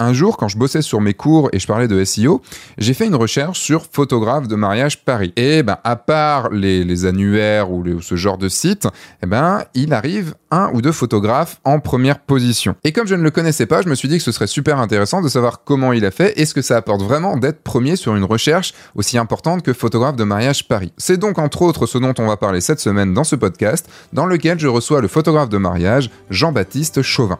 Un jour, quand je bossais sur mes cours et je parlais de SEO, j'ai fait une recherche sur photographe de mariage Paris. Et ben, à part les, annuaires ou, ce genre de site, eh ben, il arrive un ou deux photographes en première position. Et comme je ne le connaissais pas, je me suis dit que ce serait super intéressant de savoir comment il a fait et ce que ça apporte vraiment d'être premier sur une recherche aussi importante que photographe de mariage Paris. C'est donc entre autres ce dont on va parler cette semaine dans ce podcast, dans lequel je reçois le photographe de mariage Jean-Baptiste Chauvin.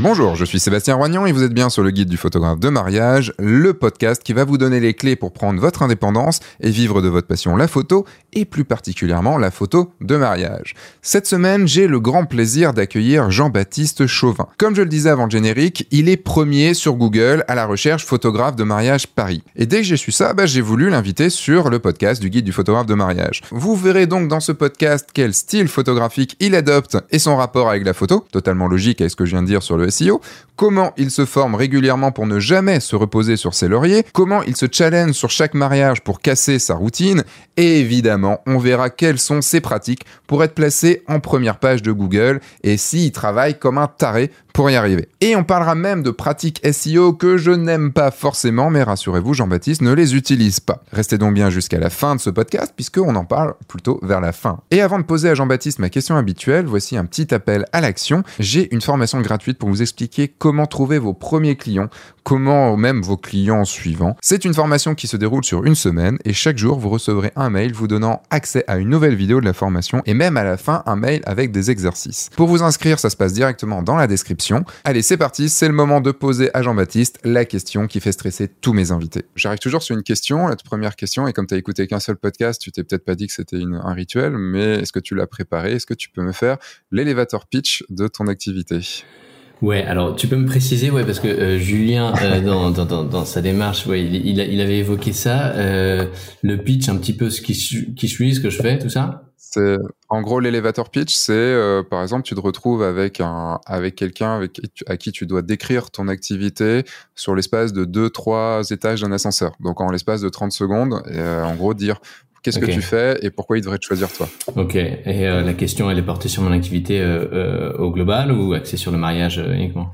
Bonjour, je suis Sébastien Roignan et vous êtes bien sur le guide du photographe de mariage, le podcast qui va vous donner les clés pour prendre votre indépendance et vivre de votre passion la photo et plus particulièrement la photo de mariage. Cette semaine, j'ai le grand plaisir d'accueillir Jean-Baptiste Chauvin. Comme je le disais avant le générique, il est premier sur Google à la recherche photographe de mariage Paris. Et dès que j'ai su ça, bah, j'ai voulu l'inviter sur le podcast du guide du photographe de mariage. Vous verrez donc dans ce podcast quel style photographique il adopte et son rapport avec la photo, totalement logique avec ce que je viens de dire sur le SEO, comment il se forme régulièrement pour ne jamais se reposer sur ses lauriers, comment il se challenge sur chaque mariage pour casser sa routine, et évidemment, on verra quelles sont ses pratiques pour être placé en première page de Google et s'il travaille comme un taré pour y arriver. Et on parlera même de pratiques SEO que je n'aime pas forcément, mais rassurez-vous, Jean-Baptiste ne les utilise pas. Restez donc bien jusqu'à la fin de ce podcast, puisqu'on en parle plutôt vers la fin. Et avant de poser à Jean-Baptiste ma question habituelle, voici un petit appel à l'action. J'ai une formation gratuite pour vous expliquer comment trouver vos premiers clients, comment même vos clients suivants. C'est une formation qui se déroule sur une semaine et chaque jour vous recevrez un mail vous donnant accès à une nouvelle vidéo de la formation et même à la fin un mail avec des exercices. Pour vous inscrire, ça se passe directement dans la description Allez, c'est parti, c'est le moment de poser à Jean-Baptiste la question qui fait stresser tous mes invités. J'arrive toujours sur une question, la première question, et comme tu as écouté qu'un seul podcast, tu t'es peut-être pas dit que c'était un rituel, mais est-ce que tu l'as préparé? Est-ce que tu peux me faire l'élévateur pitch de ton activité? Ouais, alors tu peux me préciser, ouais, parce que euh, Julien, euh, dans, dans, dans, sa démarche, ouais, il, il, avait évoqué ça, euh, le pitch, un petit peu ce qui, qui suis, ce que je fais, tout ça c'est en gros l'élévateur pitch, c'est par exemple tu te retrouves avec un avec quelqu'un avec à qui tu dois décrire ton activité sur l'espace de deux trois étages d'un ascenseur. Donc en l'espace de 30 secondes, en gros dire qu'est-ce que tu fais et pourquoi il devrait te choisir toi? Ok. Et euh, la question elle est portée sur mon activité au global ou axée sur le mariage uniquement?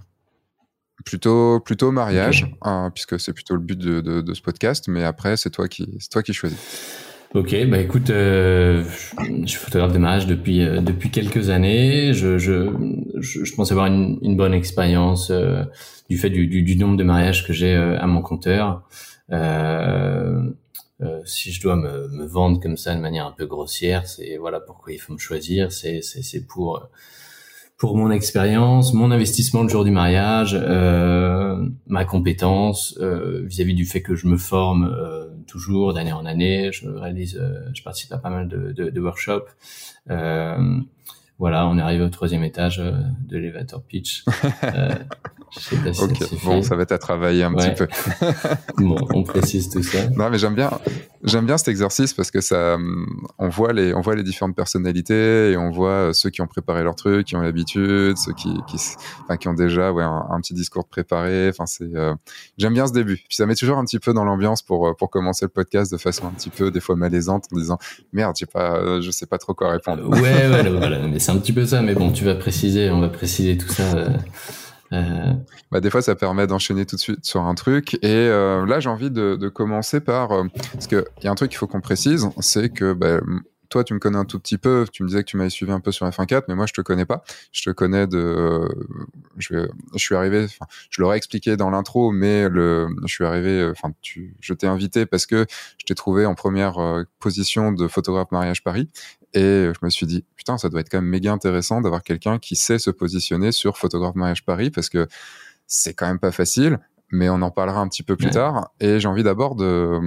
Plutôt plutôt mariage hein, puisque c'est plutôt le but de, de, de, ce podcast. Mais après c'est toi qui c'est toi qui choisis. Ok, bah écoute, euh, je suis photographe de mariage depuis euh, depuis quelques années. Je, je, je, pense avoir une, une bonne expérience euh, du fait du, du, du, nombre de mariages que j'ai euh, à mon compteur. Si je dois me, me, vendre comme ça de manière un peu grossière, c'est voilà pourquoi il faut me choisir. C'est c'est pour pour mon expérience, mon investissement le jour du mariage, euh, ma compétence vis-à-vis -vis du fait que je me forme euh, toujours d'année en année. Je réalise, euh, je participe à pas mal de, de, de workshops. Euh, voilà, on est arrivé au troisième étage euh, de l'elevator pitch. Euh, je sais pas si bon, ça va être à travailler un petit peu. bon, on précise tout ça. Non, mais j'aime bien, j'aime bien cet exercice parce que ça, on voit les, on voit les différentes personnalités et on voit ceux qui ont préparé leur truc, qui ont l'habitude, ceux qui, qui, enfin, qui ont déjà, ouais, un, petit discours préparé. Enfin, c'est, euh, j'aime bien ce début. Puis ça met toujours un petit peu dans l'ambiance pour, pour commencer le podcast de façon un petit peu, des fois malaisante, en disant merde, j'ai pas, je sais pas trop quoi répondre. ouais, ouais, voilà. Mais c'est un petit peu ça. Mais bon, tu vas préciser, on va préciser tout ça. Euh, euh, bah, des fois, ça permet d'enchaîner tout de suite sur un truc. Et euh, là, j'ai envie de, commencer par... Euh, parce qu'il y a un truc qu'il faut qu'on précise, c'est que bah, toi, tu me connais un tout petit peu. Tu me disais que tu m'avais suivi un peu sur F1.4, mais moi, je te connais pas. Je te connais de. Je, je suis arrivé. Enfin, je l'aurais expliqué dans l'intro, mais le, je suis arrivé. Enfin, tu, je t'ai invité parce que je t'ai trouvé en première position de photographe mariage Paris, et je me suis dit, putain, ça doit être quand même méga intéressant d'avoir quelqu'un qui sait se positionner sur Photographe Mariage Paris parce que c'est quand même pas facile, mais on en parlera un petit peu plus tard. Et j'ai envie d'abord de,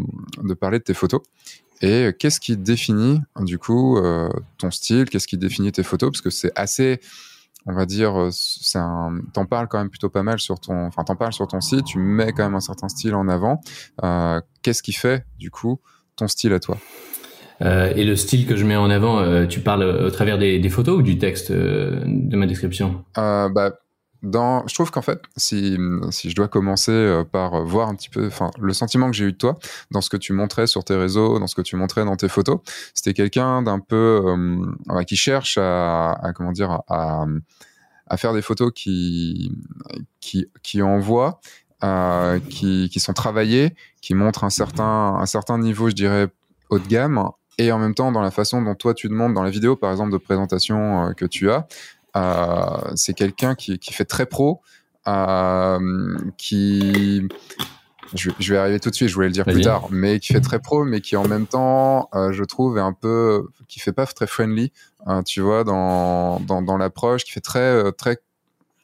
de, parler de tes photos. Et qu'est-ce qui définit, du coup, euh, ton style? Qu'est-ce qui définit tes photos? Parce que c'est assez, on va dire, c'est un, t'en parles quand même plutôt pas mal sur ton, enfin, t'en parles sur ton site, tu mets quand même un certain style en avant. Euh, qu'est-ce qui fait, du coup, ton style à toi? Euh, et le style que je mets en avant, euh, tu parles au travers des, des, photos ou du texte euh, de ma description? Euh, bah, je trouve qu'en fait, si, je dois commencer euh, par voir un petit peu, enfin, le sentiment que j'ai eu de toi dans ce que tu montrais sur tes réseaux, dans ce que tu montrais dans tes photos, c'était quelqu'un d'un peu euh, qui cherche à, comment dire à, faire des photos qui qui qui envoient, euh, qui qui sont travaillées, qui montrent un certain un certain niveau, je dirais haut de gamme, et en même temps dans la façon dont toi tu demandes dans la vidéo, par exemple de présentation euh, que tu as, euh, c'est quelqu'un qui, qui, fait très pro, euh, qui je, je, vais arriver tout de suite, je voulais le dire plus tard, mais qui fait très pro, mais qui en même temps, euh, je trouve, est un peu, qui fait pas très friendly, hein, tu vois, dans, dans, dans l'approche, qui fait très, euh, très,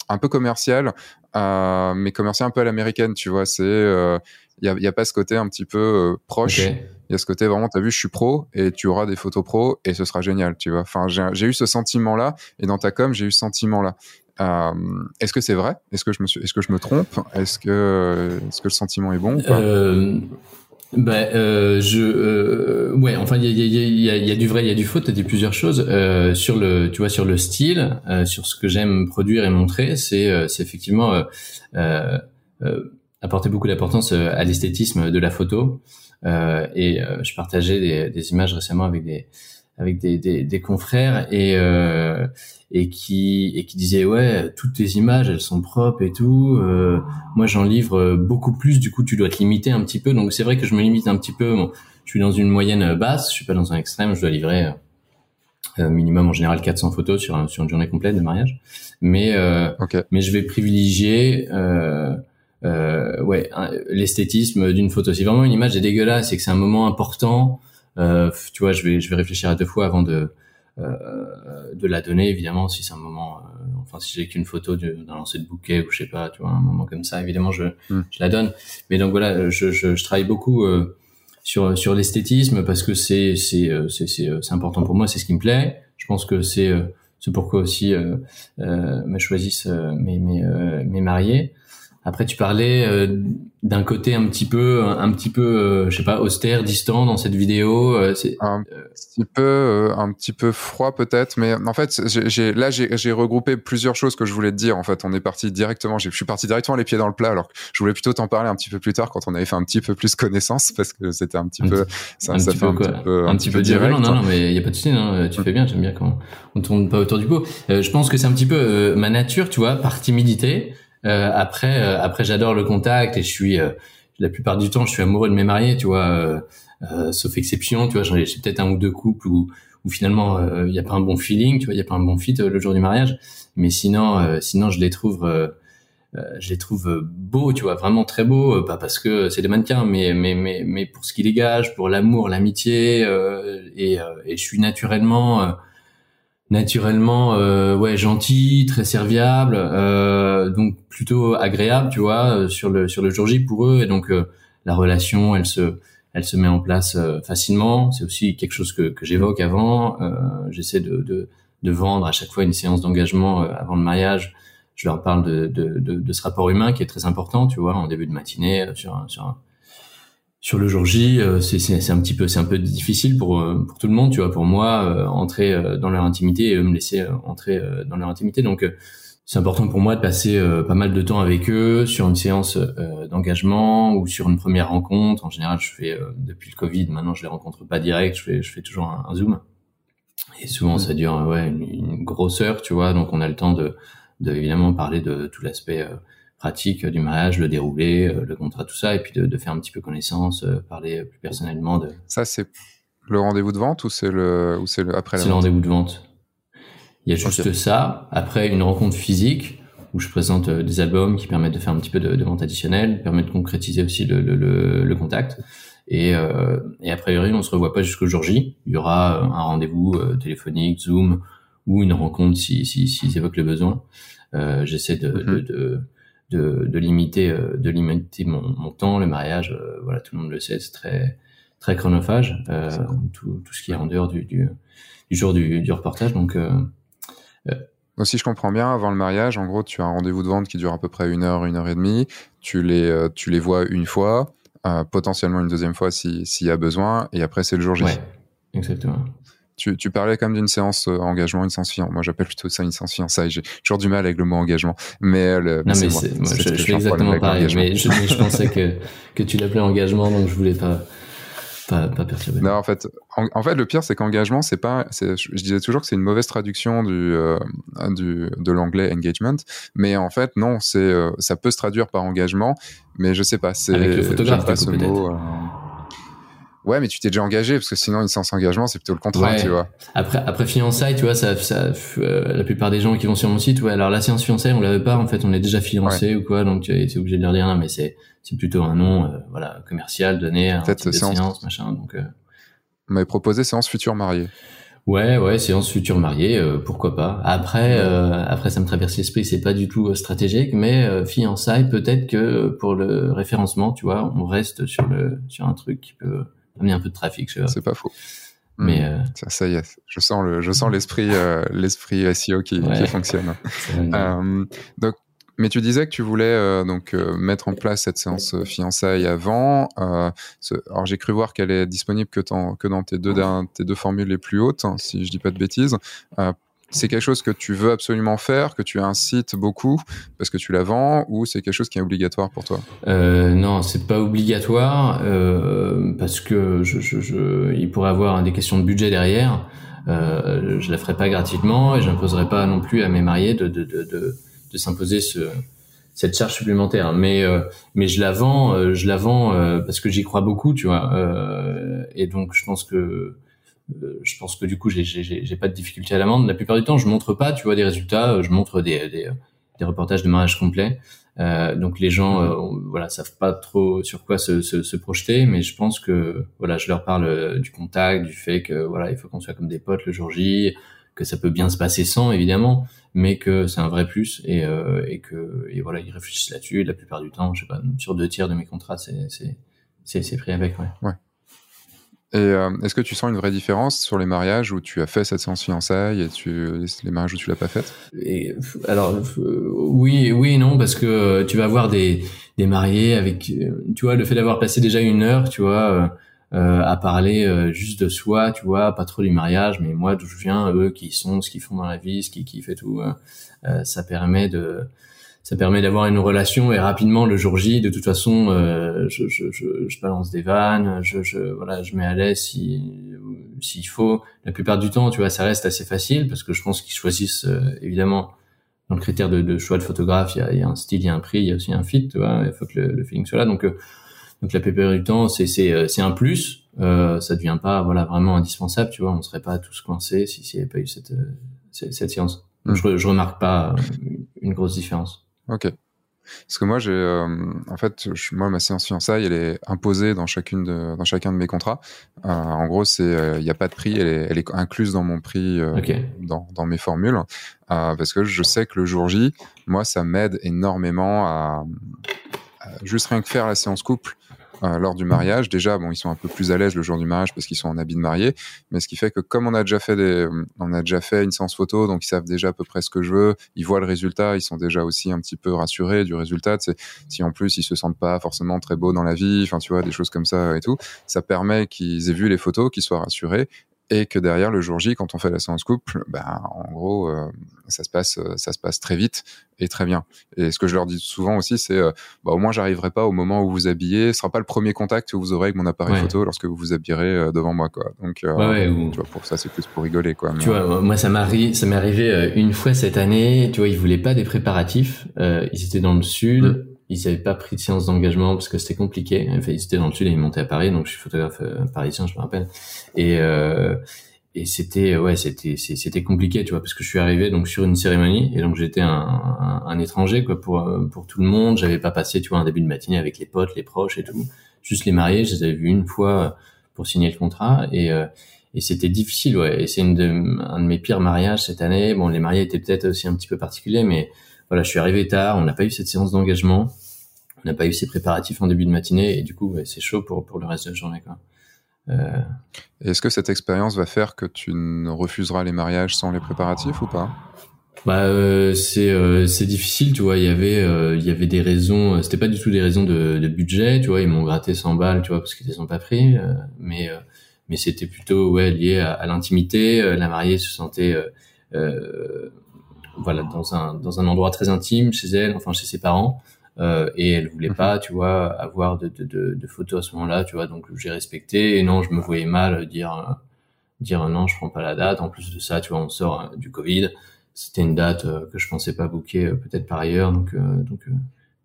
un peu commercial, euh, mais commercial un peu à l'américaine, tu vois, c'est, il euh, y, a, pas ce côté un petit peu euh, proche. Okay. Il y a ce côté vraiment, tu as vu, je suis pro et tu auras des photos pro et ce sera génial, tu vois. Enfin, j'ai eu ce sentiment-là et dans ta com, j'ai eu ce sentiment-là. Euh, est-ce que c'est vrai? Est-ce que je me suis, est-ce que je me trompe? Est-ce que, est-ce que le sentiment est bon ou pas? Euh, ben, euh, je, ouais, enfin, il y a, y, a, du vrai, il y a du faux. T'as dit plusieurs choses sur le, tu vois, sur le style, sur ce que j'aime produire et montrer. C'est, c'est effectivement apporter beaucoup d'importance à l'esthétisme de la photo. Et je partageais des, des, images récemment avec des, avec des, des, des confrères et euh, et qui et qui disaient ouais toutes tes images elles sont propres et tout. Euh, moi j'en livre beaucoup plus. Du coup tu dois te limiter un petit peu. Donc c'est vrai que je me limite un petit peu. Bon, je suis dans une moyenne basse. Je suis pas dans un extrême. Je dois livrer euh, minimum en général 400 photos sur sur une journée complète de mariage. Mais euh, okay. mais je vais privilégier euh, euh, ouais l'esthétisme d'une photo si vraiment une image est dégueulasse et que c'est un moment important euh, tu vois, je vais, je vais réfléchir à deux fois avant de, euh, de la donner, évidemment, si c'est un moment, euh, enfin, si j'ai qu'une photo d'un lancer de bouquet ou je sais pas, tu vois, un moment comme ça, évidemment, je, mm. je la donne. Mais donc voilà, je, je, je travaille beaucoup euh, sur, sur l'esthétisme parce que c'est, c'est, euh, c'est, c'est, important pour moi, c'est ce qui me plaît. Je pense que c'est, c'est pourquoi aussi euh, me choisissent mes, mes, mes mariés. Après, tu parlais euh, d'un côté un petit peu, un petit peu, euh, je sais pas, austère, distant dans cette vidéo. Euh, c'est un petit peu, un petit peu froid peut-être, mais en fait, j'ai là j'ai regroupé plusieurs choses que je voulais te dire. En fait, on est parti directement. Je suis parti directement les pieds dans le plat, alors que je voulais plutôt t'en parler un petit peu plus tard quand on avait fait un petit peu plus connaissance, parce que c'était un petit un peu, ça, un ça petit fait peu, un, petit peu, un, petit peu, direct. Non, non, mais il y a pas de souci. Hein, tu fais bien. J'aime bien quand on tourne pas autour du pot. je pense que c'est un petit peu ma nature, tu vois, par timidité. Euh, après, euh, après, j'adore le contact et je suis euh, la plupart du temps, je suis amoureux de mes mariés, tu vois, sauf exception, tu vois, j'ai peut-être un ou deux couples où, où finalement il n'y a pas un bon feeling, tu vois, il y a pas un bon fit le jour du mariage, mais sinon, sinon je les trouve je les trouve beaux, tu vois, vraiment très beaux, pas parce que c'est des mannequins, mais mais mais mais pour ce qu'ils dégagent, pour l'amour, l'amitié, euh, et, et je suis naturellement naturellement euh, ouais gentil très serviable euh, donc plutôt agréable tu vois euh, sur le sur le jour J pour eux. Et donc euh, la relation elle se elle se met en place euh, facilement. C'est aussi quelque chose que, que j'évoque avant. J'essaie de, de, de vendre à chaque fois une séance d'engagement avant le mariage. Je leur parle de, de, de, de, ce rapport humain qui est très important tu vois en début de matinée sur sur un, sur le jour J, euh, c'est un petit peu, c'est un peu difficile pour euh, pour tout le monde, tu vois. Pour moi, euh, entrer dans leur intimité et eux me laisser entrer dans leur intimité. Donc, c'est important pour moi de passer pas mal de temps avec eux sur une séance d'engagement ou sur une première rencontre. En général, je fais depuis le Covid, maintenant je les rencontre pas direct, je fais je fais toujours un, un zoom. Et souvent, ça dure ouais une, une, grosse heure, tu vois. Donc, on a le temps de, de évidemment parler de tout l'aspect pratique du mariage, le déroulé, euh, le contrat, tout ça, et puis de, de faire un petit peu connaissance, euh, parler plus personnellement de. Ça, c'est le rendez-vous de vente ou c'est le ou c'est le après C'est le rendez-vous de vente. Il y a juste okay. ça. Après, une rencontre physique où je présente euh, des albums qui permettent de faire un petit peu de, de vente additionnelle, permettent de concrétiser aussi le, le, le, le contact. Et, euh, et a priori, on se revoit pas jusqu'au jour J. Il y aura un rendez-vous téléphonique, Zoom, ou une rencontre si s'ils si, si évoquent le besoin. Euh, J'essaie de, mm -hmm. de, de, de, de limiter euh, de limiter mon, mon temps le mariage euh, voilà tout le monde le sait c'est très très chronophage euh, tout, tout ce qui est en dehors du, du, du jour du, du reportage donc donc, si je comprends bien, avant le mariage, en gros, tu as un rendez-vous de vente qui dure à peu près une heure, une heure et demie. Tu les, tu les vois une fois, euh, potentiellement une deuxième fois s'il si y a besoin, et après, c'est le jour J. Ouais, exactement tu, tu parlais comme d'une séance euh, engagement, une séance fiançailles. Moi, j'appelle plutôt ça une séance fiançailles. J'ai toujours du mal avec le mot engagement. Mais, le, non, mais, moi, moi je, je fais exactement pareil. Mais je, je, pensais que, que tu l'appelais engagement, donc je voulais pas, pas, pas perturber. Non, en fait, en, fait, le pire, c'est qu'engagement, c'est pas, je, disais toujours que c'est une mauvaise traduction du, euh, du de l'anglais engagement, mais en fait, non, c'est, euh, ça peut se traduire par engagement, mais je sais pas, c'est, avec le photographe, pas ce mot. Euh, Ouais, mais tu t'es déjà engagé parce que sinon une séance engagement c'est plutôt le contrat, tu vois. Après après fiançailles, tu vois, ça, ça euh, la plupart des gens qui vont sur mon site, ouais, alors la séance fiançailles, on l'avait pas en fait, on est déjà fiancé ou quoi, donc tu es obligé de leur dire non, mais c'est c'est plutôt un nom euh, voilà, commercial donné à un type de séance, machin, donc euh... On m'avait proposé séance futur mariée. Ouais, ouais, séance futur mariée, euh, pourquoi pas. Après, après, ça me traverse l'esprit, c'est pas du tout stratégique, mais fiançailles, peut-être que pour le référencement, tu vois, on reste sur le sur un truc qui peut amener un peu de trafic. C'est pas faux. Mais hmm. euh... ça, ça, y est, je sens le, je sens l'esprit, euh, l'esprit SEO qui, qui fonctionne. euh, donc, mais tu disais que tu voulais donc mettre en place cette séance fiançailles avant. Ce, alors j'ai cru voir qu'elle est disponible que, que dans tes deux, tes deux formules les plus hautes, hein, si je dis pas de bêtises c'est quelque chose que tu veux absolument faire, que tu incites beaucoup parce que tu la vends, ou c'est quelque chose qui est obligatoire pour toi? Euh, Non, c'est pas obligatoire euh, parce que je, je, je, il pourrait avoir des questions de budget derrière. Euh, je la ferai pas gratuitement et j'imposerai pas non plus à mes mariés de, de, de, de, s'imposer ce, cette charge supplémentaire. Mais euh, mais je la vends, euh, je la vends euh, parce que j'y crois beaucoup, tu vois. et donc je pense que euh, je pense que du coup, j'ai pas de difficulté à l'amende. La plupart du temps, je montre pas, tu vois, des résultats. Je montre des, des, des reportages de mariage complet. Euh, donc les gens, euh, voilà, savent pas trop sur quoi se, se, se, projeter, mais je pense que voilà, je leur parle euh, du contact, du fait que voilà, il faut qu'on soit comme des potes le jour J, que ça peut bien se passer sans évidemment, mais que c'est un vrai plus et, euh, et que et voilà, ils réfléchissent là-dessus. La plupart du temps, je sais pas, sur deux tiers de mes contrats, c'est c'est c'est pris avec, ouais. Ouais. Et euh, est-ce que tu sens une vraie différence sur les mariages où tu as fait cette séance fiançailles et les mariages où tu l'as pas faite? Alors euh, oui, oui non parce que euh, tu vas avoir des, mariés avec, tu vois, le fait d'avoir passé déjà une heure, tu vois, euh, à parler juste de soi, tu vois, pas trop du mariage, mais moi d'où je viens, eux qui sont, ce qu'ils font dans la vie, ce qui kiffent et tout, ça permet de ça permet d'avoir une relation et rapidement le jour J de toute façon euh, je, je, je, je, balance des vannes je, je voilà je mets à l'aise si s'il faut. La plupart du temps tu vois ça reste assez facile parce que je pense qu'ils choisissent euh, évidemment dans le critère de, de choix de photographe il y, a, il y, a, un style il y a un prix il y a aussi un fit tu vois il faut que le, le feeling soit là. Donc euh, donc la plupart du temps c'est c'est euh, c'est un plus. Euh, ça devient pas voilà vraiment indispensable tu vois on serait pas tous coincés si s'il n'y avait pas eu cette cette, cette séance. Donc, mm. je, je remarque pas une grosse différence Ok. Parce que moi, j'ai, euh, en fait, je, moi, ma séance fiançailles, elle est imposée dans chacune de, dans chacun de mes contrats. Euh, en gros, c'est, il n'y a pas de prix, elle est, elle est, incluse dans mon prix, euh, okay. dans, dans mes formules, parce que je sais que le jour J, moi, ça m'aide énormément à, à, juste rien que faire la séance couple euh, lors du mariage. Déjà, bon, ils sont un peu plus à l'aise le jour du mariage parce qu'ils sont en habit de mariée, mais ce qui fait que comme on a déjà fait des, on a déjà fait une séance photo, donc ils savent déjà à peu près ce que je veux, ils voient le résultat, ils sont déjà aussi un petit peu rassurés du résultat. C'est si en plus ils se sentent pas forcément très beaux dans la vie, enfin tu vois des choses comme ça et tout, ça permet qu'ils aient vu les photos, qu'ils soient rassurés et que derrière le jour J, quand on fait la séance couple, ben en gros, euh, ça se passe, ça se passe très vite et très bien. Et ce que je leur dis souvent aussi, c'est, euh, bah, au moins j'arriverai pas au moment où vous habillez, ce sera pas le premier contact que vous aurez avec mon appareil ouais. photo lorsque vous vous habillerez euh, devant moi, quoi. Donc, euh, ouais, ou... tu vois, pour ça, c'est plus pour rigoler, quoi. Tu vois, moi, ça m'arrive, ça m'est arrivé une fois cette année. Tu vois, ils voulaient pas des préparatifs. ils étaient dans le sud. Mmh ils n'avaient pas pris de séance d'engagement parce que c'était compliqué. Enfin, ils étaient dans le sud et ils montaient à Paris, donc je suis photographe euh, parisien, je me rappelle. Et euh, et c'était ouais, c'était c'était compliqué, tu vois, parce que je suis arrivé donc sur une cérémonie et donc j'étais un, étranger quoi pour pour tout le monde. J'avais pas passé, tu vois, un début de matinée avec les potes, les proches et tout. Juste les mariés, je les avais vus une fois pour signer le contrat et euh, et c'était difficile, ouais. Et c'est un de mes pires mariages cette année. Bon, les mariés étaient peut-être aussi un petit peu particuliers, mais voilà, je suis arrivé tard, on n'a pas eu cette séance d'engagement, on n'a pas eu ces préparatifs en début de matinée, et du coup, ouais, c'est chaud pour, pour le reste de la journée. Quoi. Euh... Est-ce que cette expérience va faire que tu ne refuseras les mariages sans les préparatifs ou pas? Bah euh, c'est euh, c'est difficile tu vois il y avait il y avait des raisons c'était pas du tout des raisons de, de budget tu vois ils m'ont gratté 100 balles tu vois parce qu'ils les ont pas pris mais mais c'était plutôt ouais lié à, l'intimité. la mariée se sentait voilà dans un dans un endroit très intime chez elle, enfin chez ses parents. Euh, et elle voulait mhm. pas, tu vois, avoir de, de, de, de photos à ce moment-là, tu vois. Donc j'ai respecté. Et non, je me voyais mal dire dire non, je prends pas la date. En plus de ça, tu vois, on sort hein, du Covid. C'était une date euh, que je pensais pas booker euh, peut-être par ailleurs, donc donc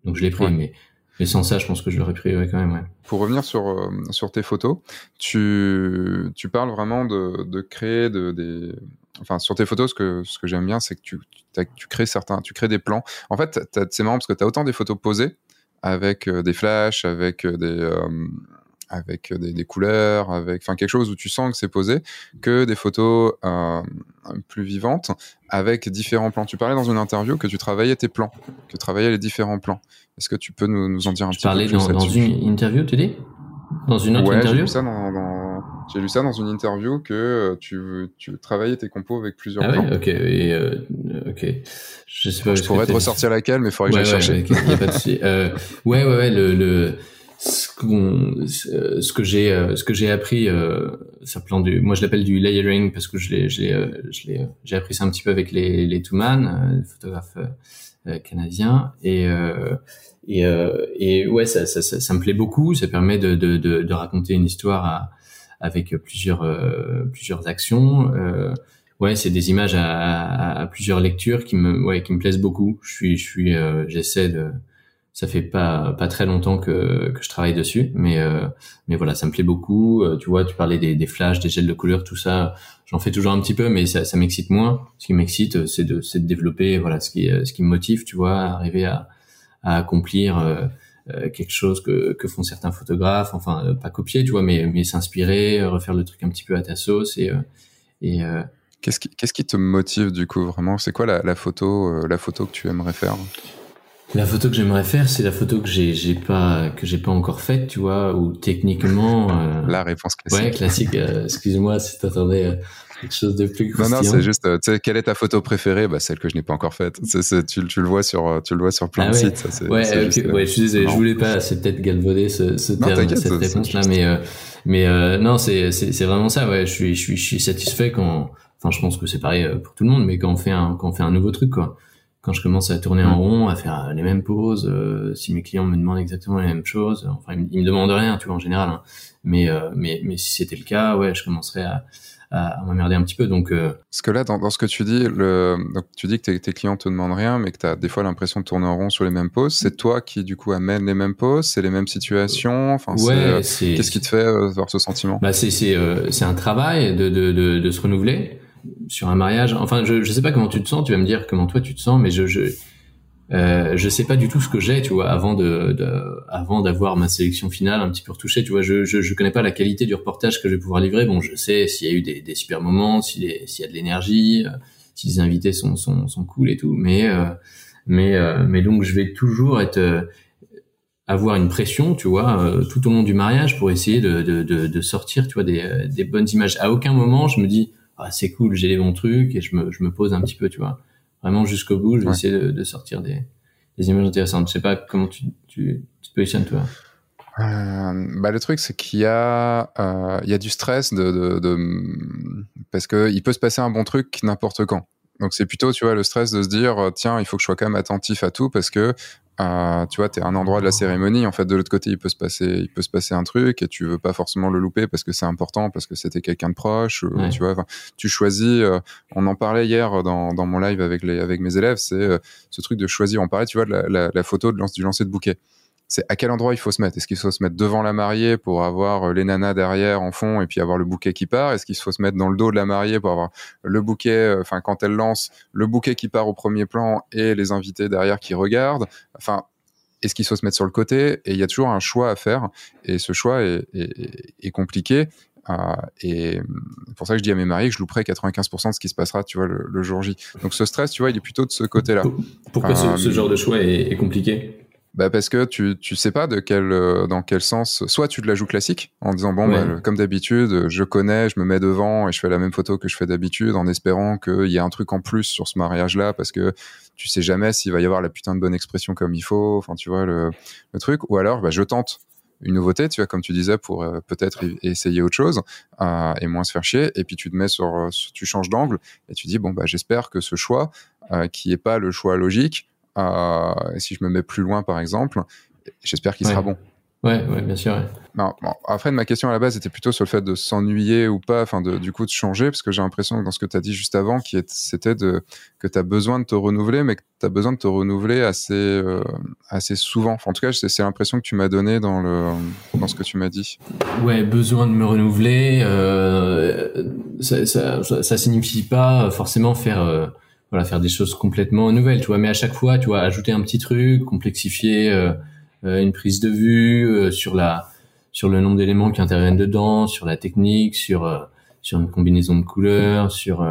donc je l'ai pris. Mais mais sans ça, je pense que je l'aurais pris quand même. Ouais. Pour revenir sur sur tes photos, tu tu parles vraiment de de créer de des enfin sur tes photos, ce que ce que j'aime bien, c'est que tu, tu crées certains, tu crées des plans. En fait, c'est marrant parce que tu as autant des photos posées avec euh, des flashs, avec euh, des euh, avec des, des, couleurs, avec enfin quelque chose où tu sens que c'est posé, que des photos plus vivantes avec différents plans. Tu parlais dans une interview que tu travaillais tes plans, que tu travaillais les différents plans. Est-ce que tu peux nous, nous en dire un petit peu plus dans, dans une interview, tu dis? Dans une autre interview? ça dans, dans j'ai lu ça dans une interview que euh, tu, tu travaillais tes compos avec plusieurs ah plans. ok. Et euh, ok. Je sais pas. Je pourrais te ressortir laquelle, mais il faudrait que j'aille chercher. y a pas de euh, ouais, ouais, ouais. Le, le ce, ce que j'ai, euh, ce que j'ai appris, euh, ça plan du, moi je l'appelle du layering parce que je l'ai, je l'ai, j'ai appris ça un petit peu avec les les Touman, photographes canadiens et et, et ouais, ça, ça, ça, ça, me plaît beaucoup. Ça permet de, de, de, de raconter une histoire à avec plusieurs euh, plusieurs actions. Euh, ouais, c'est des images à, à, plusieurs lectures qui me ouais qui me plaisent beaucoup. Je suis je suis euh, j'essaie de ça fait pas pas très longtemps que, que je travaille dessus, mais euh, mais voilà, ça me plaît beaucoup. tu vois, tu parlais des, des flashs, des gels de couleur, tout ça. J'en fais toujours un petit peu, mais ça, ça m'excite moins. Ce qui m'excite, c'est de c'est de développer voilà ce qui ce qui me motive, tu vois, arriver à à accomplir euh, quelque chose que, que font certains photographes, enfin euh, pas copier, tu vois, mais, mais s'inspirer, euh, refaire le truc un petit peu à ta sauce et et Qu'est-ce qui, qu'est-ce qui te motive du coup vraiment? C'est quoi la, la photo, la photo que tu aimerais faire? La photo que j'aimerais faire, c'est la photo que j'ai, j'ai pas, que j'ai pas encore faite, tu vois, ou techniquement. la réponse classique. Ouais, classique. excuse-moi si t'attendais quelque chose de plus Non, non, c'est juste, tu sais, quelle est ta photo préférée? Bah, Celle que je n'ai pas encore faite. Tu, tu, le vois sur, tu le vois sur plein ah de sites. Ça, ouais, ouais, je suis désolé, je voulais pas, c'est peut-être galvauder ce, ce terme, cette réponse-là, mais, euh, mais euh, non, c'est, vraiment ça, ouais, je suis, je suis, je suis satisfait quand, enfin, je pense que c'est pareil euh, pour tout le monde, mais quand on fait un, quand on fait un nouveau truc, quoi. Quand je commence à tourner en rond, à faire les mêmes poses, si mes clients me demandent exactement les mêmes choses, enfin, ils, me demandent rien, tu vois, en général, hein. mais, mais, mais si c'était le cas, ouais, je commencerai à, à, m'emmerder un petit peu. Donc, euh... Parce que là, dans, dans, ce que tu dis, le, donc, tu dis que tes, clients te demandent rien, mais que tu as des fois l'impression de tourner en rond sur les mêmes poses. C'est toi qui, du coup, amène les mêmes poses, c'est les mêmes situations. Enfin, ouais, c'est, qu'est-ce qui te fait euh, avoir ce sentiment? Bah, c'est, c'est, euh, c'est un travail de, de, de, de, se renouveler sur un mariage. Enfin, je, je sais pas comment tu te sens. Tu vas me dire comment toi tu te sens, mais je, je euh, je sais pas du tout ce que j'ai, tu vois, avant de, de avant d'avoir ma sélection finale un petit peu retouchée, tu vois, je, je, je connais pas la qualité du reportage que je vais pouvoir livrer. Bon, je sais s'il y a eu des, des super moments, s'il y a de l'énergie, euh, si les invités sont, sont, sont cool et tout, mais euh, mais euh, mais donc je vais toujours être avoir une pression, tu vois, tout au long du mariage pour essayer de, de, de, de sortir, tu vois, des, des bonnes images. À aucun moment je me dis ah c'est cool, j'ai les bons trucs et je me je me pose un petit peu, tu vois vraiment jusqu'au bout. Je vais essayer de, de, sortir des, des, images intéressantes. Je sais pas comment tu, tu, tu te positionnes toi. Euh, bah le truc c'est qu'il y a euh, il y a du stress de, de, de parce que il peut se passer un bon truc n'importe quand. Donc c'est plutôt tu vois le stress de se dire tiens il faut que je sois quand même attentif à tout parce que tu vois, tu es un endroit de la cérémonie. En fait, de l'autre côté, il peut se passer, il peut se passer un truc et tu veux pas forcément le louper parce que c'est important, parce que c'était quelqu'un de proche. Tu vois, tu choisis. Euh, on en parlait hier dans, dans mon live avec les avec mes élèves. C'est euh, ce truc de choisir. On parlait, tu vois, de la, la, la photo de lance, du lancer de bouquet c'est à quel endroit il faut se mettre? Est-ce qu'il faut se mettre devant la mariée pour avoir euh, les nanas derrière en fond et puis avoir le bouquet qui part? Est-ce qu'il faut se mettre dans le dos de la mariée pour avoir le bouquet, euh, enfin quand elle lance, le bouquet qui part au premier plan et les invités derrière qui regardent? Enfin, est-ce qu'il faut se mettre sur le côté? Et il y a toujours un choix à faire et ce choix est, est, est compliqué. Euh, et pour ça que je dis à mes mariés que je louperai 95% de ce qui se passera, tu vois, le, le, jour J. Donc ce stress, tu vois, il est plutôt de ce côté-là. Pourquoi ce, ce, genre de choix est, est compliqué? Bah parce que tu tu sais pas de quel euh, dans quel sens soit tu te la joues classique en disant bon bah, comme d'habitude je connais je me mets devant et je fais la même photo que je fais d'habitude en espérant qu'il y ait un truc en plus sur ce mariage là parce que tu sais jamais s'il va y avoir la putain de bonne expression comme il faut enfin tu vois le, le truc ou alors bah, je tente une nouveauté, tu vois, comme tu disais, pour peut-être essayer autre chose et moins se faire chier. Et puis tu te mets sur, tu changes d'angle et tu dis bon bah j'espère que ce choix qui est pas le choix logique, si je me mets plus loin par exemple, j'espère qu'il sera bon. Ouais, ouais, bien sûr. Non, bon, après, ma question à la base était plutôt sur le fait de s'ennuyer ou pas, enfin, du coup, de changer, parce que j'ai l'impression que dans ce que tu as dit juste avant, qui c'était de, que tu as besoin de te renouveler, mais que tu as besoin de te renouveler assez, euh, assez souvent. en tout cas, c'est l'impression que tu m'as donné dans, le, dans ce que tu m'as dit. Ouais, besoin de me renouveler, euh, ça, ça, ça, signifie pas forcément faire. Euh, voilà, faire des choses complètement nouvelles, tu vois. Mais à chaque fois, tu vois, ajouter un petit truc, complexifier euh, euh, une prise de vue euh, sur la sur le nombre d'éléments qui interviennent dedans, sur la technique, sur euh, sur une combinaison de couleurs, sur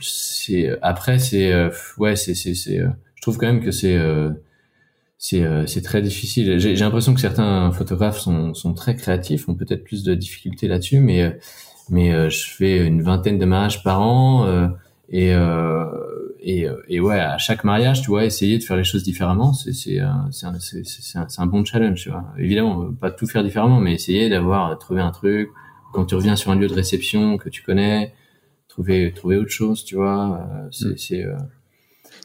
c'est après c'est ouais c'est c'est c'est je trouve quand même que c'est c'est c'est très difficile. J'ai l'impression que certains photographes sont sont très créatifs, ont peut-être plus de difficultés là-dessus, mais mais je fais une vingtaine de mariages par an et et, euh, et ouais, à chaque mariage, tu vois, essayer de faire les choses différemment, c'est c'est un, un, un, bon challenge, tu vois. Évidemment, pas tout faire différemment, mais essayer d'avoir trouvé un truc. Quand tu reviens sur un lieu de réception que tu connais, trouver trouver autre chose, tu vois. Euh, c'est mm. c'est euh...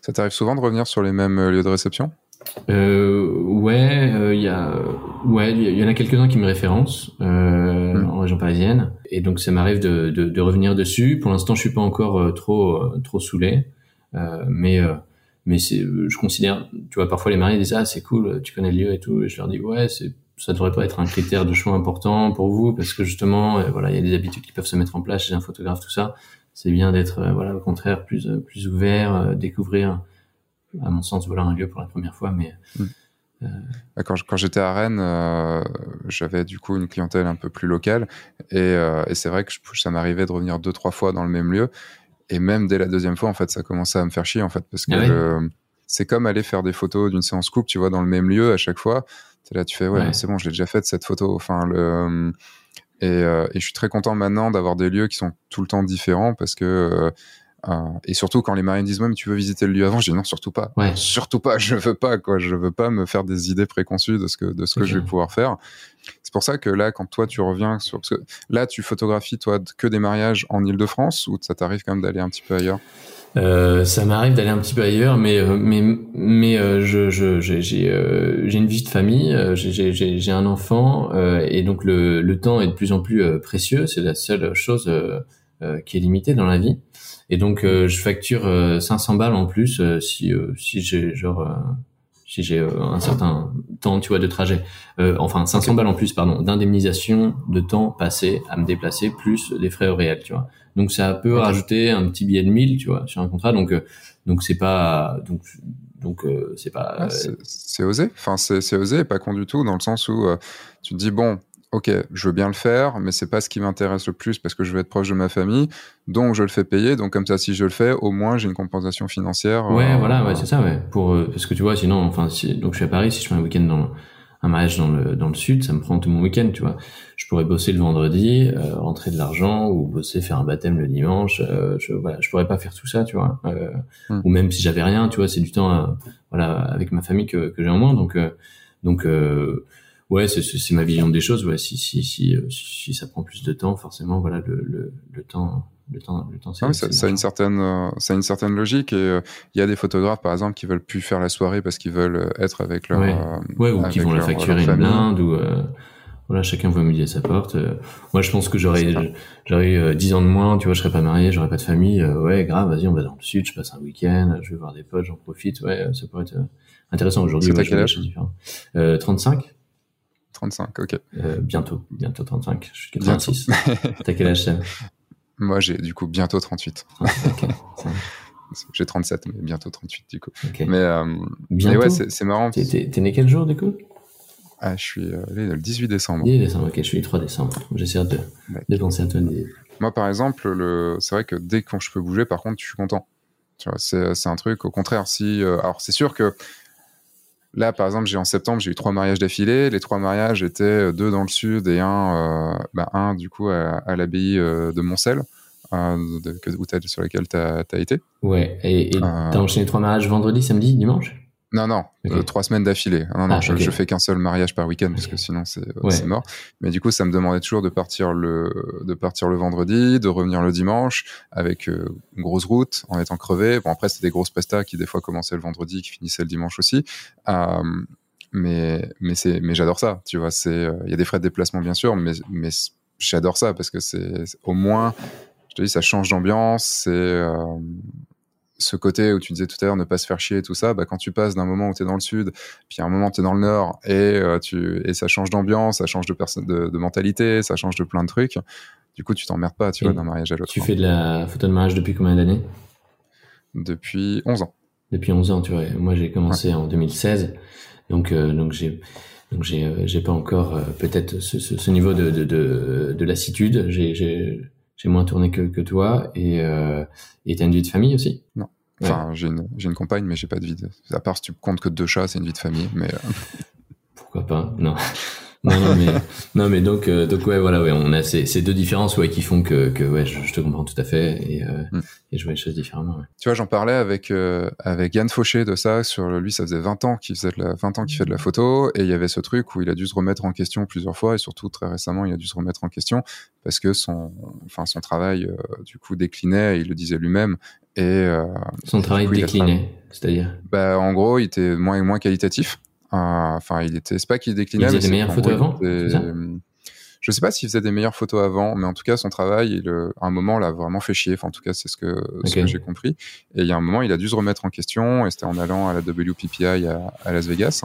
ça t'arrive souvent de revenir sur les mêmes euh, lieux de réception? Euh, ouais, il y a, ouais, il y en a quelques-uns qui me référencent euh, mm. en région parisienne, et donc ça m'arrive de, de, de, revenir dessus. Pour l'instant, je suis pas encore trop trop saoulé. Euh, mais euh, mais c'est, je considère, tu vois, parfois les mariés disent ah c'est cool, tu connais le lieu et tout, et je leur dis ouais c'est ça devrait pas être un critère de choix important pour vous parce que justement euh, voilà il y a des habitudes qui peuvent se mettre en place chez un photographe tout ça c'est bien d'être voilà au contraire plus plus ouvert découvrir à mon sens voilà un lieu pour la première fois mais mm. euh... quand, quand j'étais à Rennes euh, j'avais du coup une clientèle un peu plus locale et, et c'est vrai que je, ça m'arrivait de revenir deux trois fois dans le même lieu et même dès la deuxième fois, en fait, ça commençait à me faire chier, en fait, parce que ah c'est comme aller faire des photos d'une séance coupe, tu vois, dans le même lieu à chaque fois. Es là, tu fais, ouais, c'est bon, je l'ai déjà fait cette photo. Enfin, le, et, euh, et, je suis très content maintenant d'avoir des lieux qui sont tout le temps différents parce que euh, euh, et surtout quand les marins disent ouais mais tu veux visiter le lieu avant, je dis non surtout pas, ouais. surtout pas, je veux pas quoi, je veux pas me faire des idées préconçues de ce que de ce que je vais pouvoir faire. C'est pour ça que là quand toi tu reviens sur parce que là tu photographies toi que des mariages en Île-de-France ou ça t'arrive quand même d'aller un petit peu ailleurs? Euh, ça m'arrive d'aller un petit peu ailleurs, mais euh, mais mais euh, je j'ai j'ai euh, une vie de famille, j'ai j'ai j'ai un enfant et donc le le temps est de plus en plus précieux. C'est la seule chose qui est limitée dans la vie. Et donc euh, je facture 500 euh, balles en plus euh, si si j'ai genre si j'ai un certain temps, tu vois, de trajet. enfin, 500 balles en plus, pardon, d'indemnisation de temps passé à me déplacer, plus des frais réels, tu vois. Donc ça peut rajouter un petit billet de 1000, tu vois, sur un contrat. Donc donc c'est pas donc donc c'est pas. Ah, c'est osé. Enfin c'est osé, pas con du tout, dans le sens où tu te dis bon, ok, je veux bien le faire, mais c'est pas ce qui m'intéresse le plus parce que je veux être proche de ma famille, donc je le fais payer. Donc comme ça, si je le fais, au moins j'ai une compensation financière. Ouais, voilà, ouais, c'est ça, ouais. Pour euh, parce que tu vois, sinon, enfin, si, donc je suis à Paris, si je fais un week-end dans un mariage dans le dans le sud, ça me prend tout mon week-end, tu vois. Je pourrais bosser le vendredi, euh, rentrer de l'argent ou bosser faire un baptême le dimanche. Euh, je voilà, je pourrais pas faire tout ça, tu vois. Euh, hmm. Ou même si j'avais rien, tu vois, c'est du temps, voilà, avec ma famille que que j'ai en moins, donc donc ouais, c'est ma vision des choses. Ouais, si si si euh, si ça prend plus de temps, forcément, voilà, le le, le temps. Le temps, le temps, ça, ça, a une certaine, euh, ça a une certaine logique et euh, il y a des photographes par exemple qui veulent plus faire la soirée parce qu'ils veulent être avec leur, ouais, ouais ou qui vont la facturer une blinde ou voilà, chacun voit midi à sa porte. moi, je pense que j'aurais, j'aurais eu 10 ans de moins, tu vois, je serais pas marié, j'aurais pas de famille. ouais, grave, vas-y, on va dans le sud, je passe un week-end, je vais voir des potes, j'en profite. Ouais, ça pourrait être intéressant aujourd'hui. C'est à quel âge euh, 35. 35, ok. Euh, bientôt, bientôt 35. Je suis 36. T'as quel âge, Sam Moi, j'ai du coup bientôt 38. j'ai 37, mais bientôt 38 du coup. Mais, euh, bientôt. ouais, c'est marrant. T'es né quel jour du coup? Ah, je suis euh, le 18 décembre. 18 décembre, ok, je suis le 3 décembre. J'essaie de, de penser à toi. Moi, par exemple, le... c'est vrai que dès que je peux bouger, par contre, je suis content. C'est un truc, au contraire, si. Euh, alors, c'est sûr que Là, par exemple, j'ai en septembre, j'ai eu trois mariages d'affilée. Les trois mariages étaient euh, deux dans le sud et un, euh, bah, un du coup à, l'abbaye euh, de Montcel, de, sur laquelle tu as, été. Ouais, et tu as enchaîné trois mariages vendredi, samedi, dimanche? Non, non, euh, trois semaines d'affilée. Non, non, ah, je, je, fais qu'un seul mariage par week-end parce que sinon c'est c'est mort. Mais du coup, ça me demandait toujours de partir le de partir le vendredi, de revenir le dimanche avec euh, une grosse route en étant crevé. Bon après, c'était des grosses prestas qui des fois commençaient le vendredi, qui finissaient le dimanche aussi. Euh, mais mais c'est mais j'adore ça. Tu vois, c'est il y a des frais de déplacement bien sûr, mais mais j'adore ça parce que c'est au moins je te dis ça change d'ambiance. C'est ce côté où tu disais tout à l'heure ne pas se faire chier et tout ça, bah, quand tu passes d'un moment où tu es dans le sud, puis à un moment tu es dans le nord et, euh, tu, et ça change d'ambiance, ça change de, personne, de, mentalité, ça change de plein de trucs, du coup tu t'emmerdes pas tu vois, d'un mariage à l'autre. Tu fais de la photo de mariage depuis combien d'années? Depuis 11 ans. Depuis 11 ans, tu vois. Moi j'ai commencé en 2016, donc, euh, donc j'ai donc j'ai euh, j'ai pas encore peut-être ce, ce, niveau de, de, de, de lassitude. J'ai j'ai moins tourné que, que toi et euh, et t'as une vie de famille aussi? Non. Enfin, j'ai une, une compagne, mais j'ai pas de vie. De... À part si tu comptes que deux chats, c'est une vie de famille. Mais euh, pourquoi pas? Non. Non, non, mais, non, mais donc, euh, donc ouais, voilà, ouais, on a ces, ces deux différences, ouais, qui font que, que ouais, je, te comprends tout à fait et, euh, mm. et je vois les choses différemment. Ouais. Tu vois, j'en parlais avec euh, avec Yann Fauché de ça. Sur lui, ça faisait 20 ans qu'il faisait de la 20 ans qu'il fait de la photo et il y avait ce truc où il a dû se remettre en question plusieurs fois et surtout très récemment, il a dû se remettre en question parce que son, enfin, son travail euh, du coup déclinait. Il le disait lui-même et son travail déclinait, c'est-à-dire? Bah, en gros, il était moins et moins qualitatif. Enfin, il était, c'est pas qu'il déclinait. Il faisait des meilleures photos avant. Je sais pas s'il faisait des meilleures photos avant, mais en tout cas, son travail, il, euh, à un moment, l'a vraiment fait chier. Enfin, en tout cas, c'est ce que, ce que j'ai compris. Et il y a un moment, il a dû se remettre en question, et c'était en allant à la WPPI à, à Las Vegas,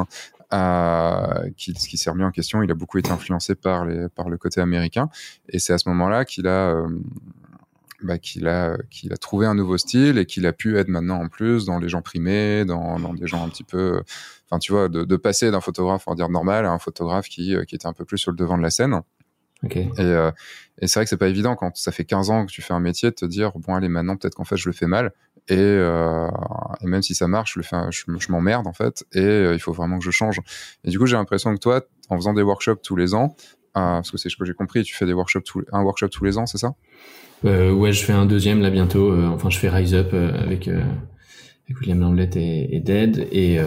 qui, qui s'est remis en question. Il a beaucoup été influencé par, les, par le côté américain. Et c'est à ce moment-là qu'il a, euh, bah, qu'il a, qu'il a trouvé un nouveau style et qu'il a pu être maintenant en plus dans les gens primés, dans, dans des gens un petit peu, enfin tu vois, de, de passer d'un photographe, on va dire normal, à un photographe qui, qui était un peu plus sur le devant de la scène. Okay. Et, euh, et c'est vrai que c'est pas évident quand ça fait 15 ans que tu fais un métier de te dire bon allez maintenant peut-être qu'en fait je le fais mal et, euh, et même si ça marche je le fais je, je m'emmerde en fait et euh, il faut vraiment que je change et du coup j'ai l'impression que toi en faisant des workshops tous les ans euh, parce que c'est ce que j'ai compris tu fais des workshops tous, un workshop tous les ans c'est ça? euh, ouais, je fais un deuxième là bientôt. Euh, enfin, je fais Rise Up euh, avec, avec William Lamblette et, et Dead, et,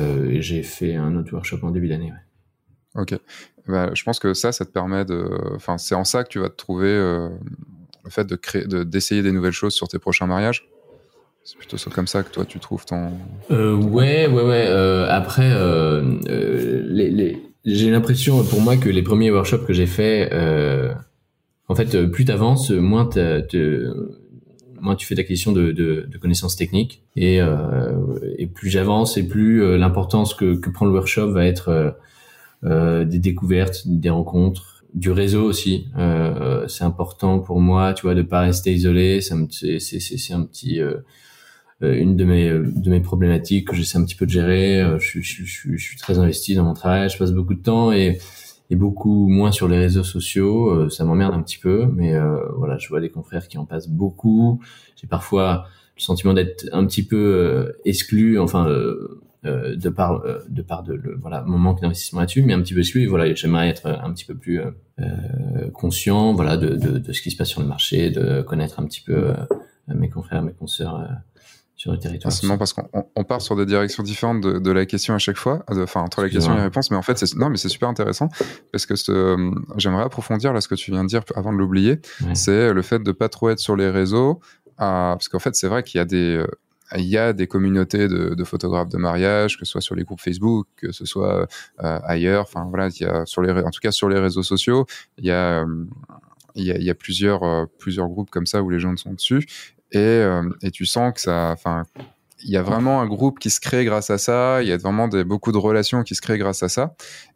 j'ai fait un autre workshop en début d'année. Ouais. Ok. Bah, je pense que ça, ça te permet de. Enfin, c'est en ça que tu vas te trouver le fait de créer, d'essayer des nouvelles choses sur tes prochains mariages? C'est plutôt ça, comme ça que toi tu trouves ton. Euh, ouais, ouais, ouais. Euh, après, euh, les, les... j'ai l'impression pour moi que les premiers workshops que j'ai faits, en fait, euh, plus t'avances, moins, te, moins tu fais d'acquisition de, de, de, connaissances techniques. Et, euh, et plus j'avance, et plus euh, l'importance que, que prend le workshop va être euh, des découvertes, des rencontres, du réseau aussi. Euh, c'est important pour moi, tu vois, de pas rester isolé. C'est un petit une de mes de mes problématiques que j'essaie un petit peu de gérer. Je, je, je, je, suis très investi dans mon travail, je passe beaucoup de temps et et beaucoup moins sur les réseaux sociaux. Euh, ça m'emmerde un petit peu, mais euh, voilà, je vois des confrères qui en passent beaucoup. J'ai parfois le sentiment d'être un petit peu euh, exclu, enfin de par de par de le, voilà mon manque d'investissement là-dessus, mais un petit peu exclu. Et voilà, j'aimerais être un petit peu plus conscient, voilà, de, de, de, ce qui se passe sur le marché, de connaître un petit peu mes confrères, mes consoeurs sur le territoire. C'est parce qu'on on part sur des directions différentes de, de, la question à chaque fois, enfin entre la question et la réponse, mais en fait c'est non mais c'est super intéressant parce que ce, j'aimerais approfondir là ce que tu viens de dire avant de l'oublier, c'est le fait de pas trop être sur les réseaux, euh, parce qu'en fait c'est vrai qu'il y a des euh, il y a des communautés de, de, photographes de mariage, que ce soit sur les groupes Facebook, que ce soit euh, ailleurs. Enfin voilà, il y a sur les, en tout cas sur les réseaux sociaux, il y a, euh, il y a, il y a plusieurs, euh, plusieurs groupes comme ça où les gens sont dessus et, euh, et tu sens que ça, enfin, il y a vraiment un groupe qui se crée grâce à ça. Il y a vraiment des, beaucoup de relations qui se créent grâce à ça.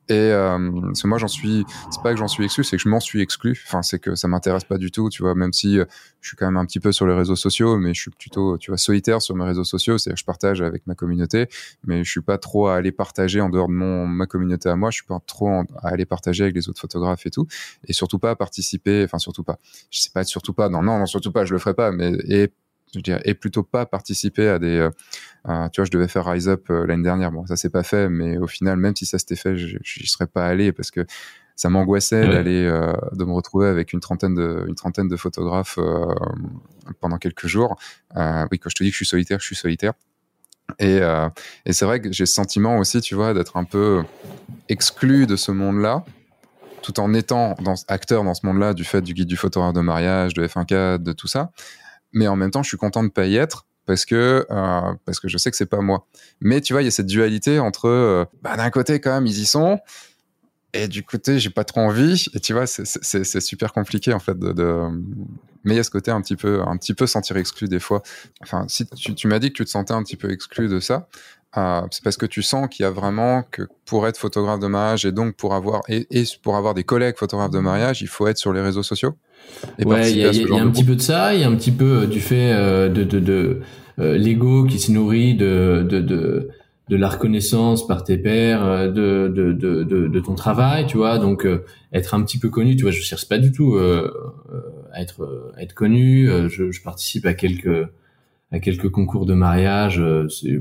Et euh, moi, j'en suis. C'est pas que j'en suis exclu, c'est que je m'en suis exclu. Enfin, c'est que ça m'intéresse pas du tout, tu vois. Même si euh, je suis quand même un petit peu sur les réseaux sociaux, mais je suis plutôt, tu vois, solitaire sur mes réseaux sociaux. C'est-à-dire, je partage avec ma communauté, mais je suis pas trop à aller partager en dehors de mon ma communauté à moi. Je suis pas trop à aller partager avec les autres photographes et tout, et surtout pas à participer. Enfin, surtout pas. Je sais pas, surtout pas. Non, non, non, surtout pas. Je le ferai pas. Mais et je dirais, et plutôt pas participer à des. Euh, tu vois, je devais faire Rise Up euh, l'année dernière. Bon, ça s'est pas fait, mais au final, même si ça s'était fait, j'y serais pas allé parce que ça m'angoissait d'aller, euh, de me retrouver avec une trentaine de, une trentaine de photographes pendant quelques jours. oui, quand je te dis que je suis solitaire, je suis solitaire. Et, et c'est vrai que j'ai ce sentiment aussi, tu vois, d'être un peu exclu de ce monde-là, tout en étant dans, acteur dans ce monde-là du fait du guide du photographe de mariage, de F1K, de tout ça. Mais en même temps, je suis content de pas y être parce que euh, parce que je sais que c'est pas moi. Mais tu vois, il y a cette dualité entre euh, bah, d'un côté quand même ils y sont et du côté j'ai pas trop envie et tu vois c'est super compliqué en fait de, mais il y a ce côté un petit peu un petit peu sentir exclu des fois. Enfin si tu, tu m'as dit que tu te sentais un petit peu exclu de ça. Euh, c'est parce que tu sens qu'il y a vraiment que pour être photographe de mariage et donc pour avoir et, et pour avoir des collègues photographes de mariage, il faut être sur les réseaux sociaux. Et ouais, il y a, y a un petit peu de ça, il y a un petit peu du fait euh, de, de, de euh, l'ego qui se nourrit de, de, de, de la reconnaissance par tes pairs, euh, de, de, de, de, ton travail, tu vois. Donc être un petit peu connu, tu vois, je cherche pas du tout à être à être connu. Je, je, participe à quelques à quelques concours de mariage.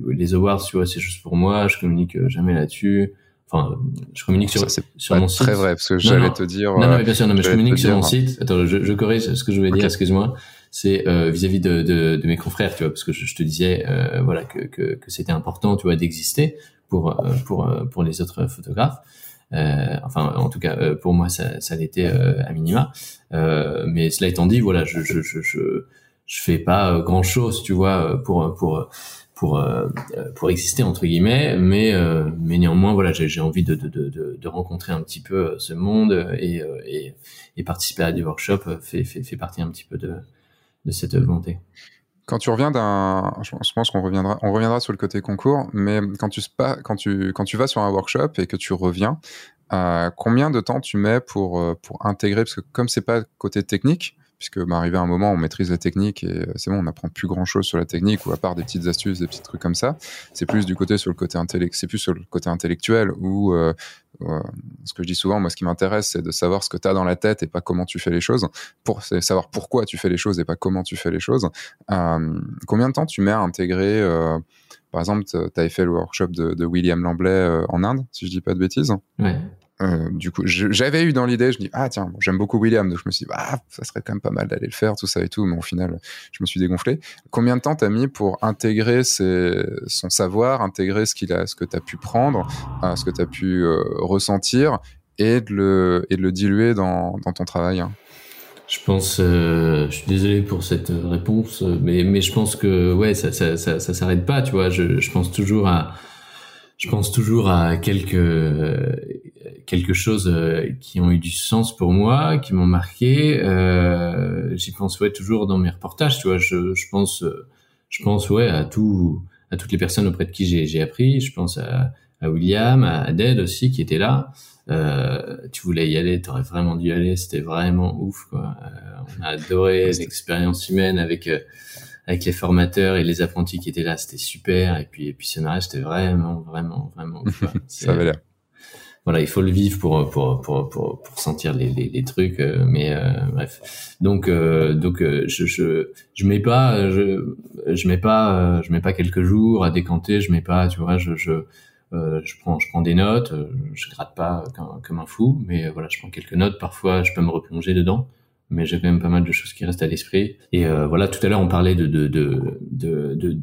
les awards, tu vois, c'est juste pour moi. Je communique jamais là-dessus. Enfin, je communique sur, ça, sur mon site. très vrai, parce que j'allais te dire. Non, non, mais bien sûr, non, mais je communique sur mon site. Attends, je, je corrige ce que je voulais dire, excuse-moi. C'est euh, vis-à-vis de, de, de, mes confrères, tu vois, parce que je, je te disais, euh, voilà, que, que, que c'était important, tu vois, d'exister pour euh, pour euh, pour les autres photographes. Euh, enfin, en tout cas, euh, pour moi, ça, ça l'était à minima. mais cela étant dit, voilà, je je je je, je fais pas grand chose, tu vois, pour pour pour euh, pour exister entre guillemets mais euh, mais néanmoins voilà j'ai envie de, de, de, de rencontrer un petit peu euh, ce monde et, et, et participer à des workshops fait, fait, fait partie un petit peu de de cette volonté. Quand tu reviens d'un, je pense qu'on reviendra, on reviendra sur le côté concours, mais quand tu quand tu quand tu vas sur un workshop et que tu reviens, euh, combien de temps tu mets pour pour intégrer? Parce que comme c'est pas côté technique, puisque bah, arrivé un moment, on maîtrise la technique et euh, c'est bon, on n'apprend plus grand chose sur la technique ou à part des petites astuces, des petits trucs comme ça. C'est plus du côté sur le côté c'est plus sur le côté intellectuel où euh, euh, ce que je dis souvent, moi, ce qui m'intéresse, c'est de savoir ce que tu as dans la tête et pas comment tu fais les choses. Pour savoir pourquoi tu fais les choses et pas comment tu fais les choses. Combien de temps tu mets à intégrer par exemple, tu avais fait le workshop de, de William Lamblay en Inde, si je dis pas de bêtises? Ouais. Euh, du coup, j'avais eu dans l'idée, je me dis ah tiens, j'aime beaucoup William, donc je me suis dit ah ça serait quand même pas mal d'aller le faire, tout ça et tout, mais au final, je me suis dégonflé. Combien de temps t'as mis pour intégrer son savoir, intégrer ce qu'il a, ce que t'as pu prendre, euh, ce que t'as pu euh, ressentir et de le et de le diluer dans, dans ton travail. Hein? Je pense, je suis désolé pour cette réponse, mais mais je pense que ouais ça ça ça, ça s'arrête pas, tu vois. Je pense toujours à je pense toujours à quelques quelque chose euh, qui ont eu du sens pour moi, qui m'ont marqué. Euh, J'y pense ouais toujours dans mes reportages, tu vois. Je, je pense, je pense ouais à tout, à toutes les personnes auprès de qui j'ai appris. Je pense à, à William, à Ded aussi qui était là. Euh, tu voulais y aller, t'aurais vraiment dû y aller. C'était vraiment ouf, quoi. Euh, on a adoré l'expérience humaine avec euh, avec les formateurs et les apprentis qui étaient là, c'était super. Et puis, et puis ce mariage, c'était vraiment, vraiment, vraiment. ça avait l'air. Voilà, il faut le vivre pour pour pour pour, pour sentir les, les, les trucs. Euh, mais euh, bref, donc euh, donc je je je mets pas je je mets pas je mets pas quelques jours à décanter. Je mets pas, tu vois, je je je prends je prends des notes. je gratte pas comme, comme un fou, mais voilà, je prends quelques notes. Parfois, je peux me replonger dedans mais j'ai quand même pas mal de choses qui restent à l'esprit. Et euh, voilà, tout à l'heure on parlait de de de de de,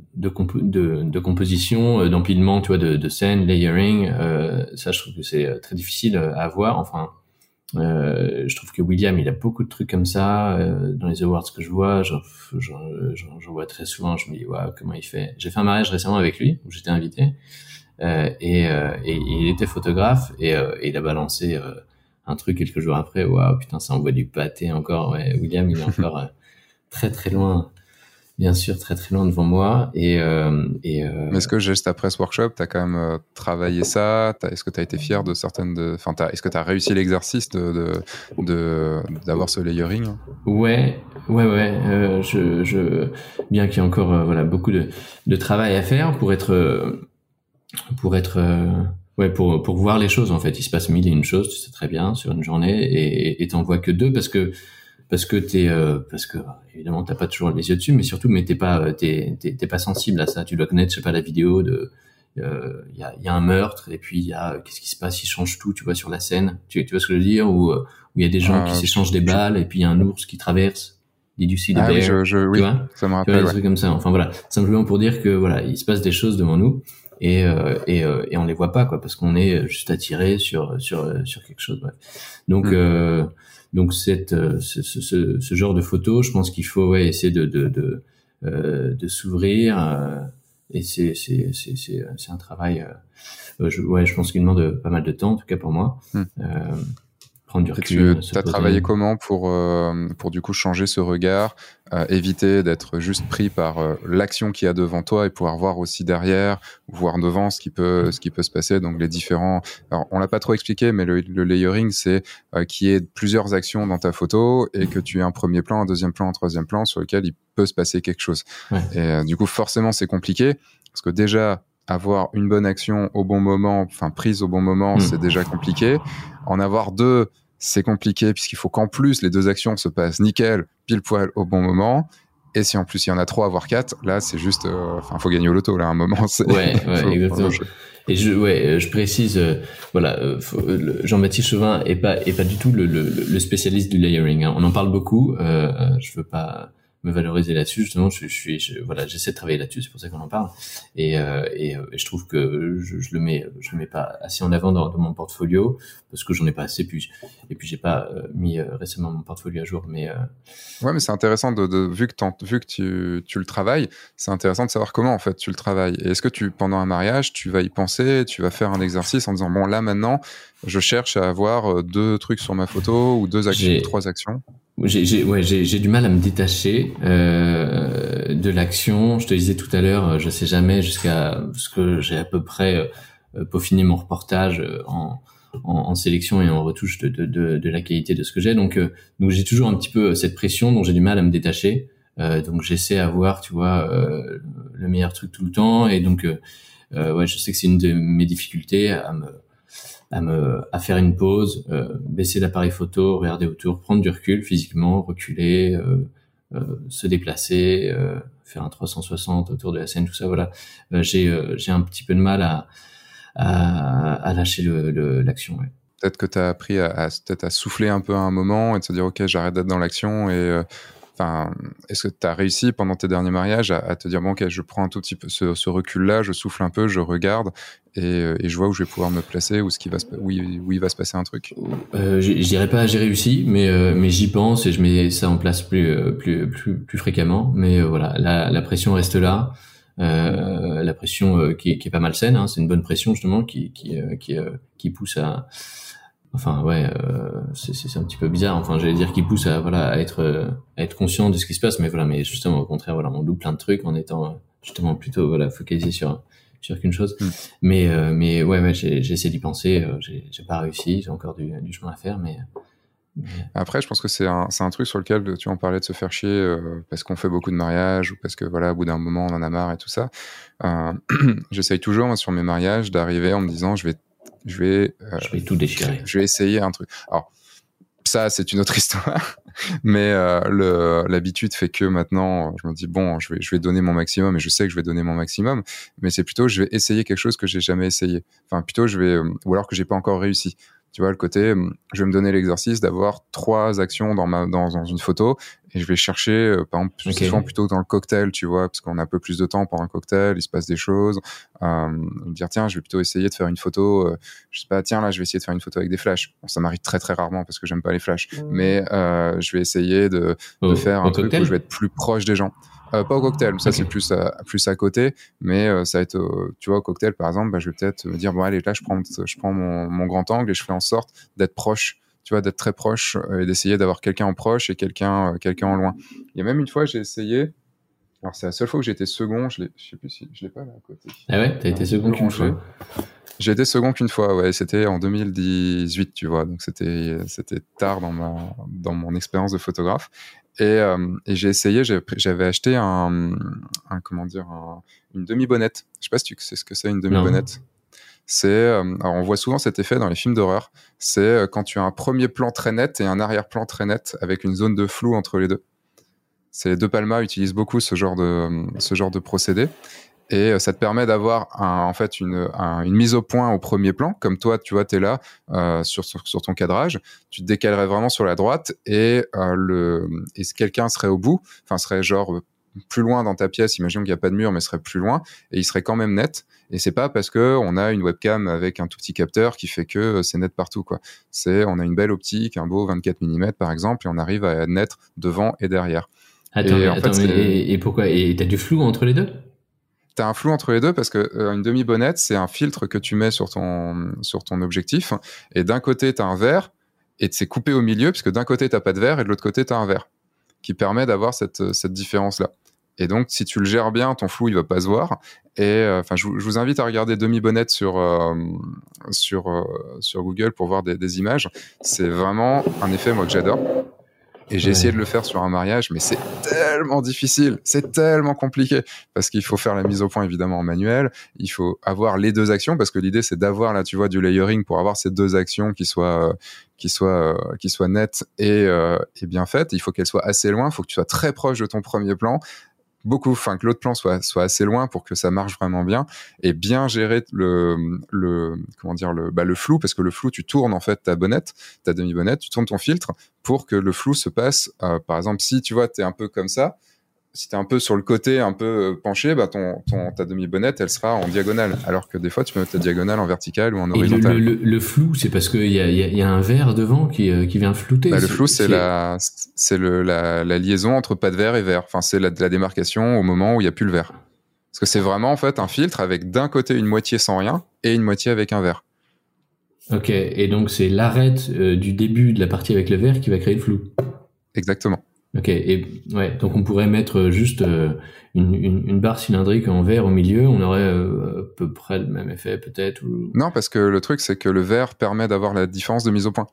de, composition, euh, d'empilement, tu vois, de, de scène, layering. Euh, ça, je trouve que c'est euh, très difficile à avoir. Enfin, euh, je trouve que William, il a beaucoup de trucs comme ça dans les awards que je vois. J'en vois très souvent. Je me dis, waouh, comment il fait J'ai fait un mariage récemment avec lui où j'étais invité. et, et il était photographe et, et il a balancé un truc quelques jours après, waouh, putain, ça envoie du pâté encore. Ouais, William, il est encore euh, très très loin, bien sûr, très très loin devant moi. Et, euh, et euh... est-ce que juste après ce workshop, tu as quand même travaillé ça Est-ce que tu as été fier de certaines de. Enfin, est-ce que tu as réussi l'exercice de, de, d'avoir ce layering? Ouais, ouais, ouais. Je, je, bien qu'il y ait encore voilà, beaucoup de, de travail à faire pour être. pour être Ouais, pour pour voir les choses en fait, il se passe mille et une choses, tu sais très bien sur une journée et et t'en vois que deux parce que parce que t'es euh, parce que évidemment t'as pas toujours les yeux dessus, mais surtout mais t'es pas t'es t'es pas sensible à ça. Tu dois connaître je sais pas la vidéo de il euh, y a il y a un meurtre et puis il y a qu'est-ce qui se passe, il change tout, tu vois sur la scène. Tu tu vois ce que je veux dire? Ou où il y a des gens qui s'échangent des balles et puis il y a un ours qui traverse. See the ah, oui, je, je, oui, ça me rappelle. Des trucs comme ça. Enfin voilà, simplement pour dire que voilà, il se passe des choses devant nous et euh, et, euh, et on les voit pas quoi parce qu'on est juste attiré sur sur sur quelque chose. Bref. Donc mm. euh, donc cette ce, ce, ce, genre de photos, je pense qu'il faut ouais, essayer de de de, euh, de s'ouvrir et c'est c'est c'est c'est un travail euh, je, ouais je pense qu'il demande pas mal de temps en tout cas pour moi hmm. Euh, prendre du recul tu as travaillé comment pour euh, pour du coup changer ce regard éviter d'être juste pris par l'action qu'il y a devant toi et pouvoir voir aussi derrière voir devant ce qui peut ce qui peut se passer donc les différents alors on l'a pas trop expliqué mais le, le layering c'est qu'il y ait plusieurs actions dans ta photo et que tu aies un premier plan un deuxième plan un troisième plan sur lequel il peut se passer quelque chose. Et euh, du coup, forcément, c'est compliqué parce que déjà, avoir une bonne action au bon moment, enfin prise au bon moment, hmm. c'est déjà compliqué. En avoir deux, c'est compliqué puisqu'il faut qu'en plus les deux actions se passent nickel, pile poil au bon moment. Et si en plus il y en a trois, voire quatre, là c'est juste, euh, enfin, faut gagner au loto là, à un moment. Ouais, ouais, exactement. Et je, ouais, je précise, euh, voilà, Jean-Baptiste Chauvin est pas est pas du tout le, le, le spécialiste du layering. Hein. On en parle beaucoup. Euh, je veux pas me valoriser là-dessus justement je, suis je, voilà j'essaie de travailler là-dessus c'est pour ça qu'on en parle. Et, euh, et, euh, et, je trouve que je, je, le mets je le mets pas assez en avant dans, dans mon portfolio parce que j'en ai pas assez puis et puis j'ai pas euh, mis récemment mon portfolio à jour mais ouais mais c'est intéressant de, de vu que vu que tu, tu le travailles c'est intéressant de savoir comment en fait tu le travailles. Et est-ce que tu pendant un mariage tu vas y penser tu vas faire un exercice en disant bon là maintenant je cherche à avoir deux trucs sur ma photo ou deux actions trois actions? J'ai ouais, du mal à me détacher euh, de l'action. Je te disais tout à l'heure, je sais jamais jusqu'à ce que j'ai à peu près euh, peaufiné mon reportage euh, en, en, sélection et en retouche de, de, de, de la qualité de ce que j'ai. Donc, euh, donc j'ai toujours un petit peu cette pression dont j'ai du mal à me détacher. Euh, donc j'essaie à voir, tu vois, euh, le meilleur truc tout le temps. Et donc, ouais, je sais que c'est une de mes difficultés à me à me à faire une pause, euh, baisser l'appareil photo, regarder autour, prendre du recul physiquement, reculer, euh, euh, se déplacer, euh, faire un 360 autour de la scène, tout ça. Voilà, euh, j'ai j'ai un petit peu de mal à à, à lâcher le l'action. Ouais. Peut-être que tu as appris à, à peut-être à souffler un peu à un moment et de se dire ok j'arrête d'être dans l'action et Enfin, est-ce que tu as réussi pendant tes derniers mariages à, te dire bon ok je prends un tout petit peu ce, recul là, je souffle un peu, je regarde et, euh, et, je vois où je vais pouvoir me placer ou ce qui va se, où, il, où il va se passer un truc? Euh, je dirais pas j'ai réussi, mais euh, mais j'y pense et je mets ça en place plus euh, plus plus, fréquemment. Mais voilà, la, pression reste là. la pression qui, qui est pas mal saine, hein, c'est une bonne pression justement qui qui, qui pousse à enfin ouais euh, c'est un petit peu bizarre enfin j'allais dire qu'il pousse à voilà à être à être conscient de ce qui se passe mais voilà mais justement au contraire voilà on loupe plein de trucs en étant justement plutôt voilà focalisé sur sur qu'une chose mm. mais euh, mais ouais, ouais j'ai essayé d'y penser euh, j'ai pas réussi j'ai encore du, du chemin à faire mais, Après, je pense que c'est un, un truc sur lequel tu en parlais de se faire chier euh, parce qu'on fait beaucoup de mariages ou parce que voilà, au bout d'un moment, on en a marre et tout ça. Euh, J'essaye toujours moi, sur mes mariages d'arriver en me disant, je vais je vais, euh, je vais tout déchirer. Je vais essayer un truc. Alors, ça, c'est une autre histoire. Mais euh, l'habitude fait que maintenant, je me dis bon, je vais, je vais donner mon maximum et je sais que je vais donner mon maximum. Mais c'est plutôt, je vais essayer quelque chose que j'ai jamais essayé. Enfin, plutôt, je vais, ou alors que j'ai pas encore réussi. Tu vois, le côté, je vais me donner l'exercice d'avoir trois actions dans, ma, dans, dans, une photo et je vais chercher, euh, par exemple, okay. souvent plutôt dans le cocktail, tu vois, parce qu'on a un peu plus de temps pour un cocktail, il se passe des choses. Euh, dire, tiens, je vais plutôt essayer de faire une photo, euh, je sais pas, tiens, là, je vais essayer de faire une photo avec des flashs. Bon, ça m'arrive très, très rarement parce que j'aime pas les flashs, mmh. mais euh, je vais essayer de, de faire un truc où je vais être plus proche des gens. Euh, pas au cocktail, ça okay. c'est plus à, plus à côté, mais euh, ça va être, tu vois, au cocktail par exemple, bah, je vais peut-être me dire bon allez là je prends, je prends mon, mon grand angle et je fais en sorte d'être proche, tu vois, d'être très proche et d'essayer d'avoir quelqu'un en proche et quelqu'un quelqu'un en loin. Il y a même une fois j'ai essayé, alors c'est la seule fois que j'ai été second, je, je sais plus si je l'ai pas là à côté. Ah ouais, t'as été second qu'une fois. J'ai été second qu'une fois, ouais. C'était en 2018, tu vois. Donc c'était c'était tard dans ma dans mon expérience de photographe. Et, euh, et j'ai essayé, j'avais acheté un, un, comment dire, un, une demi-bonnette. Je sais pas si tu sais ce que c'est une demi-bonnette? C'est, euh, alors on voit souvent cet effet dans les films d'horreur. C'est euh, quand tu as un premier plan très net et un arrière-plan très net avec une zone de flou entre les deux. C'est De Palma utilise beaucoup ce genre de ce genre de procédé. et euh, ça te permet d'avoir en fait une, une, mise au point au premier plan comme toi tu vois tu es là euh, sur, sur, ton cadrage tu te décalerais vraiment sur la droite et euh, le et quelqu'un serait au bout enfin serait genre plus loin dans ta pièce imaginons qu'il n'y a pas de mur mais serait plus loin et il serait quand même net et c'est pas parce que on a une webcam avec un tout petit capteur qui fait que c'est net partout quoi c'est on a une belle optique un beau 24 mm par exemple et on arrive à être net devant et derrière Attends, et, attends, et, pourquoi? Et t'as du flou entre les deux? T'as un flou entre les deux parce que euh, une demi-bonnette, c'est un filtre que tu mets sur ton, sur ton objectif. Et d'un côté, tu as un verre et c'est coupé au milieu, puisque d'un côté, t'as pas de verre et de l'autre côté, tu as un verre qui permet d'avoir cette, cette différence-là. Et donc, si tu le gères bien, ton flou, il va pas se voir. Et euh, enfin, je, vous invite à regarder demi-bonnette sur euh, sur sur Google pour voir des, des images. C'est vraiment un effet moi que j'adore. Et j'ai essayé de le faire sur un mariage, mais c'est tellement difficile, c'est tellement compliqué parce qu'il faut faire la mise au point évidemment en manuel. Il faut avoir les deux actions parce que l'idée c'est d'avoir là, tu vois, du layering pour avoir ces deux actions qui soient euh, qui soient euh, qui soient nettes et, euh, et bien faites. Il faut qu'elles soient assez loin. Il faut que tu sois très proche de ton premier plan beaucoup, enfin que l'autre plan soit soit assez loin pour que ça marche vraiment bien et bien gérer le le comment dire le bah, le flou parce que le flou tu tournes en fait ta bonnette, ta demi bonnette, tu tournes ton filtre pour que le flou se passe. Euh, par exemple, si tu vois tu es un peu comme ça, si tu es un peu sur le côté, un peu euh, penché, bah ton, ton, ta demi-bonnette, elle sera en diagonale. Alors que des fois, tu peux mettre ta diagonale en verticale ou en horizontale. Le, le, flou, c'est parce qu'il y a, y, y a, un verre devant qui, euh, qui vient flouter. Bah, le flou, c'est la, c'est le, la, la, liaison entre pas de verre et verre. Enfin, c'est la, la démarcation au moment où il n'y a plus le verre. Parce que c'est vraiment, en fait, un filtre avec d'un côté une moitié sans rien et une moitié avec un verre. Ok. Et donc, c'est l'arrêt euh, du début de la partie avec le verre qui va créer le flou. Exactement. Ok, et ouais, donc on pourrait mettre juste euh, une, une, une, barre cylindrique en verre au milieu, on aurait euh, à peu près le même effet peut-être ou... Non, parce que le truc c'est que le verre permet d'avoir la différence de mise au point.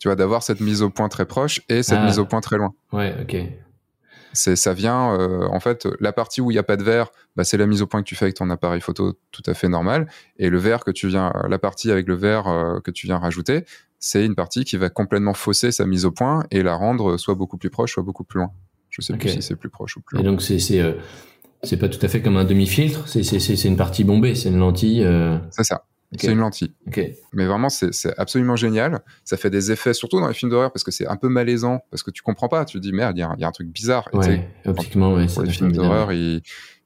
Tu vois, d'avoir cette mise au point très proche et cette ah. mise au point très loin. Ouais, ok. C'est ça vient euh, en fait la partie où il n'y a pas de verre, bah, c'est la mise au point que tu fais avec ton appareil photo tout à fait normal et le verre que tu viens la partie avec le verre que tu viens rajouter, c'est une partie qui va complètement fausser sa mise au point et la rendre soit beaucoup plus proche, soit beaucoup plus loin. Je sais plus si c'est plus proche ou plus loin. Et donc c'est c'est euh, c'est pas tout à fait comme un demi-filtre, c'est c'est c'est une partie bombée, c'est une lentille. Euh... C'est ça. C'est une lentille. Okay. Mais vraiment, c'est absolument génial. Ça fait des effets, surtout dans les films d'horreur, parce que c'est un peu malaisant, parce que tu comprends pas. Tu te dis, merde, il y, y, a un truc bizarre. Ouais, optiquement, ouais. Pour les films d'horreur, ils,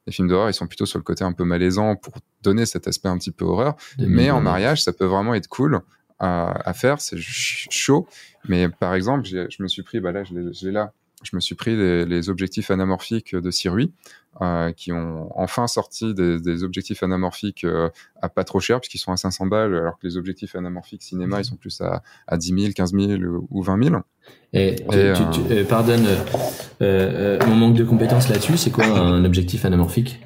les films d'horreur, ils sont plutôt sur le côté un peu malaisant pour donner cet aspect un petit peu horreur. Mais en mariage, ça peut vraiment être cool à, faire, c'est chaud. Mais par exemple, je me suis pris, bah là, je l'ai là, je me suis pris les, objectifs anamorphiques de Sirui, euh, qui ont enfin sorti des, objectifs anamorphiques euh, à pas trop cher, puisqu'ils sont à 500 balles, alors que les objectifs anamorphiques cinéma, ils sont plus à, à 10 000, 15 000 ou 20 000. Et, tu, euh, pardonne mon manque de compétences là-dessus, c'est quoi un objectif anamorphique?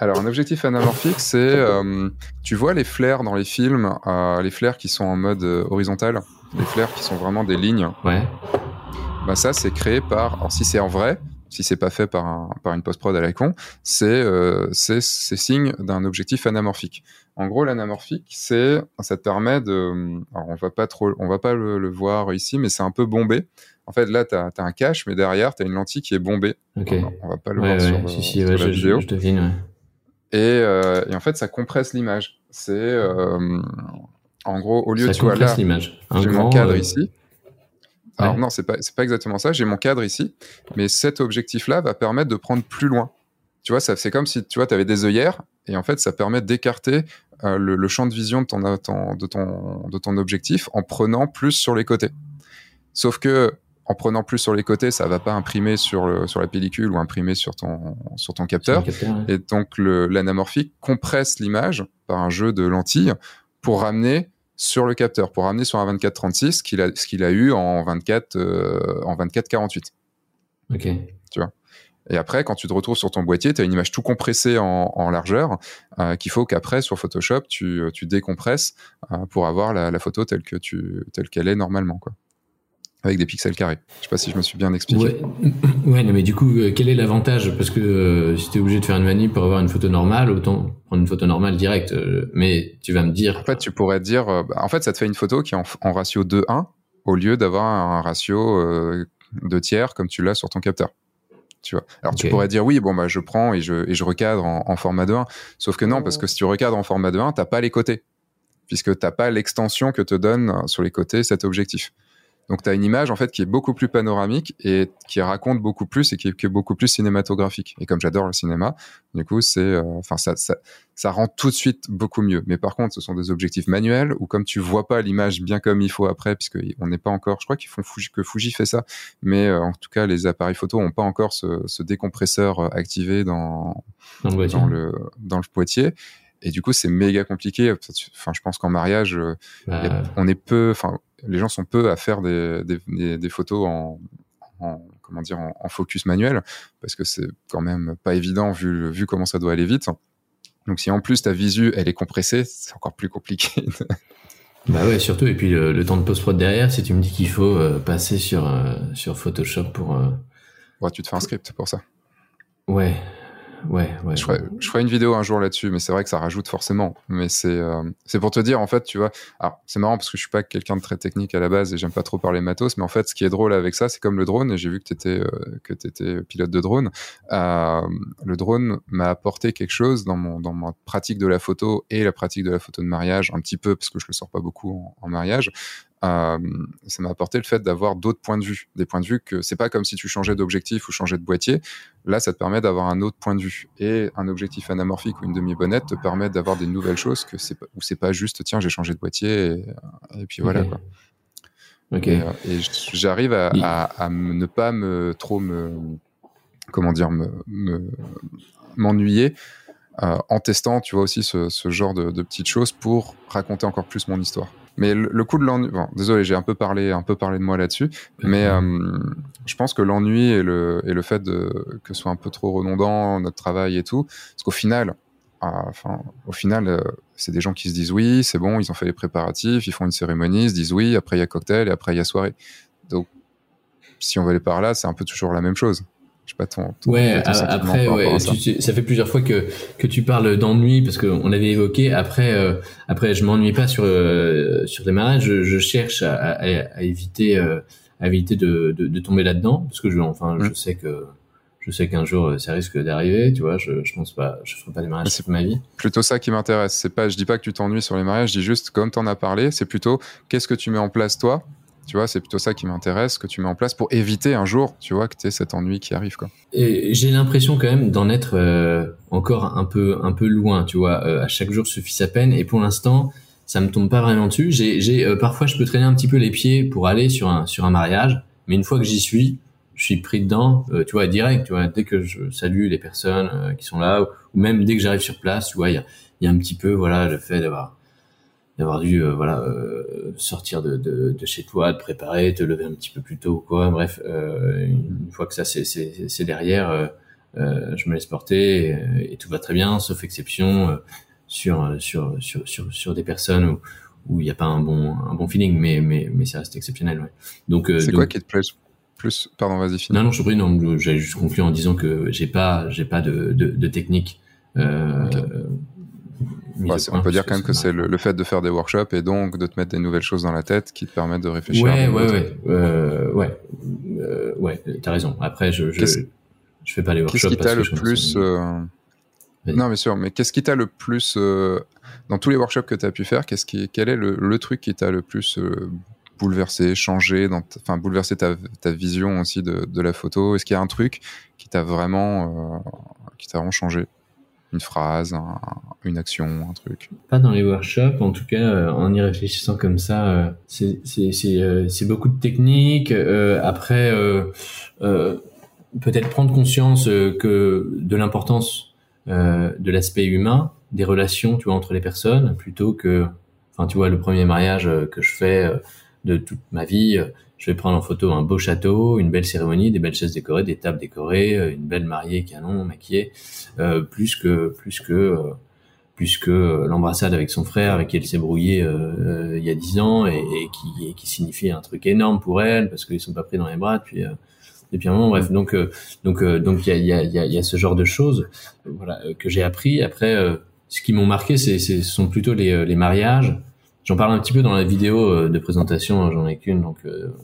Alors, un objectif anamorphique, c'est, euh, tu vois les flares dans les films, euh, les flares qui sont en mode euh, horizontal, les flares qui sont vraiment des lignes. Ouais. Bah ça, c'est créé par, alors si c'est en vrai, si c'est pas fait par, un, par une post-prod à la con, c'est euh, c'est signe d'un objectif anamorphique. En gros, l'anamorphique, c'est ça te permet de, alors on va pas trop, on va pas le, voir ici, mais c'est un peu bombé. En fait, là, tu as, un cache, mais derrière, tu as une lentille qui est bombée. Ok. On, va pas le voir sur, si, si, la vidéo. Je, je devine, et, euh, et, en fait, ça compresse l'image. C'est euh, en gros au lieu ça de tu vois là, j'ai mon cadre ici. Alors non, c'est pas c'est pas exactement ça. J'ai mon cadre ici, mais cet objectif-là va permettre de prendre plus loin. Tu vois, ça c'est comme si tu vois, tu avais des œillères et en fait, ça permet d'écarter euh, le, le, champ de vision de ton, de ton de ton objectif en prenant plus sur les côtés. Sauf que en prenant plus sur les côtés, ça va pas imprimer sur, le, sur la pellicule ou imprimer sur ton, sur ton capteur. Et donc l'anamorphique compresse l'image par un jeu de lentilles pour ramener sur le capteur, pour ramener sur un 24-36 ce qu'il a, qu'il a eu en 24, euh, en 24-48. Ok. Tu vois. Et après, quand tu te retrouves sur ton boîtier, tu as une image tout compressée en, en largeur euh, qu'il faut qu'après, sur Photoshop, tu, tu décompresses euh, pour avoir la, la, photo telle que tu, telle qu'elle est normalement, quoi avec des pixels carrés. Je sais pas si je me suis bien expliqué. Ouais, ouais mais du coup, euh, quel est l'avantage? Parce que euh, si tu es obligé de faire une manip pour avoir une photo normale, autant prendre une photo normale directe. Euh, mais tu vas me dire... En fait, tu pourrais dire... Bah, en fait, ça te fait une photo qui est en, ratio 2-1 au lieu d'avoir un ratio 2 tiers comme tu l'as sur ton capteur. tu vois? Alors tu pourrais dire oui, bon bah je prends et je, et je recadre en, format de 1, sauf que non, parce que si tu recadres en format de 1, t'as pas les côtés, puisque t'as pas l'extension que te donne euh, sur les côtés cet objectif. Donc tu as une image en fait qui est beaucoup plus panoramique et qui raconte beaucoup plus et qui est, beaucoup plus cinématographique. Et comme j'adore le cinéma, du coup c'est, euh, enfin ça, ça, ça rend tout de suite beaucoup mieux. Mais par contre, ce sont des objectifs manuels où comme tu vois pas l'image bien comme il faut après, puisque on n'est pas encore, je crois qu'ils font Fuji, que Fuji fait ça, mais euh, en tout cas les appareils photo ont pas encore ce, ce décompresseur euh, activé dans dans le, dans le, dans le boîtier et du coup c'est méga compliqué enfin je pense qu'en mariage bah, on est peu enfin les gens sont peu à faire des, des, des photos en, en, comment dire en, focus manuel parce que c'est quand même pas évident vu vu comment ça doit aller vite. Donc si en plus ta visu elle est compressée, c'est encore plus compliqué. bah ouais, surtout et puis le, temps de post prod derrière, si tu me dis qu'il faut euh, passer sur euh, sur Photoshop pour euh... ouais, tu te fais un script pour ça. Ouais, Ouais, ouais. Je ferai, je ferai, une vidéo un jour là-dessus, mais c'est vrai que ça rajoute forcément. Mais c'est euh, c'est pour te dire, en fait, tu vois. Alors, c'est marrant parce que je suis pas quelqu'un de très technique à la base et j'aime pas trop parler matos, mais en fait, ce qui est drôle avec ça, c'est comme le drone, et j'ai vu que tu étais, euh, que étais pilote de drone. Euh, le drone m'a apporté quelque chose dans, mon, dans ma pratique de la photo et la pratique de la photo de mariage, un petit peu, parce que je le sors pas beaucoup en, en mariage. Euh, ça m'a apporté le fait d'avoir d'autres points de vue, des points de vue que c'est pas comme si tu changeais d'objectif ou changeais de boîtier. Là, ça te permet d'avoir un autre point de vue. Et un objectif anamorphique ou une demi-bonnette te permet d'avoir des nouvelles choses que c'est où c'est pas juste tiens j'ai changé de boîtier et, puis voilà quoi. Et, euh, j'arrive à, à, ne pas me trop me comment dire me m'ennuyer euh, en testant tu vois aussi ce, ce genre de, de petites choses pour raconter encore plus mon histoire. Mais le, coup de l'ennui, bon, désolé, j'ai un peu parlé, un peu parlé de moi là-dessus, mais euh, je pense que l'ennui et le, et le fait de, que ce soit un peu trop redondant, notre travail et tout, parce qu'au final, ah, enfin, au final, euh, c'est des gens qui se disent oui, c'est bon, ils ont fait les préparatifs, ils font une cérémonie, ils se disent oui, après il y a cocktail et après il y a soirée. Donc, si on va aller par là, c'est un peu toujours la même chose sais pas ton, ouais après ouais, ça. fait plusieurs fois que que tu parles d'ennui parce qu'on avait évoqué après euh, après je m'ennuie pas sur euh, sur des mariages je, je cherche à, à, à éviter euh, à éviter de, de, de tomber là-dedans parce que je enfin je mmh. sais que je sais qu'un jour ça risque d'arriver tu vois je je pense pas je ferai pas des mariages toute ma vie plutôt ça qui m'intéresse c'est pas je dis pas que tu t'ennuies sur les mariages je dis juste comme tu en as parlé c'est plutôt qu'est-ce que tu mets en place toi tu vois, c'est plutôt ça qui m'intéresse, que tu mets en place pour éviter un jour, tu vois, que tu aies cet ennui qui arrive, quoi. Et j'ai l'impression quand même d'en être euh, encore un peu, un peu loin, tu vois. Euh, à chaque jour suffit sa peine. Et pour l'instant, ça me tombe pas vraiment dessus. J'ai, j'ai, euh, parfois, je peux traîner un petit peu les pieds pour aller sur un, sur un mariage. Mais une fois que j'y suis, je suis pris dedans, tu vois, direct, tu vois, dès que je salue les personnes qui sont là, ou, même dès que j'arrive sur place, tu vois, il y a, y a un petit peu, voilà, le fait d'avoir d'avoir dû euh, voilà euh, sortir de, de, de, chez toi, te préparer, te lever un petit peu plus tôt quoi. Bref, euh, une fois que ça c'est c'est derrière, je me laisse porter et, tout va très bien, sauf exception sur sur sur sur sur des personnes où où il n'y a pas un bon un bon feeling, mais mais mais ça reste exceptionnel. Ouais. Donc c'est quoi qui te plaît plus? Pardon, vas-y. Non non, je prie. Non, j'avais juste conclu en disant que j'ai pas j'ai pas de de, de technique. On peut dire quand même que c'est le, fait de faire des workshops et donc de te mettre des nouvelles choses dans la tête qui te permettent de réfléchir. Ouais, ouais, ouais, euh, ouais, euh, ouais. T'as raison. Après, je, je, je fais pas les workshops. Qu'est-ce qui t'a le plus euh... Non, bien sûr. Mais qu'est-ce qui t'a le plus euh, dans tous les workshops que tu as pu faire Qu'est-ce qui, quel est le, le truc qui t'a le plus bouleversé, changé, dans enfin bouleversé ta, ta vision aussi de, de la photo? Est-ce qu'il y a un truc qui t'a vraiment, qui t'a vraiment changé? Une phrase, une action, un truc Pas dans les workshops, en tout cas, euh, en y réfléchissant comme ça, euh, c'est euh, beaucoup de techniques. après, peut-être prendre conscience que de l'importance de l'aspect humain, des relations, tu vois, entre les personnes, plutôt que, enfin, tu vois, le premier mariage que je fais de toute ma vie je vais prendre en photo un beau château, une belle cérémonie, des belles chaises décorées, des tables décorées, euh, une belle mariée canon maquillée, euh, plus que plus que euh, plus que l'embrassade avec son frère avec qui elle s'est brouillée euh, il y a dix ans et, qui, qui signifie un truc énorme pour elle parce qu'ils sont pas pris dans les bras depuis depuis un moment. Bref, donc donc donc il y a il y a, y a ce genre de choses voilà que j'ai appris. Après, ce qui m'ont marqué, c'est ce sont plutôt les, les mariages J'en parle un petit peu dans la vidéo de présentation, hein, j'en ai qu'une, donc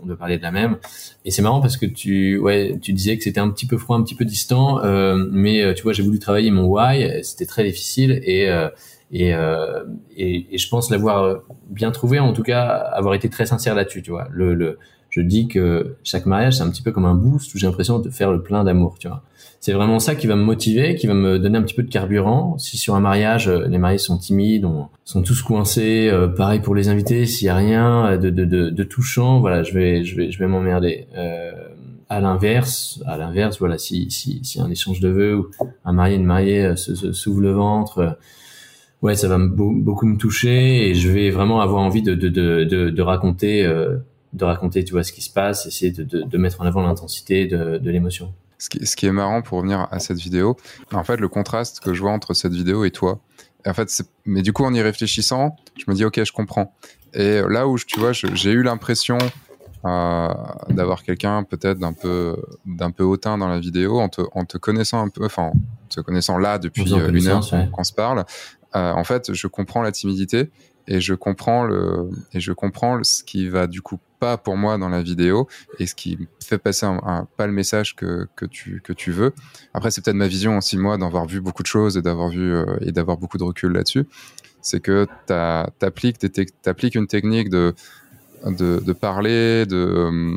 on doit parler de la même. Et c'est marrant parce que tu, ouais, tu disais que c'était un petit peu froid, un petit peu distant, mais tu vois, j'ai voulu travailler mon why, c'était très difficile et et, et, et, je pense l'avoir bien trouvé, en tout cas avoir été très sincère là-dessus, tu vois. Le, le, je dis que chaque mariage, c'est un petit peu comme un boost où j'ai l'impression de faire le plein d'amour, tu vois. C'est vraiment ça qui va me motiver, qui va me donner un petit peu de carburant. Si sur un mariage, euh, les mariés sont timides, sont tous coincés, euh, pareil pour les invités, s'il y a rien de, de, de, de, touchant, voilà, je vais, je vais, je vais m'emmerder. Euh, à l'inverse, à l'inverse, voilà, si, si, si un échange de vœux ou un marié, une mariée euh, se, s'ouvre le ventre, ouais, ça va beaucoup me toucher et je vais vraiment avoir envie de, de, de, de, raconter de raconter, tu vois, ce qui se passe, essayer de, de, de mettre en avant l'intensité de, de l'émotion. Ce qui, ce qui, est marrant pour revenir à cette vidéo, en fait, le contraste que je vois entre cette vidéo et toi, en fait, mais du coup, en y réfléchissant, je me dis, ok, je comprends. Et là où, tu vois, j'ai eu l'impression euh, d'avoir quelqu'un peut-être d'un peu, d'un peu hautain dans la vidéo, en te, en te connaissant un peu, enfin, en te connaissant là depuis euh, une heure qu'on se parle, euh, en fait, je comprends la timidité et je comprends le et je comprends ce qui va du coup pas pour moi dans la vidéo et ce qui fait passer pas le message que, que tu que tu veux. Après c'est peut-être ma vision aussi moi d'avoir vu beaucoup de choses et d'avoir vu euh, et d'avoir beaucoup de recul là-dessus. C'est que tu appliques une technique de de, parler, de, euh,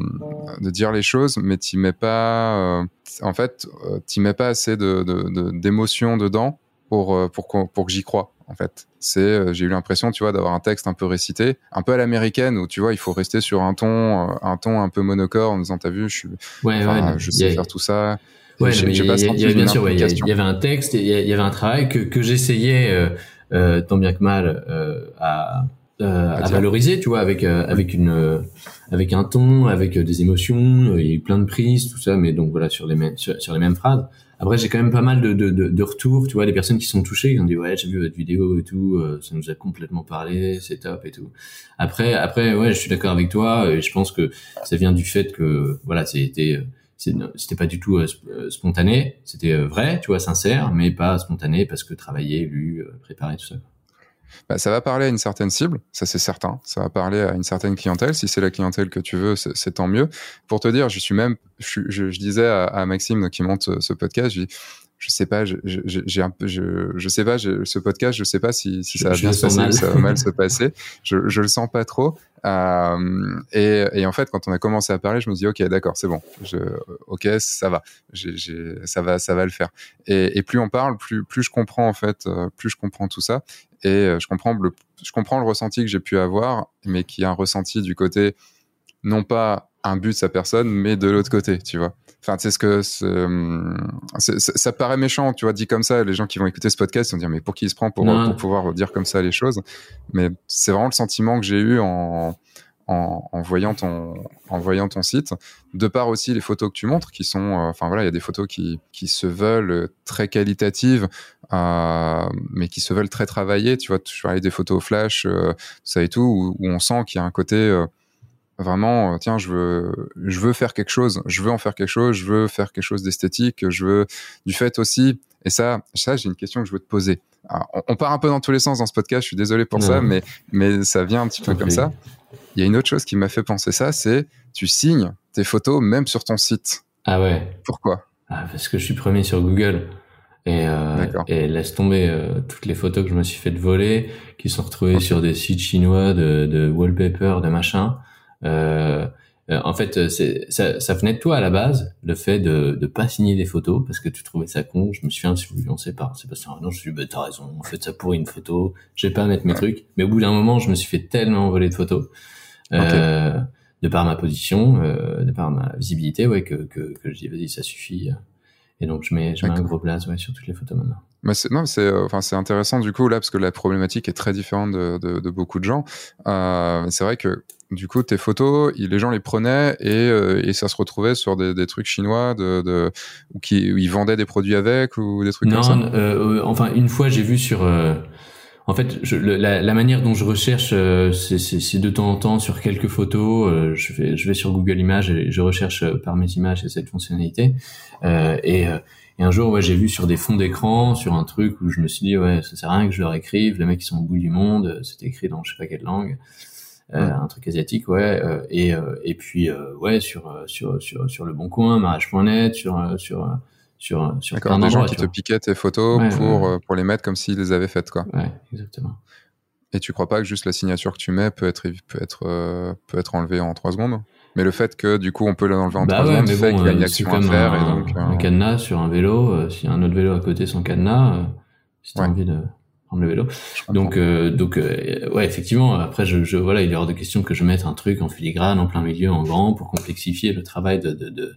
de dire les choses, mais tu mets pas, euh, en fait, tu mets pas assez de d'émotion dedans pour pour, pour que j'y crois en fait. C'est, euh, j'ai eu l'impression, tu vois, d'avoir un texte un peu récité, un peu à l'américaine où tu vois, il faut rester sur un ton, euh, un ton un peu monocorde en disant, t'as vu, je suis, ouais, ouais, je sais faire tout ça. Ouais, il y, avait bien sûr, il y, avait un texte, il y avait un travail que, que j'essayais euh, euh, tant bien que mal euh, à, euh, à, valoriser, tu vois, avec avec une avec un ton, avec des émotions, il y a eu plein de prises, tout ça, mais donc voilà sur les mêmes sur, sur les mêmes phrases. Après, j'ai quand même pas mal de, de, de, de, retours, tu vois, des personnes qui sont touchées, qui ont dit ouais, j'ai vu votre vidéo et tout, euh, ça nous a complètement parlé, c'est top et tout. Après, après, ouais, je suis d'accord avec toi et je pense que ça vient du fait que voilà, c'était c'était pas du tout euh, euh, spontané, c'était vrai, tu vois, sincère, mais pas spontané parce que travailler, lu, préparer tout ça bah, ça va parler à une certaine cible, ça c'est certain. Ça va parler à une certaine clientèle. Si c'est la clientèle que tu veux, c'est tant mieux. Pour te dire, je suis même, je, je, je disais à, à, Maxime qui monte ce podcast, je dis, je sais pas, j'ai un peu, je, je sais pas, ce podcast, je sais pas si, si ça va bien se passer ou ça va mal se passer. Je, je le sens pas trop. Euh, et, et, en fait, quand on a commencé à parler, je me dis ok, d'accord, c'est bon. Je, ok, ça va. Ça va, ça va le faire. Et, et, plus on parle, plus, plus je comprends en fait, euh, plus je comprends tout ça. Et euh, je comprends le, je comprends le ressenti que j'ai pu avoir, mais qui est un ressenti du côté non pas un but de sa personne, mais de l'autre côté, tu vois. Enfin, c'est ce que ça paraît méchant, tu vois, dit comme ça. Les gens qui vont écouter ce podcast vont dire mais pour qui il se prend pour, pour pouvoir dire comme ça les choses? Mais c'est vraiment le sentiment que j'ai eu en, en, en, voyant ton en voyant ton site. De part aussi les photos que tu montres, qui sont, euh, enfin voilà, il y a des photos qui qui se veulent très qualitatives, euh, mais qui se veulent très travaillées. Tu vois, tu parlais des photos flash, euh, ça et tout, où, où on sent qu'il y a un côté euh, vraiment tiens je veux je veux faire quelque chose je veux en faire quelque chose je veux faire quelque chose d'esthétique je veux du fait aussi. Et ça ça j'ai une question que je veux te poser. On, part un peu dans tous les sens dans ce podcast je suis désolé pour ça mais mais ça vient un petit peu comme ça il y a une autre chose qui m'a fait penser ça c'est tu signes tes photos même sur ton site ah ouais pourquoi? Ah, parce que je suis premier sur Google et, euh, et laisse tomber euh, toutes les photos que je me suis fait voler qui sont retrouvées sur des sites chinois de, de wallpaper de machin euh, en fait, ça, ça, venait de toi à la base, le fait de ne pas signer des photos parce que tu trouvais ça con. Je me suis influencé par Sébastien Non, Je me suis dit, bah, t'as raison, en fait, ça pourrit une photo. Je vais pas mettre mes trucs. Mais au bout d'un moment, je me suis fait tellement voler de photos. Euh, de par ma position, euh, de par ma visibilité, ouais, que, que, que je dis, vas-y, ça suffit. Et donc, je mets, je mets un gros blaze ouais, sur toutes les photos maintenant. Mais c'est, non, c'est, euh, enfin, c'est intéressant du coup là parce que la problématique est très différente de, de, de beaucoup de gens. Euh, c'est vrai que du coup, tes photos, les gens les prenaient et, euh, et ça se retrouvait sur des, des trucs chinois de, de ou qui où ils vendaient des produits avec ou des trucs non, comme ça. Euh, enfin, une fois, j'ai vu sur en fait, je, la, la, manière dont je recherche, c'est de temps en temps sur quelques photos. je, vais, je vais sur Google Images et je recherche par mes images cette fonctionnalité. et Et un jour, ouais, j'ai vu sur des fonds d'écran, sur un truc où je me suis dit, ouais, ça sert à rien que je leur écrive. Les mecs, ils sont au bout du monde. C'était écrit dans je sais pas quelle langue. Euh, un truc asiatique, ouais. Euh, et, euh, et puis, ouais, sur, sur, sur, sur le bon coin, mariage.net, sur, sur, sur, sur plein des gens qui te piquaient tes photos pour, pour les mettre comme s'ils les avaient faites, quoi. Ouais, exactement. Et tu crois pas que juste la signature que tu mets peut être, peut être, peut être enlevée en 3 secondes? Mais le fait que du coup on peut l'enlever en bah 3 secondes fait qu'il y a une action à faire. Un, et donc, un cadenas sur un vélo, s'il y a un autre vélo à côté sans cadenas, si tu as envie de prendre le vélo. Donc, euh, donc, euh, ouais, effectivement. Après, je, je, voilà, il est hors de question que je mette un truc en filigrane, en plein milieu, en grand, pour complexifier le travail de, de, de,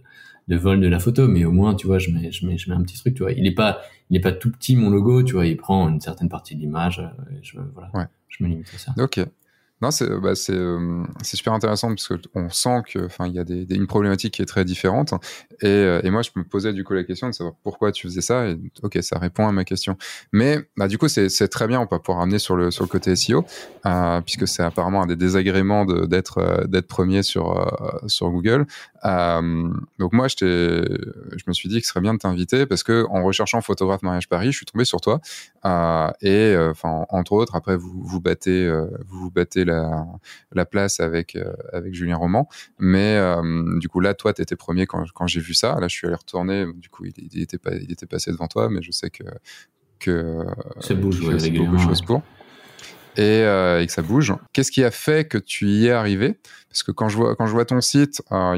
de vol de la photo. Mais au moins, tu vois, je mets, je mets, je mets un petit truc. Tu vois, il est pas, il est pas tout petit mon logo. Tu vois, il prend une certaine partie de l'image. Euh, je, voilà, ouais. je me limite à ça. Ok. Non, c'est bah, euh, super intéressant parce que on sent que enfin il y a des, une problématique qui est très différente et, euh, et moi je me posais du coup la question de savoir pourquoi tu faisais ça et ok ça répond à ma question. Mais bah du coup c'est très bien on va pouvoir amener sur le sur le côté SEO euh, puisque c'est apparemment un des désagréments d'être d'être premier sur sur Google. Donc moi je je me suis dit que ce serait bien de t'inviter parce que en recherchant photographe mariage Paris je suis tombé sur toi et enfin entre autres après vous vous battez vous vous battez la, place avec, euh, avec Julien Roman. Mais euh, du coup, là, toi, tu étais premier quand, quand j'ai vu ça. Là, je suis allé retourner. Du coup, il, était, pas, il était passé devant toi, mais je sais que. que ça bouge, beaucoup de choses pour. Et, euh, et, que ça bouge. Qu'est-ce qui a fait que tu y es arrivé? Parce que quand je vois, quand je vois ton site, a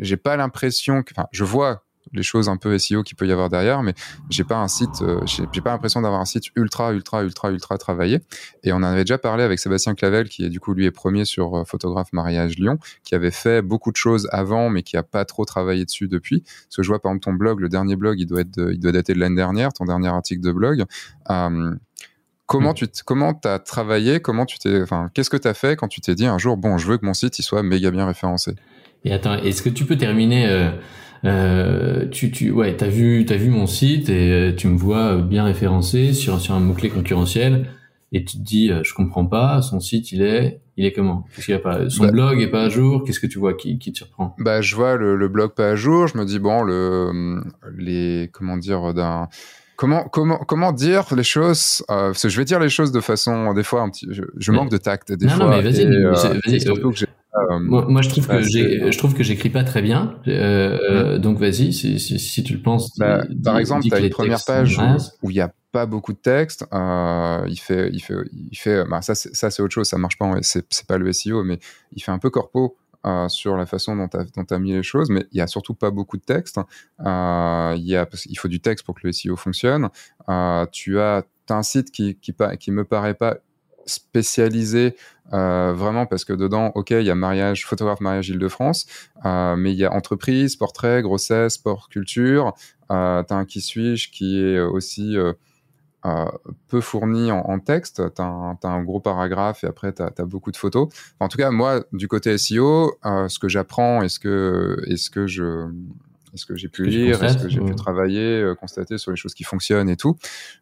j'ai pas l'impression que, enfin, je vois les choses un peu SEO qu'il peut y avoir derrière, mais j'ai pas un site, euh, j'ai pas l'impression d'avoir un site ultra, ultra, ultra, ultra travaillé. Et on en avait déjà parlé avec Sébastien Clavel, qui est du coup lui est premier sur euh, photographe mariage Lyon, qui avait fait beaucoup de choses avant, mais qui a pas trop travaillé dessus depuis. Parce que je vois par exemple ton blog, le dernier blog, il doit être, il doit dater de l'année dernière, ton dernier article de blog. Euh, comment hmm. tu comment as travaillé Comment tu t'es, enfin, qu'est-ce que tu as fait quand tu t'es dit un jour, bon, je veux que mon site il soit méga bien référencé? Et attends, est-ce que tu peux terminer euh, tu, tu, ouais, t'as vu, t'as vu mon site et euh, tu me vois bien référencé sur sur un mot clé concurrentiel et tu te dis, euh, je comprends pas, son site il est, il est comment? Qu'est-ce qu'il a pas Son bah blog est pas à jour. Qu'est-ce que tu vois qui, qui te surprend? Bah, je vois le, le, blog pas à jour. Je me dis bon, le les comment dire d'un Comment, comment, comment dire les choses euh, Parce que je vais dire les choses de façon, des fois, un petit, je, manque de tact. Des non, fois, non, mais vas-y. Vas euh, moi, moi, je trouve que j'ai, je trouve que j'écris pas très bien. Euh, mmh. Donc, vas-y, si, si, si, tu le penses. Bah, par exemple, tu as une première page où il y a pas beaucoup de texte. Euh, il fait, il fait, il fait. Bah, ça, ça c'est autre chose. Ça marche pas. C'est, c'est pas le SEO, mais il fait un peu corpo. Euh, sur la façon dont tu as, mis les choses, mais il y a surtout pas beaucoup de texte. Euh, il, faut du texte pour que le SEO fonctionne. Euh, tu as, as, un site qui, qui me paraît pas spécialisé vraiment parce que dedans, ok, il y a mariage, photographe mariage Île-de-France, mais il y a entreprise, portrait, grossesse, sport, culture. Euh, tu as un qui suis-je qui est aussi euh, peu fourni en, en texte. Tu as, un gros paragraphe et après, tu as, beaucoup de photos. en tout cas, moi, du côté SEO, euh, ce que j'apprends et ce que, ce que je est-ce que j'ai pu lire, est-ce que j'ai pu travailler, euh, constater sur les choses qui fonctionnent et tout.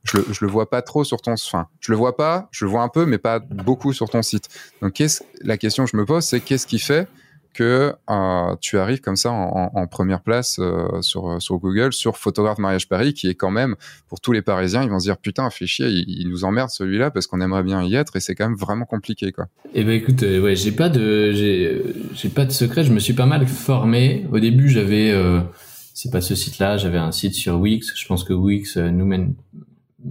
Je le, je le vois pas trop sur ton, enfin, je le vois pas, je le vois un peu, mais pas beaucoup sur ton site. Donc, la question que je me pose, c'est qu'est-ce qui fait que euh, tu arrives comme ça en, en, première place euh, sur, sur Google, sur Photographe Mariage Paris, qui est quand même, pour tous les Parisiens, ils vont se dire, putain, fait chier, il, nous emmerde celui-là parce qu'on aimerait bien y être et c'est quand même vraiment compliqué, quoi. Eh ben écoute, euh, ouais, j'ai pas de, j'ai, j'ai pas de secret, je me suis pas mal formé. Au début, j'avais, euh, c'est pas ce site-là, j'avais un site sur Wix. Je pense que Wix nous mène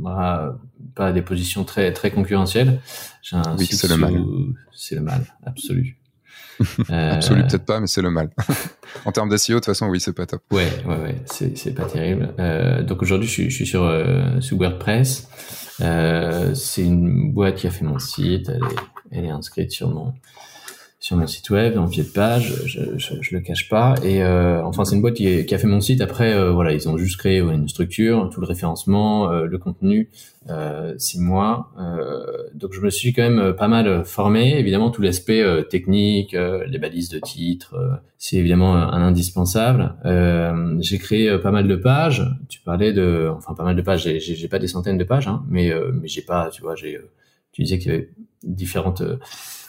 pas à des positions très très concurrentielles. J'ai un Wix, c'est le mal. C'est le mal, absolu. Euh, Absolu, peut-être pas, mais c'est le mal. en termes d'SEO, de toute façon, oui, c'est pas top. Ouais, ouais, ouais, c'est, c'est pas terrible. Euh, donc aujourd'hui, je suis, je suis sur, euh, sur WordPress. Euh, c'est une boîte qui a fait mon site. Elle est, elle est inscrite sur mon, sur mon site web en pied de page, je, je, je le cache pas. Et euh, enfin, c'est une boîte qui, qui, a fait mon site. Après, euh, voilà, ils ont juste créé une structure, tout le référencement, euh, le contenu, euh, six mois. donc, je me suis quand même pas mal formé. Évidemment, tout l'aspect technique, les balises de titres, c'est évidemment un indispensable. j'ai créé pas mal de pages. Tu parlais de, enfin, pas mal de pages. J'ai pas des centaines de pages, hein, mais mais j'ai pas, tu vois, j'ai, tu disais qu'il y avait différentes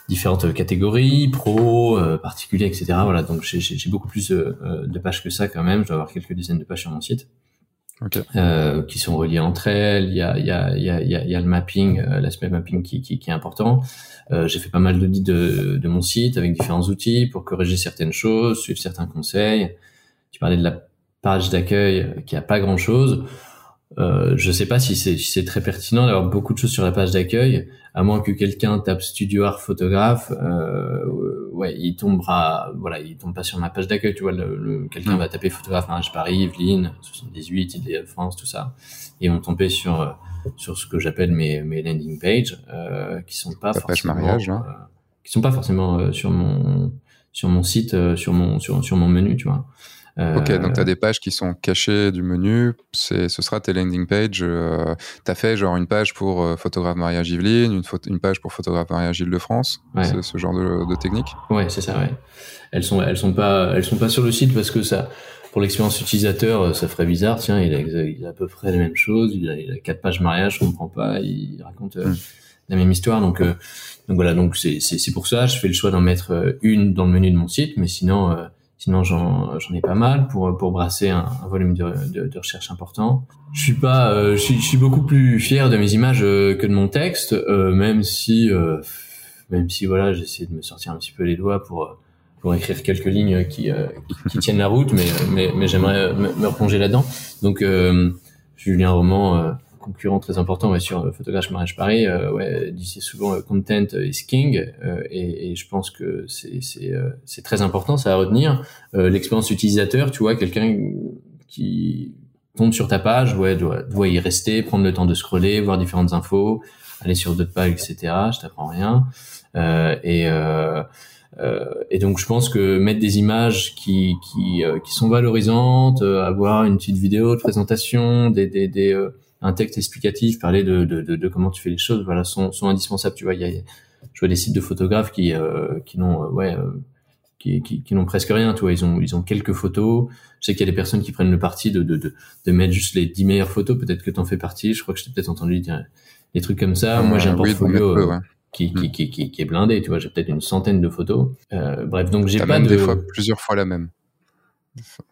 différentes catégories, pro, euh, particulier, etc. Voilà, donc j'ai beaucoup plus euh, de pages que ça quand même. Je dois avoir quelques dizaines de pages sur mon site. euh, qui sont reliées entre elles. Il y a, il y a, il y a, il y a le mapping, euh, l'aspect mapping qui, qui, qui, est important. Euh, j'ai fait pas mal d'audits de, de mon site avec différents outils pour corriger certaines choses, suivre certains conseils. Tu parlais de la page d'accueil qui a pas grand chose. Euh, je sais pas si c'est si c'est très pertinent d'avoir beaucoup de choses sur la page d'accueil, à moins que quelqu'un tape Studio Art photographe. Euh, ouais, il tombera, voilà, il tombe pas sur ma page d'accueil. Tu vois, le, quelqu'un mm. va taper photographe mariage Paris, Yveline, 78, de France, tout ça, et vont tomber sur sur ce que j'appelle mes mes landing pages, euh, qui sont pas forcément, mariage, hein. euh, qui sont pas forcément euh, sur mon sur mon site, euh, sur mon sur sur mon menu, tu vois. Euh, ok, donc tu as des pages qui sont cachées du menu, c'est, ce sera tes landing pages. Euh, tu as fait genre une page pour euh, photographe mariage Yveline, une, une page pour photographe mariage Île-de-France, c'est ce genre de, de technique? Ouais, c'est ça, ouais. Elles sont, elles sont pas, elles sont pas sur le site parce que ça, pour l'expérience utilisateur, ça ferait bizarre. Tiens, il a, il a à peu près la même chose, il a, il a quatre pages mariage, je comprends pas, il raconte hmm. la même histoire. Donc, donc voilà, donc c'est, c'est, c'est pour ça, je fais le choix d'en mettre une dans le menu de mon site, mais sinon Sinon, j'en ai pas mal pour pour brasser un, volume de, de, de, recherche important. Je suis pas, euh, je, suis, beaucoup plus fier de mes images euh, que de mon texte, euh, même si euh, même si voilà, j'essaie de me sortir un petit peu les doigts pour pour écrire quelques lignes qui qui, tiennent la route, mais mais, mais j'aimerais me, me, replonger là-dedans. Donc, un roman concurrent très important ouais, sur euh, Photographe Mariage Paris, euh, ouais, disait souvent euh, content is king, et, et, je pense que c'est très important, ça à retenir. L'expérience utilisateur, tu vois, quelqu'un qui tombe sur ta page, ouais, doit, doit y rester, prendre le temps de scroller, voir différentes infos, aller sur d'autres pages, etc. Je t'apprends rien. Euh, et, euh, euh, et donc je pense que mettre des images qui qui, qui sont valorisantes, avoir une petite vidéo de présentation, des des, des un texte explicatif, parler de, de, de, de, comment tu fais les choses, voilà, sont, sont indispensables. Tu vois, il y a, je vois des sites de photographes qui, euh, qui n'ont, euh, ouais, euh, qui, qui, qui n'ont presque rien. Tu vois, ils ont, ils ont quelques photos. Je sais qu'il y a des personnes qui prennent le parti de, de, de, de mettre juste les 10 meilleures photos. Peut-être que tu en fais partie. Je crois que je t'ai peut-être entendu dire des trucs comme ça. Moi, j'ai un portfolio. Qui, qui, mm. qui, qui, qui, est blindé, tu vois, j'ai peut-être une centaine de photos. Euh, bref, donc j'ai pas même de... des fois plusieurs fois la même.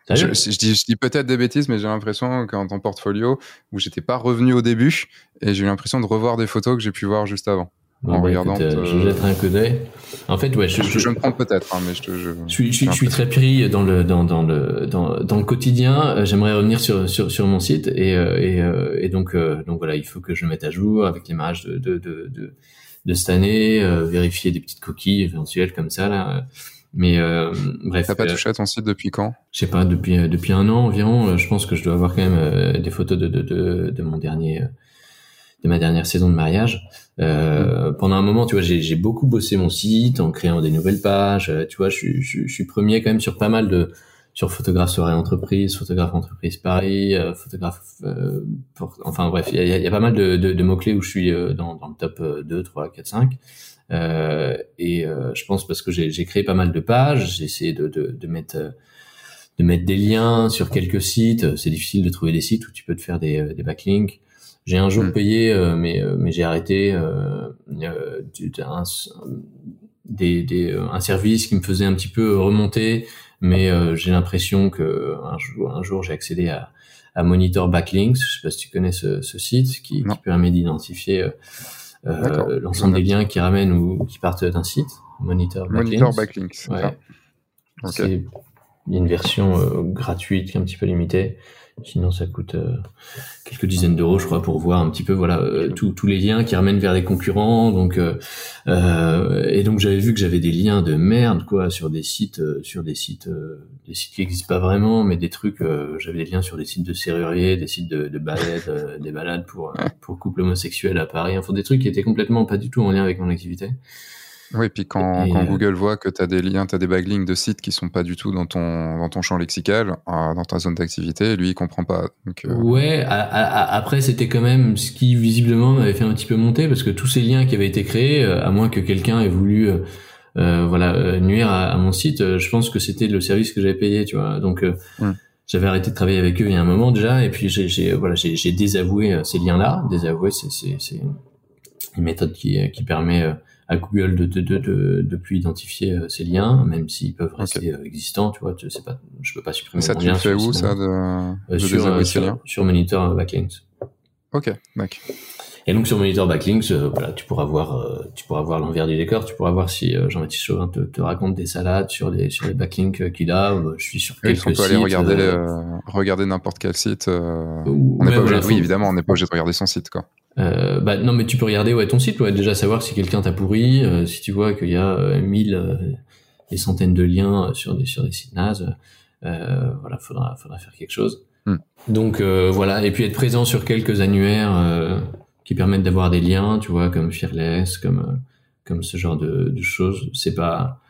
Je, je, dis, je dis peut-être des bêtises, mais j'ai l'impression qu'en ton portfolio, où j'étais pas revenu au début, et j'ai eu l'impression de revoir des photos que j'ai pu voir juste avant. en bah, regardant. Écoute, euh, je jetterai un coup d'œil. En fait, ouais, je, je, je me trompe peut-être, hein, mais je, te, je, suis, je, suis très pris dans le dans dans le dans, dans le quotidien. Euh, j'aimerais revenir sur sur sur mon site et euh, et, et donc donc voilà, il faut que je mette à jour avec l'image de de de de, de cette année, vérifier des petites coquilles éventuelles comme ça là. Mais euh, bref. T'as pas euh, touché à ton site depuis quand? Je sais pas, depuis euh, depuis un an environ. Euh, je pense que je dois avoir quand même des photos de de, de, de mon dernier de ma dernière saison de mariage. Euh, pendant un moment, tu vois, j'ai beaucoup bossé mon site en créant des nouvelles pages. Tu vois, je, suis je, je, suis premier quand même sur pas mal de sur photographe soirée entreprise, photographe entreprise Paris, euh, photographe, euh, pour, enfin bref, il y a, y a, pas mal de, de, de mots clés où je suis dans, dans le top 2, 3, 4, 5. Euh, et euh, je pense parce que j'ai créé pas mal de pages, j'ai essayé de, de, de mettre euh, de mettre des liens sur quelques sites. C'est difficile de trouver des sites où tu peux te faire des, des backlinks. J'ai un jour hmm. payé, mais mais j'ai arrêté un, des, des, un service qui me faisait un petit peu remonter, mais j'ai l'impression que un jour, un jour j'ai accédé à, à Monitor Backlinks. Je sais pas si tu connais ce, ce site qui, qui permet d'identifier l'ensemble des liens qui ramènent ou qui partent d'un site, Monitor Backlinks. Monitor Backlinks. Ouais. Okay. Il y a une version euh, gratuite qui est un petit peu limitée. Sinon, ça coûte euh, quelques dizaines d'euros, je crois, pour voir un petit peu, voilà, euh, tous les liens qui ramènent vers les concurrents. Donc, euh, et donc j'avais vu que j'avais des liens de merde, quoi, sur des sites, sur des sites, des sites qui n'existent pas vraiment, mais des trucs. j'avais des liens sur des sites de serruriers, des sites de, de balades, des balades pour pour couple homosexuel à Paris. Enfin, des trucs qui étaient complètement pas du tout en lien avec mon activité. Oui, puis quand, quand euh, Google voit que tu as des liens, tu as des backlinks de sites qui sont pas du tout dans ton, dans ton champ lexical, euh, dans ta zone d'activité, lui, il comprend pas. Donc, euh... Ouais, à, à, après, c'était quand même ce qui, visiblement, m'avait fait un petit peu monter, parce que tous ces liens qui avaient été créés, euh, à moins que quelqu'un ait voulu euh, voilà, nuire à, à, mon site, je pense que c'était le service que j'avais payé, tu vois. Donc, j'avais arrêté de travailler avec eux il y a un moment déjà, et puis j'ai voilà, j'ai désavoué ces liens-là. Désavouer, c'est une méthode qui, qui permet à Google de, de, de, de, plus identifier euh, ces liens, même s'ils peuvent rester euh, existants, tu vois, tu sais pas, je peux pas supprimer. ça, tu le fais où, ça, de, euh, sur, sur, sur, Monitor Backlinks. Ok, d'accord. Et donc sur Monitor Backlinks, voilà, tu pourras voir, tu pourras voir l'envers du décor, tu pourras voir si Jean-Baptiste Chauvin te, te, raconte des salades sur les sur les backlinks qu'il a. Je suis sur quelques on peut aller regarder regarder n'importe quel site. on n'est pas obligé, oui évidemment, on n'est pas obligé de regarder son site quoi. Euh, bah non, mais tu peux regarder ouais ton site, ouais, déjà savoir si quelqu'un t'a pourri, euh, si tu vois qu'il y a euh, mille euh, des centaines de liens sur des sur des sites nazes, voilà, faudra faudra faire quelque chose. Hmm. Donc voilà, et puis être présent sur quelques annuaires qui permettent d'avoir des liens, tu vois, comme Fearless, comme comme ce genre de, de choses. C'est pas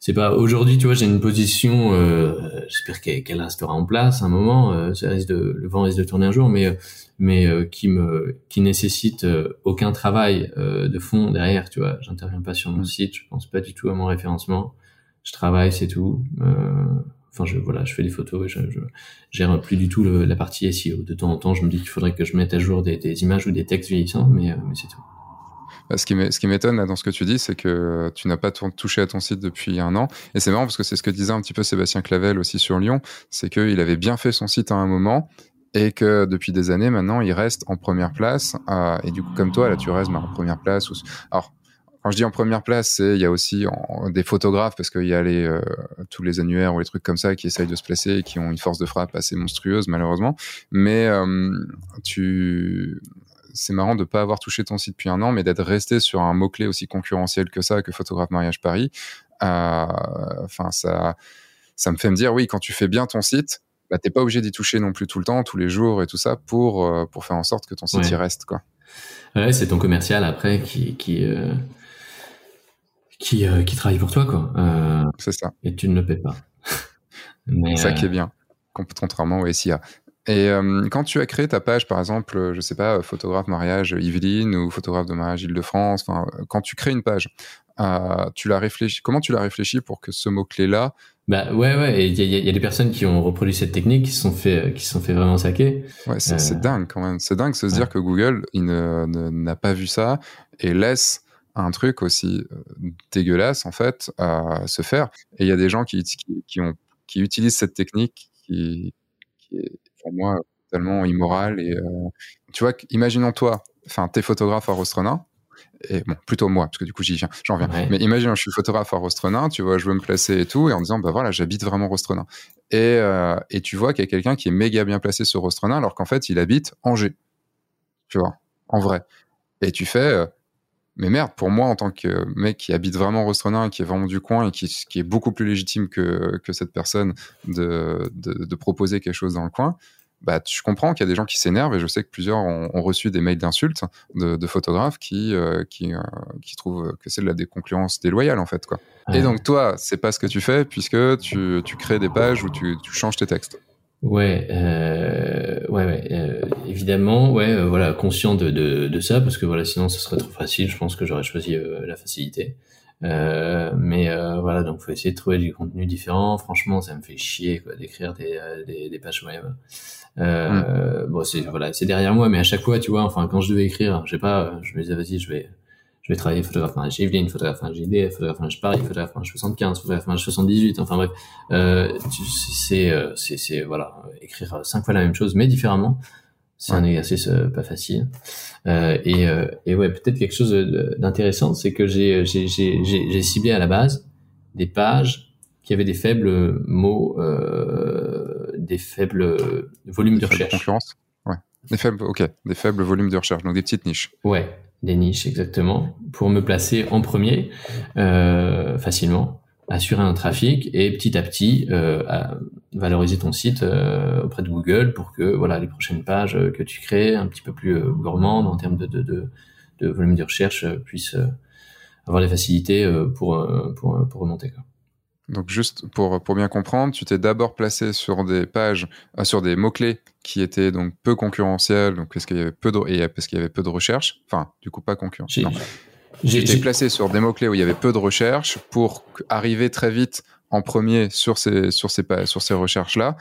c'est pas aujourd'hui, tu vois, j'ai une position, euh, j'espère qu'elle restera en place un moment. ça risque de, le vent risque de tourner un jour, mais mais euh, qui me qui nécessite euh, aucun travail euh, de fond derrière tu vois j'interviens pas sur mon mm. site je pense pas du tout à mon référencement je travaille c'est tout enfin je voilà je fais des photos je, je gère plus du tout la partie SEO de temps en temps je me dis qu'il faudrait que je mette à jour des, images ou des textes vieillissants mais mais c'est tout bah, ce qui m'étonne dans ce que tu dis, c'est que tu n'as pas touché à ton site depuis un an. Et c'est marrant parce que c'est ce que disait un petit peu Sébastien Clavel aussi sur Lyon, c'est qu'il avait bien fait son site à un moment et que depuis des années maintenant, il reste en première place. Euh, et du coup, comme toi, là, tu restes bah, en première place. Alors, quand je dis en première place, c'est il y a aussi des photographes parce qu'il y a les euh, tous les annuaires ou les trucs comme ça qui essayent de se placer et qui ont une force de frappe assez monstrueuse malheureusement. Mais euh, tu c'est marrant de pas avoir touché ton site depuis un an, mais d'être resté sur un mot clé aussi concurrentiel que ça, que photographe mariage Paris. Euh, enfin, ça, ça me fait me dire oui, quand tu fais bien ton site, bah, t'es pas obligé d'y toucher non plus tout le temps, tous les jours et tout ça pour pour faire en sorte que ton site y reste quoi. Ouais, c'est ton commercial après qui qui euh, qui, euh, qui, travaille pour toi quoi. c'est ça. Et tu ne le paies pas. C'est ça qui est bien, contrairement au SIA. Et quand tu as créé ta page, par exemple, je sais pas, photographe mariage Yveline ou photographe de mariage Île-de-France, quand tu crées une page, tu l'as réfléchi, comment tu l'as réfléchi pour que ce mot-clé-là bah ouais ouais, il y, y a, des personnes qui ont reproduit cette technique, qui se sont fait qui sont fait vraiment saquer. Ouais, c'est euh... dingue quand même. C'est dingue de se dire que Google il n'a ne, pas vu ça et laisse un truc aussi euh, dégueulasse en fait à se faire. Et il y a des gens qui, qui, qui, ont qui utilisent cette technique qui, qui est pour moi totalement immorale et euh, tu vois, imaginons toi, enfin t'es photographe à Rostrenin et bon, plutôt moi, parce que du coup j'y viens, j'en viens. Mais imagine, je suis photographe à Rostrenin, tu vois, je veux me placer et tout, et en disant, bah voilà, j'habite vraiment Rostrenin. Et, euh, et tu vois qu'il y a quelqu'un qui est méga bien placé sur Rostrenin, alors qu'en fait, il habite Angers. Tu vois, en vrai. Et tu fais, euh, mais merde, pour moi, en tant que mec qui habite vraiment Rostrenin, qui est vraiment du coin et qui, qui est beaucoup plus légitime que, que cette personne de, de, de proposer quelque chose dans le coin, bah, je comprends qu'il y a des gens qui s'énervent et je sais que plusieurs ont, reçu des mails d'insultes de, photographes qui, euh, qui, euh, qui, trouvent que c'est de la déconcurrence déloyale en fait. Quoi. Et donc toi, c'est pas ce que tu fais puisque tu, tu crées des pages où tu, tu changes tes textes. Ouais, euh, ouais, ouais euh, évidemment, ouais, voilà, conscient de, de, de, ça parce que voilà, sinon ce serait trop facile. Je pense que j'aurais choisi la facilité. mais voilà, donc faut essayer de trouver du contenu différent. Franchement, ça me fait chier quoi d'écrire des, des, des pages web. Euh, mm. Bon, c'est voilà, c'est derrière moi, mais à chaque fois, tu vois, enfin, quand je devais écrire, je sais pas, je me disais vas-y, je vais, je vais travailler photographe mariage Yveline, photographe mariage JD, photographe mariage Paris, photographe mariage 75, photographe mariage 78, enfin bref, euh, c'est, euh, c'est, c'est, voilà, écrire cinq fois la même chose, mais différemment. C'est un exercice euh, pas facile. Euh, et, euh, et ouais, peut-être quelque chose d'intéressant, c'est que j'ai, j'ai, j'ai, j'ai ciblé à la base des pages qui avait des faibles mots, euh, des faibles volumes de recherche. Concurrence. Ouais. Des faibles, ok, des faibles volumes de recherche, donc des petites niches. Ouais, des niches exactement, pour me placer en premier euh, facilement, assurer un trafic et petit à petit euh, valoriser ton site euh, auprès de Google pour que voilà les prochaines pages que tu crées un petit peu plus gourmandes en termes de, de, de, volume de recherche puissent avoir des facilités pour, pour, pour remonter. Quoi. Donc juste pour, pour bien comprendre, tu t'es d'abord placé sur des pages, euh, sur des mots-clés qui étaient donc peu concurrentiels, donc parce qu'il y avait peu de, et parce qu'il y avait peu de recherche, enfin du coup pas concurrentiel. J'étais placé sur des mots-clés où il y avait peu de recherche pour arriver très vite en premier sur ces, sur ces, sur ces recherches-là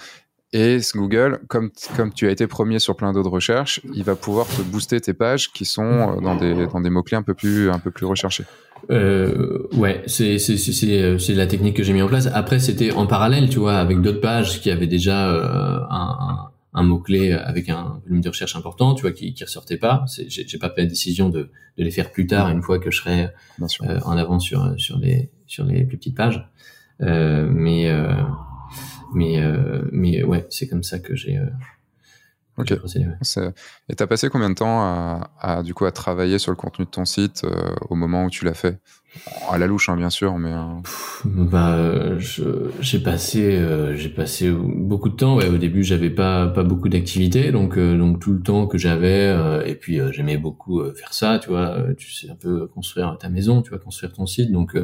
Et Google, comme, comme tu as été premier sur plein d'autres recherches, il va pouvoir te booster tes pages qui sont euh, dans des, dans des mots-clés un peu plus, un peu plus recherchés. Euh, ouais, c'est c'est c'est c'est la technique que j'ai mis en place. Après, c'était en parallèle, tu vois, avec d'autres pages qui avaient déjà euh, un, un, mot clé avec un volume de recherche important, tu vois, qui qui ressortait pas. J'ai j'ai pas pris la décision de de les faire plus tard, une fois que je serais euh, en avant sur sur les sur les plus petites pages. Euh, mais euh, mais euh, mais ouais, c'est comme ça que j'ai Ok. Et t'as passé combien de temps à, à, du coup à travailler sur le contenu de ton site euh, au moment où tu l'as fait? À la louche, hein, bien sûr, mais. Euh... bah, j'ai passé, euh, j'ai passé beaucoup de temps. Ouais, au début, j'avais pas pas beaucoup d'activités, donc donc tout le temps que j'avais, et puis j'aimais beaucoup faire ça, tu vois. Tu sais un peu construire ta maison, tu vois, construire ton site, donc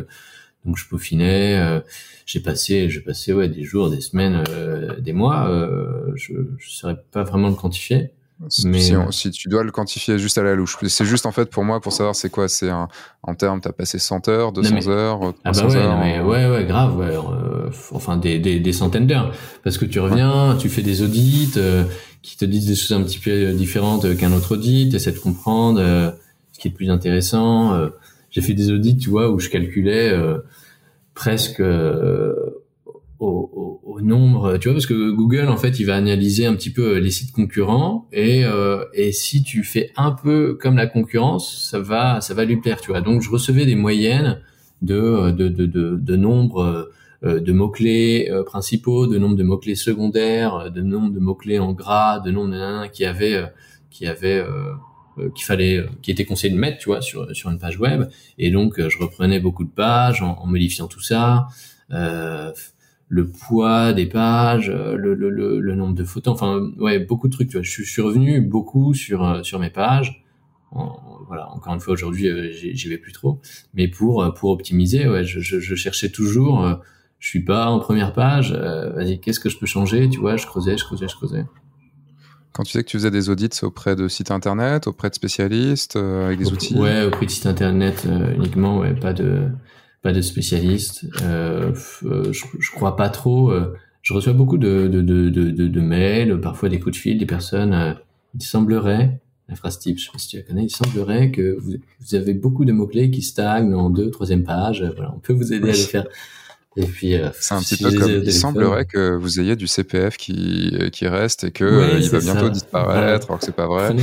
donc je peaufinais. Euh, j'ai passé, j'ai passé ouais des jours, des semaines, euh, des mois. Euh, je ne saurais pas vraiment le quantifier. Mais si, si, tu dois le quantifier juste à la louche, c'est juste en fait pour moi pour savoir c'est quoi, c'est en termes, t'as passé 100 heures, 200 heures, 300 ah bah ouais, heures. mais ouais, ouais, grave, ouais, enfin des, des, des centaines d'heures, parce que tu reviens, tu fais des audits qui te disent des choses un petit peu différentes qu'un autre audit, essaies de comprendre ce qui est le plus intéressant j'ai fait des audits, tu vois, où je calculais presque euh, au, au, nombre, tu vois, parce que Google, en fait, il va analyser un petit peu les sites concurrents et, euh, et si tu fais un peu comme la concurrence, ça va, ça va lui plaire, tu vois. Donc, je recevais des moyennes de, de, de, de, de nombre de mots-clés principaux, de nombre de mots-clés secondaires, de nombre de mots-clés en gras, de nombre de qui avaient, qui avaient euh, qu'il fallait, euh, qui était conseillé de mettre, tu vois, sur sur une page web. Et donc, euh, je reprenais beaucoup de pages en, modifiant tout ça. Euh, le poids des pages, le, le, le, nombre de photos, enfin ouais beaucoup de trucs. Tu vois, je suis revenu beaucoup sur sur mes pages. voilà, encore une fois aujourd'hui, j'y vais plus trop, mais pour pour optimiser, ouais, je, je, je cherchais toujours. je suis pas en première page. Vas-y, qu'est-ce que je peux changer Tu vois, je creusais, je creusais, je creusais. Quand tu sais que tu faisais des audits, auprès de sites internet, auprès de spécialistes, euh, avec des outils Ouais, auprès de sites internet euh, uniquement, ouais, pas de pas de spécialistes. Euh, je, je crois pas trop. je reçois beaucoup de de, de, de, de, mails, parfois des coups de fil, des personnes. il semblerait, la phrase type, je sais pas si tu la connais, il semblerait que vous, vous avez beaucoup de mots clés qui stagnent en deux, troisième page. Voilà, on peut vous aider à les faire et puis, euh, c'est un petit peu comme il semblerait que vous ayez du CPF qui, qui reste et que euh, il va bientôt disparaître, alors que c'est pas vrai.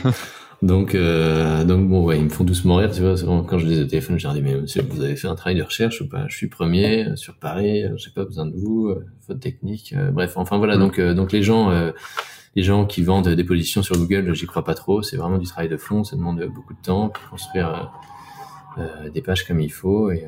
donc, euh, donc bon, ouais, ils me font doucement rire, tu vois. Quand je les ai au téléphone, leur dis, mais monsieur, vous avez fait un travail de recherche ou pas? Je suis premier sur Paris, j'ai pas besoin de vous, votre technique. bref, enfin voilà. Mm. Donc, donc les gens, les gens qui vendent des positions sur Google, j'y crois pas trop. C'est vraiment du travail de fond, ça demande beaucoup de temps pour construire des pages comme il faut et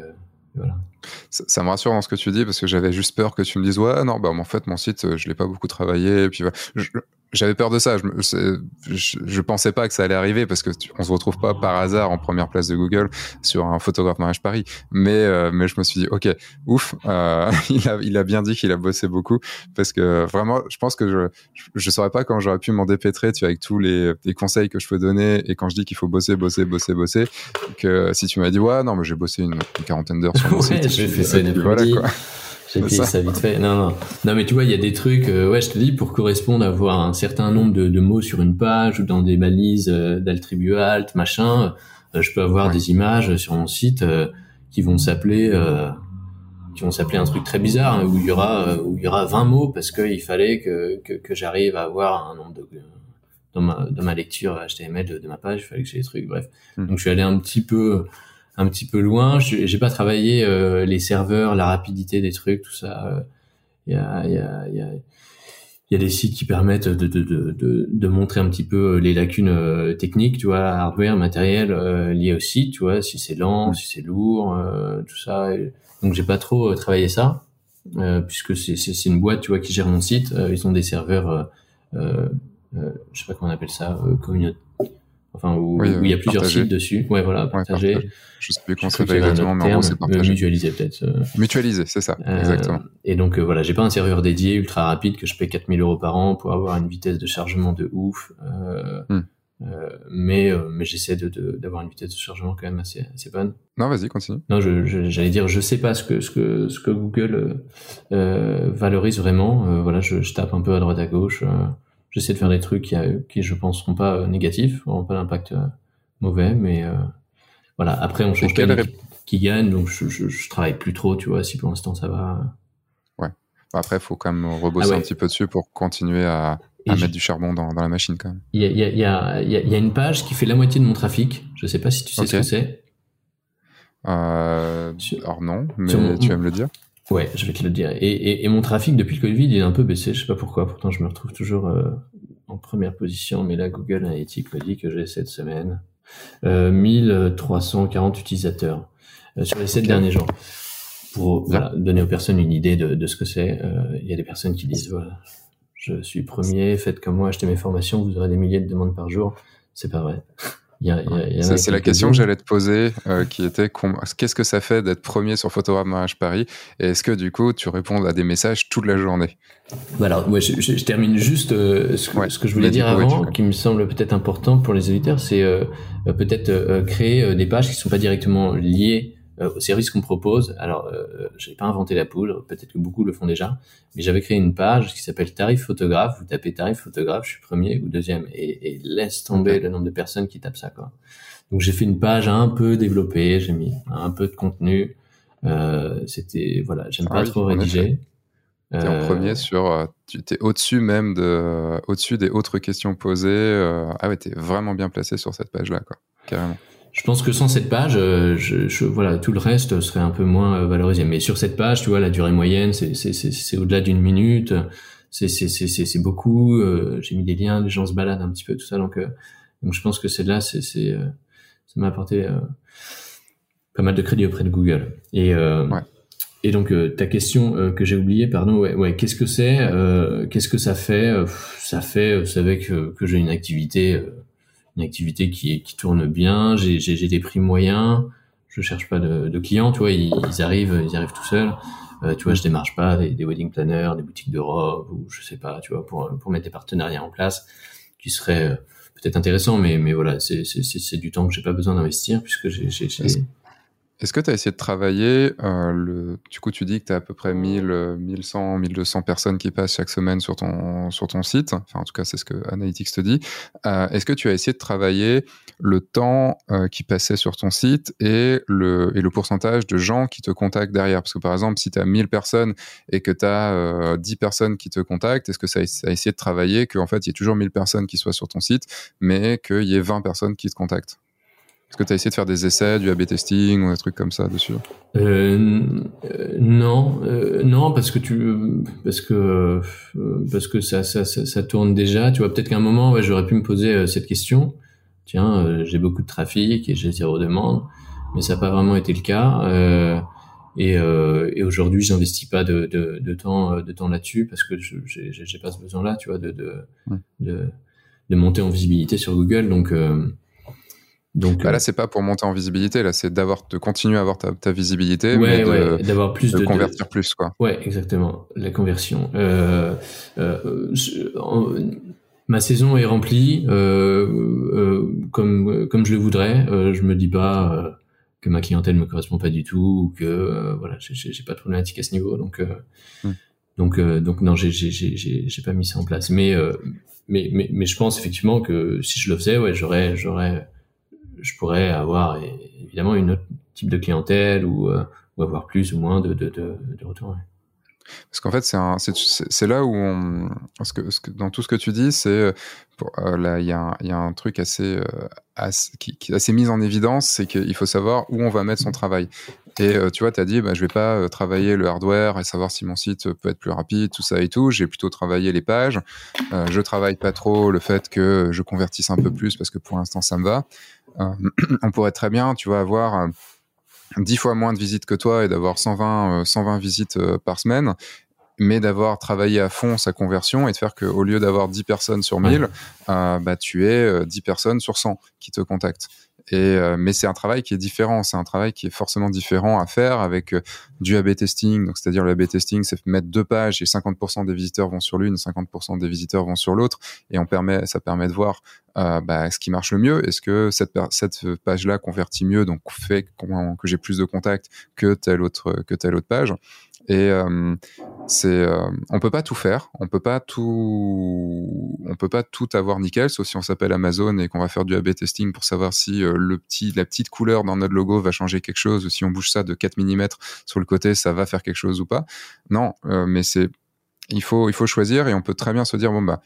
Ça, me rassure dans ce que tu dis parce que j'avais juste peur que tu me dises ouais non bah en fait mon site je l'ai pas beaucoup travaillé et puis je, j'avais peur de ça. Je, je, je, pensais pas que ça allait arriver parce que on se retrouve pas par hasard en première place de Google sur un photographe mariage Paris. Mais euh, mais je me suis dit ok ouf, euh, il a il a bien dit qu'il a bossé beaucoup parce que vraiment je pense que je je, saurais pas quand j'aurais pu m'en dépêtrer tu vois, avec tous les, les, conseils que je peux donner et quand je dis qu'il faut bosser bosser bosser bosser que si tu m'as dit ouais non mais j'ai bossé une, quarantaine d'heures sur mon ouais, site. J'ai fait ça une voilà, quoi. Ça. vite fait. Non, non. Non, mais tu vois, il y a des trucs, euh, ouais, je te dis, pour correspondre à avoir un certain nombre de, de, mots sur une page ou dans des balises euh, d'attributs alt, machin, euh, je peux avoir des images sur mon site euh, qui vont s'appeler, qui vont s'appeler un truc très bizarre, hein, où il y aura, où il y aura 20 mots parce qu'il fallait que, que, que j'arrive à avoir un nombre de, dans ma, dans ma lecture HTML de, de ma page, il fallait que j'ai des trucs, bref. Hmm. Donc je suis allé un petit peu, un petit peu loin. J'ai pas travaillé euh, les serveurs, la rapidité des trucs, tout ça. Il y a, y, a, y, a, y a des sites qui permettent de, de, de, de, montrer un petit peu les lacunes euh, techniques, tu vois, hardware, matériel euh, lié au site, tu vois, si c'est lent, si c'est lourd, tout ça. donc j'ai pas trop travaillé ça, puisque c'est une boîte, tu vois, qui gère mon site. ils ont des serveurs, je sais pas comment on appelle ça, communauté enfin où, il y a plusieurs sites dessus. Ouais, voilà, partagé. Ouais, Je sais plus comment ça s'appelle exactement, mais en gros, c'est partagé. Mutualiser peut-être. Euh. Mutualiser, c'est ça, euh, exactement. Et donc euh, voilà, j'ai pas un serveur dédié ultra rapide que je paie 4000 euros par an pour avoir une vitesse de chargement de ouf. Hmm. mais mais j'essaie de d'avoir une vitesse de chargement quand même assez assez bonne. Non, vas-y, continue. Non, je, j'allais dire, je sais pas ce que ce que ce que Google valorise vraiment. voilà, je, je, tape un peu à droite à gauche. J'essaie de faire des trucs qui, qui je pense seront pas négatifs, n'auront pas d'impact mauvais, mais voilà. Après, on change pas qui gagne, donc je, je, je, travaille plus trop, tu vois. Si pour l'instant ça va. Ouais. Après, il faut quand même rebosser ah un petit peu dessus pour continuer à, à mettre du charbon dans, dans, la machine quand même. Il y a, y, a, y, y a, une page qui fait la moitié de mon trafic. Je sais pas si tu sais ce que c'est. Euh, alors non, mais tu vas me le dire. Ouais, je vais te le dire. Et, et, et, mon trafic depuis le Covid, il est un peu baissé. Je sais pas pourquoi. Pourtant, je me retrouve toujours euh, en première position. Mais là, Google Analytics me dit que j'ai cette semaine euh, 1340 utilisateurs. Euh, sur les sept derniers jours pour donner aux personnes une idée de, de ce que c'est. Euh, il y a des personnes qui disent voilà, je suis premier, faites comme moi, achetez mes formations, vous aurez des milliers de demandes par jour. C'est pas vrai. C'est la question que j'allais te poser, euh, qui était qu'est-ce que ça fait d'être premier sur Photographe Mariage Paris? Et est-ce que du coup, tu réponds à des messages toute la journée? Bah Alors, ouais, je, je, termine juste euh, ce, que, ce, que je voulais dire avant, qui me semble peut-être important pour les auditeurs, c'est euh, peut-être créer des pages qui ne sont pas directement liées euh, au service qu'on propose. Alors, euh, j'ai pas inventé la poudre, peut-être que beaucoup le font déjà, mais j'avais créé une page qui s'appelle tarif photographe. Vous tapez tarif photographe, je suis premier ou deuxième, et, et laisse tomber le nombre de personnes qui tapent ça. Quoi. Donc j'ai fait une page un peu développée, j'ai mis un peu de contenu. Euh, C'était voilà, j'aime ah pas trop rédiger. T'es en euh, premier sur, euh, tu t'es au-dessus même de, au-dessus des autres questions posées. ah ouais, t'es vraiment bien placé sur cette page-là, quoi, carrément je pense que sans cette page, euh, je, je, voilà, tout le reste serait un peu moins euh, valorisé. Mais sur cette page, tu vois, la durée moyenne, c'est au-delà d'une minute. C'est beaucoup. Euh, j'ai mis des liens, les gens se baladent un petit peu, tout ça. Donc, donc je pense que c'est là, c'est ça m'a apporté pas mal de crédit auprès de Google. Et ouais. Et donc ta question que j'ai oubliée, pardon, ouais, ouais qu'est-ce que c'est Qu'est-ce que ça fait? Ça fait, vous savez que, que j'ai une activité une activité qui, qui tourne bien, j'ai, des prix moyens, je cherche pas de, de clients, tu vois, ils, arrivent, ils arrivent tout seuls. Euh, tu vois, je démarche pas des, des, wedding planners, des boutiques de robes ou je sais pas, tu vois, pour, pour mettre des partenariats en place qui seraient euh, peut-être intéressants, mais, mais voilà, c'est, du temps que j'ai pas besoin d'investir puisque j'ai, est-ce que tu as essayé de travailler euh, le... Du coup, tu dis que tu as à peu près 1000, 1100, 1200 personnes qui passent chaque semaine sur ton, site? Enfin, en tout cas, c'est ce que Analytics te dit. Euh, est-ce que tu as essayé de travailler le temps euh, qui passait sur ton site et le, et le pourcentage de gens qui te contactent derrière? Parce que par exemple, si tu as 1000 personnes et que tu as 10 personnes qui te contactent, est-ce que ça a, essayé de travailler qu'en fait, il y ait toujours 1000 personnes qui soient sur ton site, mais qu'il y ait 20 personnes qui te contactent? Est-ce que tu as essayé de faire des essais, du A-B testing ou des trucs comme ça dessus euh, euh Non, euh, non, parce que tu, parce que euh, parce que ça, ça, ça, tourne déjà. Tu vois, peut-être qu'à un moment, ouais, j'aurais pu me poser cette question. Tiens, j'ai beaucoup de trafic et j'ai zéro demande, mais ça n'a pas vraiment été le cas. et, et aujourd'hui, j'investis pas de, de, de, temps de temps là-dessus parce que j'ai pas ce besoin-là, tu vois, de de, de, de monter en visibilité sur Google. Donc donc bah là, euh, c'est pas pour monter en visibilité, là, c'est d'avoir de continuer à avoir ta, ta visibilité, ouais, mais d'avoir plus de, convertir plus, quoi. Ouais, exactement, la conversion. Euh, euh, ma saison est remplie euh, comme comme je le voudrais. je me dis pas que ma clientèle me correspond pas du tout ou que voilà, j'ai pas de problématique à ce niveau, donc. Hmm. Donc, donc non, j'ai j'ai pas mis ça en place, mais, mais mais mais je pense effectivement que si je le faisais, ouais, j'aurais j'aurais je pourrais avoir évidemment une autre type de clientèle ou, euh, avoir plus ou moins de, de, retours. Parce qu'en fait, c'est là où on. Que, dans tout ce que tu dis, c'est. Euh, là, il y, y, a un truc assez, euh, assez qui, qui, assez mis en évidence, c'est qu'il faut savoir où on va mettre son travail. Et tu vois, tu as dit, bah, je vais pas travailler le hardware et savoir si mon site peut être plus rapide, tout ça et tout. J'ai plutôt travaillé les pages. je travaille pas trop le fait que je convertisse un peu plus parce que pour l'instant, ça me va. Euh, on pourrait très bien, tu vas avoir 10 euh, fois moins de visites que toi et d'avoir 120, 120 euh, visites par semaine, mais d'avoir travaillé à fond sa conversion et de faire qu'au lieu d'avoir 10 personnes sur 1000, bah, tu es 10 personnes sur 100 qui te contactent. Et euh, mais c'est un travail qui est différent. C'est un travail qui est forcément différent à faire avec euh, du A/B testing. Donc c'est-à-dire le A/B testing, c'est mettre deux pages et 50% des visiteurs vont sur l'une, 50% des visiteurs vont sur l'autre, et on permet, ça permet de voir euh, bah, ce qui marche le mieux. Est-ce que cette, cette page-là convertit mieux, donc fait que j'ai plus de contacts que telle autre que telle autre page? Et euh, c'est, euh, on peut pas tout faire, on peut pas tout, on peut pas tout avoir nickel, sauf si on s'appelle Amazon et qu'on va faire du A/B testing pour savoir si euh, le petit, la petite couleur dans notre logo va changer quelque chose, ou si on bouge ça de 4 mm sur le côté, ça va faire quelque chose ou pas. Non, euh, mais c'est, il faut, il faut choisir et on peut très bien se dire bon bah,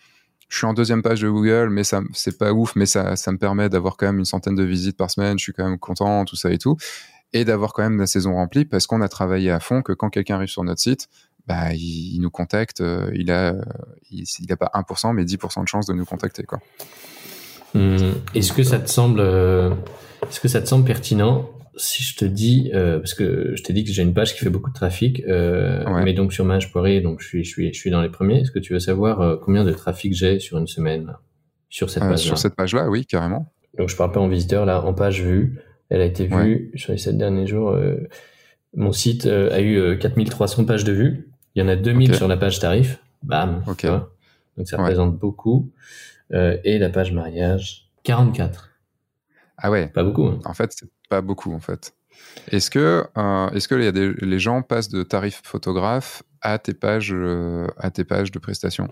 je suis en deuxième page de Google, mais ça, c'est pas ouf, mais ça, ça me permet d'avoir quand même une centaine de visites par semaine. Je suis quand même content, tout ça et tout et d'avoir quand même la saison remplie parce qu'on a travaillé à fond que quand quelqu'un arrive sur notre site, bah, il, nous contacte, euh, il a, il, a pas 1%, mais 10% de chance de nous contacter, quoi. Hum, est-ce que ça te semble, euh, est-ce que ça te semble pertinent si je te dis, euh, parce que je t'ai dit que j'ai une page qui fait beaucoup de trafic, mais donc sur Mage Poiré, donc je suis, je suis, je suis dans les premiers. Est-ce que tu veux savoir combien de trafic j'ai sur une semaine sur cette page Sur cette page-là, oui, carrément. Donc je parle pas en visiteur, là, en page vue. Elle a été vue sur les sept derniers jours. Euh, mon site euh, a eu 4300 euh, pages de vues. Il y en a 2000 sur la page tarif. Bam. Donc ça représente beaucoup. et la page mariage, 44. Ah ouais. Pas beaucoup. Hein. En fait, c'est pas beaucoup en fait. Est-ce que, est-ce que y a des, les gens passent de tarif photographe à tes pages, à tes pages de prestations?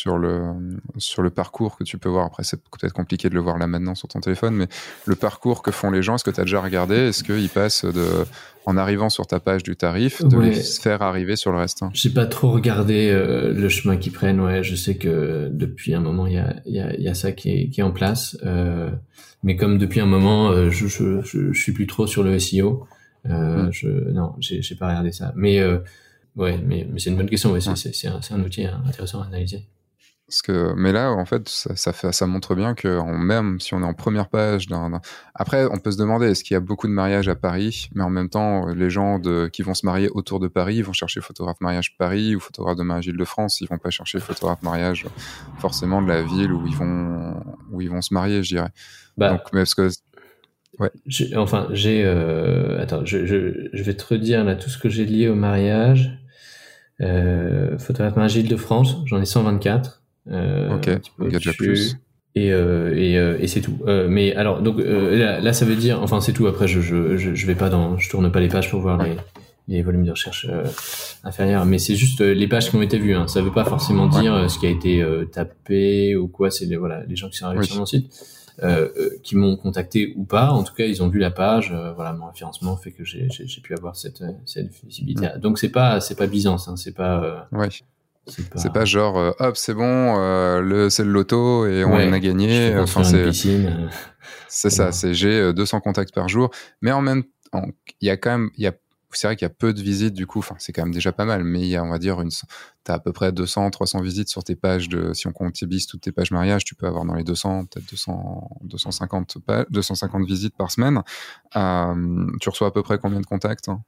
Sur le sur le parcours que tu peux voir. Après, c'est peut-être compliqué de le voir là maintenant sur ton téléphone, mais le parcours que font les gens, est-ce que tu as déjà regardé? Est-ce qu'ils passent de en arrivant sur ta page du tarif, de les faire arriver sur le reste? J'ai pas trop regardé euh, le chemin qu'ils prennent. Ouais, je sais que depuis un moment, il y a, y, a, y a ça qui est, qui est en place. Euh, mais comme depuis un moment, euh, je, je, je, suis plus trop sur le SEO. Euh, mm. je, non, j'ai pas regardé ça. Mais ouais, mais, mais c'est une bonne question. Ouais, c'est un, un outil intéressant à analyser que, mais là, en fait, ça, fait, ça montre bien que même si on est en première page après, on peut se demander est-ce qu'il y a beaucoup de mariages à Paris, mais en même temps, les gens de, qui vont se marier autour de Paris, ils vont chercher photographe mariage Paris ou photographe de mariage Île-de-France. Ils vont pas chercher photographe mariage forcément de la ville où ils vont, où ils vont se marier, je dirais. Bah, Donc, mais parce que Ouais. Enfin, j'ai. Euh, attends, je, je, je, vais te redire là tout ce que j'ai lié au mariage. Euh, photographe mariage Île-de-France, j'en ai 124. Euh, ok, il y a déjà plus. Et, euh, et, euh, et c'est tout. Euh, mais alors, donc là, là, ça veut dire, enfin, c'est tout. Après, je, je, je, vais pas dans, je tourne pas les pages pour voir les, les volumes de recherche inférieurs, mais c'est juste les pages qui ont été vues. Hein. Ça veut pas forcément dire ce qui a été tapé ou quoi. C'est les, voilà, les gens qui sont arrivés sur mon site. Qui m'ont contacté ou pas. En tout cas, ils ont vu la page. Voilà, mon référencement fait que j'ai pu avoir cette, cette visibilité. Donc c'est pas c'est pas Byzance, hein, c'est pas. Ouais. C'est pas... genre euh, hop c'est bon euh, le c'est le loto et on a gagné. Enfin c'est c'est ça c'est j'ai 200 euh, contacts par jour. Mais en même temps il y a quand même il y a c'est vrai qu'il y a peu de visites du coup enfin c'est quand même déjà pas mal mais il y a on va dire une t'as à peu près 200 300 visites sur tes pages de si on comptabilise toutes tes pages mariage tu peux avoir dans les 200 peut-être 200 250 250 visites par semaine. Tu reçois à peu près combien de contacts hein?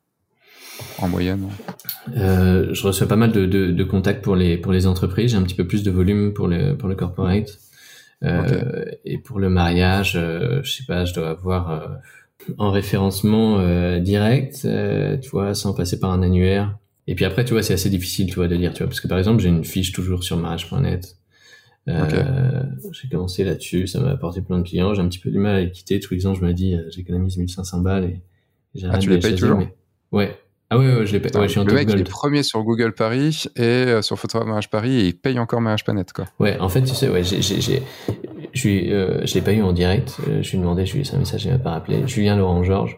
En moyenne euh, Je reçois pas mal de, de, de, contacts pour les, pour les entreprises. J'ai un petit peu plus de volume pour le, pour le corporate. Euh, Et pour le mariage, euh, je sais pas, je dois avoir en référencement direct, tu vois, sans passer par un annuaire. Et puis après, tu vois, c'est assez difficile, tu vois, de dire, tu vois, parce que par exemple, j'ai une fiche toujours sur mariage.net. Euh, J'ai commencé là-dessus, ça m'a apporté plein de clients. J'ai un petit peu du mal à les quitter. Tous les ans, je me dis, j'économise 1500 balles et, ah, tu les payes toujours Ouais, ah ouais, je l'ai Ouais, le mec, il est premier sur Google Paris et euh, sur Photographe Mariage Paris et il paye encore Mariage.net, quoi. Ouais, en fait, tu sais, ouais, j'ai, j'ai, je euh, l'ai pas eu en direct. Euh, je lui ai demandé, je lui ai laissé un message, il m'a pas rappelé. Julien Laurent Georges,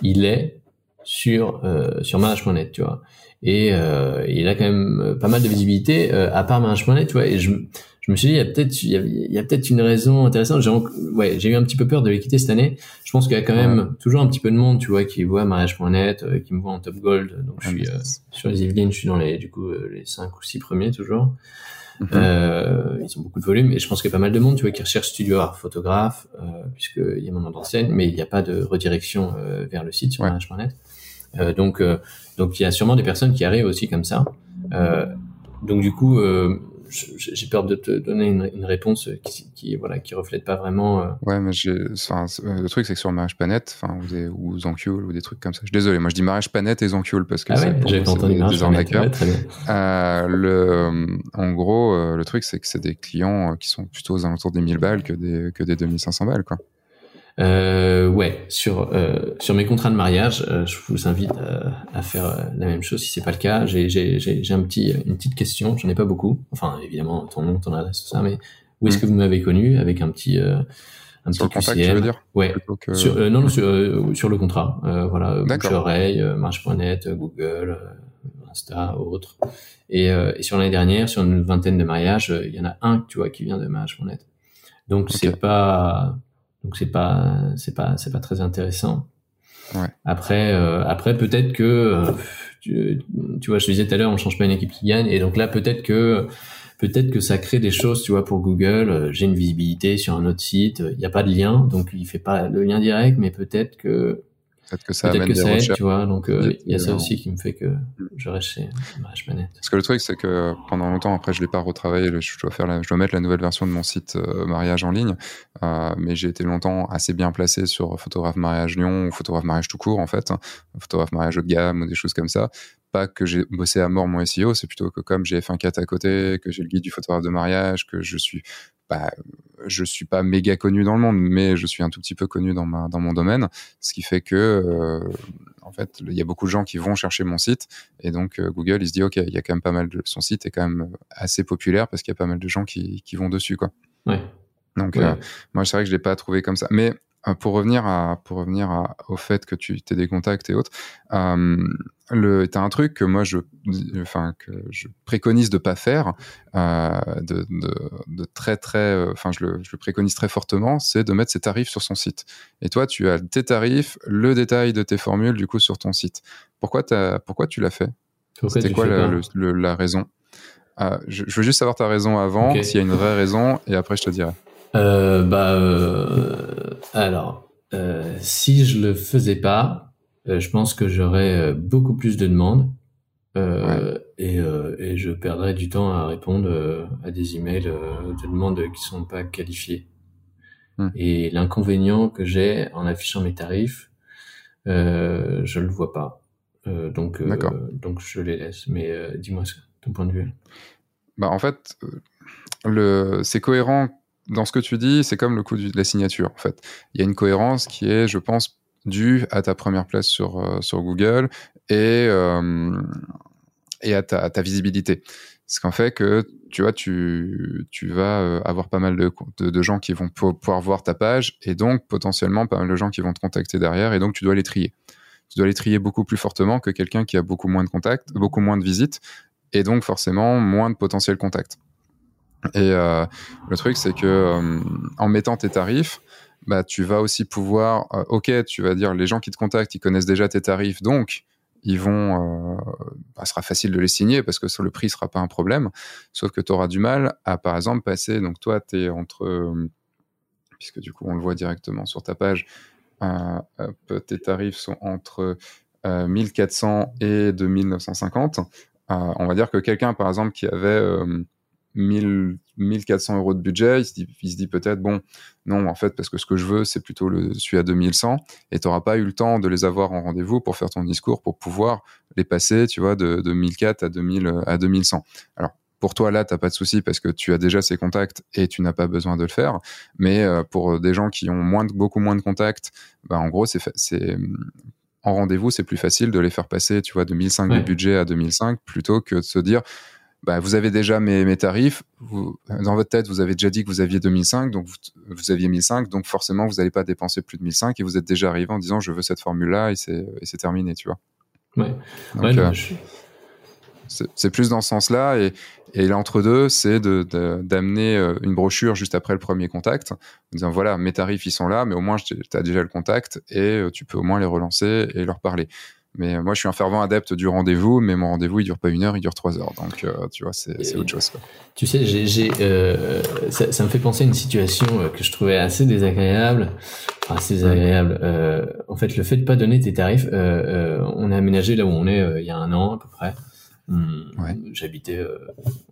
il est sur euh, sur tu vois. Et euh, il a quand même pas mal de visibilité à part Mariage.net, tu vois. Et je je me suis dit, il y a peut-être, il y a, peut-être une raison intéressante. J'ai, ouais, j'ai eu un petit peu peur de les quitter cette année. Je pense qu'il y a quand même toujours un petit peu de monde, tu vois, qui voit mariage.net, euh, qui me voit en top gold. Donc, je suis euh, sur les Yvelines, je suis dans les, du coup, euh, les cinq ou six premiers toujours. Mhm. Ils ont beaucoup de volume et je pense qu'il y a pas mal de monde, tu vois, qui recherche studio art photographe, puisqu'il y a mon nom d'enseigne, mais il n'y a pas de redirection vers le site sur ouais. mariage.net. donc, donc il y a sûrement des personnes qui arrivent aussi comme ça. donc du coup, j'ai peur de te donner une, une réponse qui, qui, voilà qui reflète pas vraiment. Euh... Ouais, mais j'ai, le truc c'est que sur Mariage Planète, enfin ou, des, ou des trucs comme ça. Je suis désolé, moi je dis Mariage Planète et Zankiul parce que ah ouais, pour moi, entendu des, des arnaqueurs. Euh, le, en gros, euh, le truc c'est que c'est des clients qui sont plutôt aux alentours des 1000 balles que des que des 2500 balles quoi. Euh, ouais, sur euh, sur mes contrats de mariage, euh, je vous invite à, à faire euh, la même chose si c'est pas le cas. J'ai j'ai j'ai un petit une petite question, j'en ai pas beaucoup. Enfin évidemment ton nom, ton adresse, tout ça, mais où est-ce mmh. que vous m'avez connu avec un petit euh, un sur petit le contact, tu veux dire? Ouais. Que... Sur, non non sur sur le contrat. voilà, bouche oreille, marche.net, Google, Insta, autres. Et, et sur l'année dernière, sur une vingtaine de mariages, il y en a un, tu vois, qui vient de marche.net. Donc okay. c'est pas donc c'est pas c'est pas c'est pas très intéressant. Ouais. Après euh, après peut-être que euh, tu, tu, vois je te disais tout à l'heure on change pas une équipe qui gagne et donc là peut-être que peut-être que ça crée des choses tu vois pour Google euh, j'ai une visibilité sur un autre site il n'y a pas de lien donc il fait pas le lien direct mais peut-être que Peut-être que ça Peut-être amène que des ça aide, recherches. tu vois. Donc, il y a ça aussi qui me fait que je reste chez Mariage Planète. Parce que le truc, c'est que pendant longtemps, après, je l'ai pas retravaillé. Je dois faire, la, je dois mettre la nouvelle version de mon site euh, mariage en ligne. Euh, mais j'ai été longtemps assez bien placé sur photographe mariage Lyon ou photographe mariage tout court, en fait. Photographe mariage haut de gamme ou des choses comme ça. Pas que j'ai bossé à mort mon SEO, c'est plutôt que comme j'ai F1.4 à côté, que j'ai le guide du photographe de mariage, que je suis bah, je suis pas méga connu dans le monde, mais je suis un tout petit peu connu dans ma dans mon domaine, ce qui fait que euh, en fait il y a beaucoup de gens qui vont chercher mon site et donc euh, Google il se dit ok il y a quand même pas mal de son site est quand même assez populaire parce qu'il y a pas mal de gens qui qui vont dessus quoi. Ouais. Donc Ouais. euh, moi c'est vrai que je l'ai pas trouvé comme ça, mais euh, pour revenir à pour revenir à, au fait que tu t'es des contacts et autres, euh, le t'as un truc que moi je enfin que je préconise de pas faire euh, de, de, de très très enfin je le, je le préconise très fortement c'est de mettre ses tarifs sur son site. Et toi tu as tes tarifs le détail de tes formules du coup sur ton site. Pourquoi tu l'as fait? C'était quoi la, pas? le- le- la raison? Ah, je, je veux juste savoir ta raison avant s'il y a une vraie raison et après je te dirai Euh, bah, euh, alors, euh, si je le faisais pas, euh, je pense que j'aurais euh, beaucoup plus de demandes euh, et, euh, et je perdrais du temps à répondre à des emails de demandes qui sont pas qualifiées. Hmm. Et l'inconvénient que j'ai en affichant mes tarifs, euh, je le vois pas. Euh, donc, euh, donc je les laisse. Mais euh, dis-moi ton point de vue. Bah, en fait, le, c'est cohérent dans ce que tu dis, c'est comme le coup de la signature. En fait, il y a une cohérence qui est, je pense, due à ta première place sur, euh, Google et, euh, à ta, visibilité. Ce qu'en fait que, tu vois, tu, vas euh, avoir pas mal de, gens qui vont pou- pouvoir voir ta page et donc potentiellement pas mal de gens qui vont te contacter derrière et donc tu dois les trier. Tu dois les trier beaucoup plus fortement que quelqu'un qui a beaucoup moins de contacts, beaucoup moins de visites et donc forcément moins de potentiel contact. Et euh, le truc, c'est que euh, en mettant tes tarifs, bah, tu vas aussi pouvoir, euh, ok, tu vas dire les gens qui te contactent, ils connaissent déjà tes tarifs, donc ils vont, bah, sera facile de les signer parce que le prix sera pas un problème. Sauf que tu auras du mal à, par exemple, passer. Donc toi, tu es entre, puisque du coup on le voit directement sur ta page, tes tarifs sont entre euh, 1400 et 2950. Euh, on va dire que quelqu'un, par exemple, qui avait 1000, 1400 euros de budget, il se dit, il se dit peut-être, bon, non, en fait, parce que ce que je veux, c'est plutôt le, celui à 2100, et tu n'auras pas eu le temps de les avoir en rendez-vous pour faire ton discours, pour pouvoir les passer, tu vois, de, de 1004 à 2000, à 2100. Alors, pour toi, là, t'as pas de souci parce que tu as déjà ces contacts et tu n'as pas besoin de le faire. Mais euh, pour des gens qui ont moins de, beaucoup moins de contacts, bah, en gros, c'est en rendez-vous, c'est plus facile de les faire passer, tu vois, de 1005 Ouais. de budget à 2005 plutôt que de se dire, bah, vous avez déjà mes, mes tarifs, vous, dans votre tête, vous avez déjà dit que vous aviez 2005, donc vous, vous aviez 1005, donc forcément, vous n'allez pas dépenser plus de 1005 et vous êtes déjà arrivé en disant, je veux cette formule-là et c'est, terminé, tu vois. Ouais. Ouais, euh, je- c'est plus dans ce sens-là. Et, et l'entre-deux, c'est de- de- d'amener euh, une brochure juste après le premier contact, en disant voilà, mes tarifs, ils sont là, mais au moins, tu as déjà le contact et euh, tu peux au moins les relancer et leur parler. Mais moi, je suis un fervent adepte du rendez-vous, mais mon rendez-vous, il dure pas une heure, il dure trois heures. Donc, euh, tu vois, c'est c'est autre chose. Quoi. Tu sais, j'ai, j'ai, euh, ça, ça me fait penser à une situation euh, que je trouvais assez désagréable. Enfin, assez désagréable. Euh, en fait, le fait de pas donner tes tarifs, euh, euh, on a aménagé là où on est euh, il y a un an à peu près. Hum, j'habitais, euh,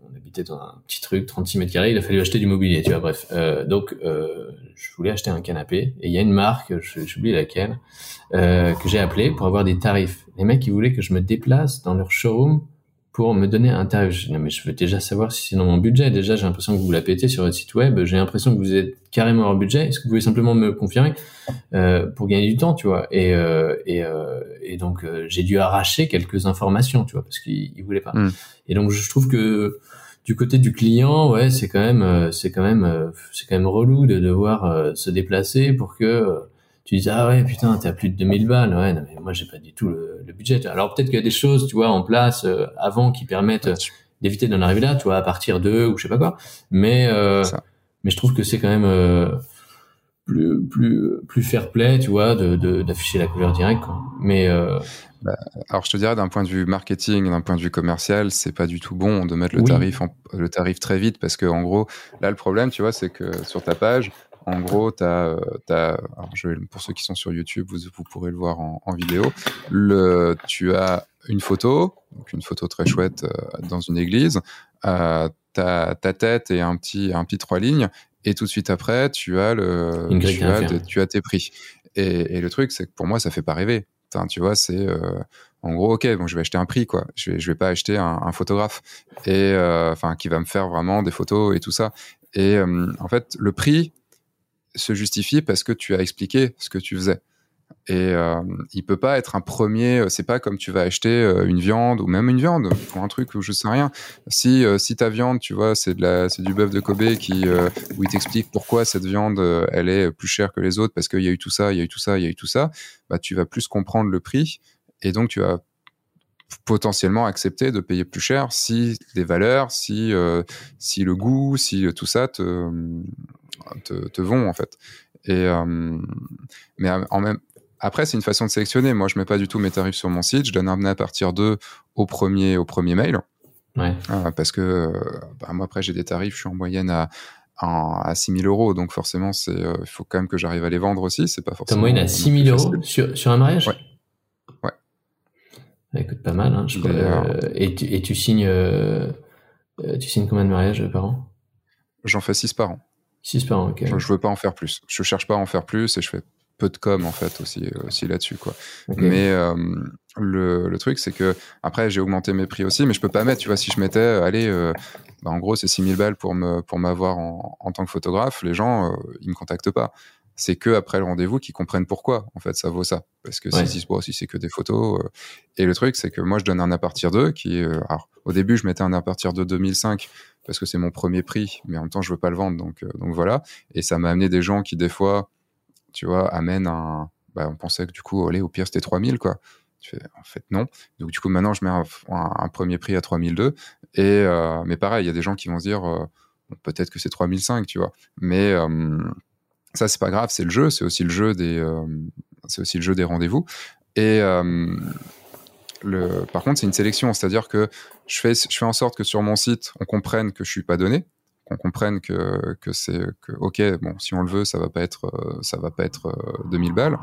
on habitait dans un petit truc, 36 mètres carrés. Il a fallu acheter du mobilier, tu vois. Bref, euh, donc euh, je voulais acheter un canapé et il y a une marque, j'oublie laquelle, euh, que j'ai appelé pour avoir des tarifs. Les mecs, ils voulaient que je me déplace dans leur showroom pour me donner un tarif. non, mais je veux déjà savoir si c'est dans mon budget. Déjà, j'ai l'impression que vous la pétez sur votre site web. J'ai l'impression que vous êtes carrément hors budget. Est-ce que vous pouvez simplement me confirmer euh, pour gagner du temps, tu vois? Et, euh, et, euh, et donc, euh, j'ai dû arracher quelques informations, tu vois, parce qu'ils voulaient pas. Mm. Et donc, je trouve que du côté du client, ouais, c'est quand même, euh, c'est quand même, euh, c'est quand même relou de devoir se déplacer pour que tu dis ah ouais putain t'as plus de 2000 balles. Ouais non, mais moi j'ai pas du tout le, le budget. Alors peut-être qu'il y a des choses tu vois en place euh, avant qui permettent euh, d'éviter d'en arriver là tu vois à partir de ou je sais pas quoi. Mais euh, mais je trouve que c'est quand même euh, plus plus plus fair play tu vois de d'afficher la couleur directe quoi. mais bah, alors je te dirais d'un point de vue marketing, d'un point de vue commercial, c'est pas du tout bon de mettre le tarif le tarif très vite parce que en gros là le problème tu vois c'est que sur ta page en gros, as, as, je pour ceux qui sont sur YouTube, vous, vous pourrez le voir en, vidéo. Le, tu as une photo, donc une photo très chouette euh, dans une église. Euh, ta, ta tête et un petit, un petit trois lignes. Et tout de suite après, tu as le, tu as, tu as, tes prix. Et, et le truc, c'est que pour moi, ça fait pas rêver. Tu vois, c'est euh, en gros, ok, bon, je vais acheter un prix, quoi. Je vais, je vais pas acheter un, un photographe et euh, enfin qui va me faire vraiment des photos et tout ça. Et euh, en fait, le prix, se justifie parce que tu as expliqué ce que tu faisais. Et euh, il peut pas être un premier. Euh, c'est pas comme tu vas acheter euh, une viande ou même une viande pour un truc ou je sais rien. Si euh, si ta viande, tu vois, c'est de la c'est du bœuf de Kobe qui où il t'explique pourquoi cette viande elle est plus chère que les autres parce qu'il y a eu tout ça, il y a eu tout ça, il y a eu tout ça. Bah tu vas plus comprendre le prix et donc tu vas potentiellement accepter de payer plus cher si les valeurs, si si le goût, si tout ça te te, te vont en fait. Et euh, mais en même après, c'est une façon de sélectionner. Moi, je mets pas du tout mes tarifs sur mon site. Je donne un à partir de au premier, au premier mail. Ouais. Euh, parce que euh, bah, moi, après, j'ai des tarifs. Je suis en moyenne à, à, 6 000 euros. Donc, forcément, c'est il faut quand même que j'arrive à les vendre aussi. C'est pas forcément. Ta moyenne à 6 000 euros sur, sur un mariage? Ouais. Ouais. Ça coûte pas mal. Hein, je et, tu, et tu signes, tu signes combien de mariages par an? J'en fais 6 par an. 6 par an, ok. Je, je veux pas en faire plus. Je cherche pas à en faire plus et je fais peu de com en fait aussi aussi là-dessus quoi. Mais euh, le, le, truc c'est que après j'ai augmenté mes prix aussi, mais je peux pas mettre. Tu vois, si je mettais, euh, allez, euh, bah, en gros c'est 6000 balles pour me pour m'avoir en, en, tant que photographe, les gens ils me contactent pas. C'est que après le rendez-vous qu'ils comprennent pourquoi en fait ça vaut ça. Parce que ouais. si, si c'est que des photos. et le truc c'est que moi je donne un à partir d'eux qui alors au début je mettais un à partir de 2005 parce que c'est mon premier prix, mais en même temps je veux pas le vendre donc donc voilà. Et ça m'a amené des gens qui des fois tu vois, amène un. Bah, on pensait que du coup, allez, au pire, c'était 3000, quoi. Tu fais, en fait, non. Donc, du coup, maintenant, je mets un, un, un premier prix à 3002. Et, euh, mais pareil, il y a des gens qui vont se dire, euh, peut-être que c'est 3005, tu vois. Mais euh, ça, c'est pas grave, c'est le jeu. C'est aussi le jeu des, euh, c'est aussi le jeu des rendez-vous. Et euh, le, par contre, c'est une sélection. C'est-à-dire que je fais, je fais en sorte que sur mon site, on comprenne que je suis pas donné qu'on comprenne que, que c'est que ok bon si on le veut ça va pas être euh, ça va pas être 2000 euh, balles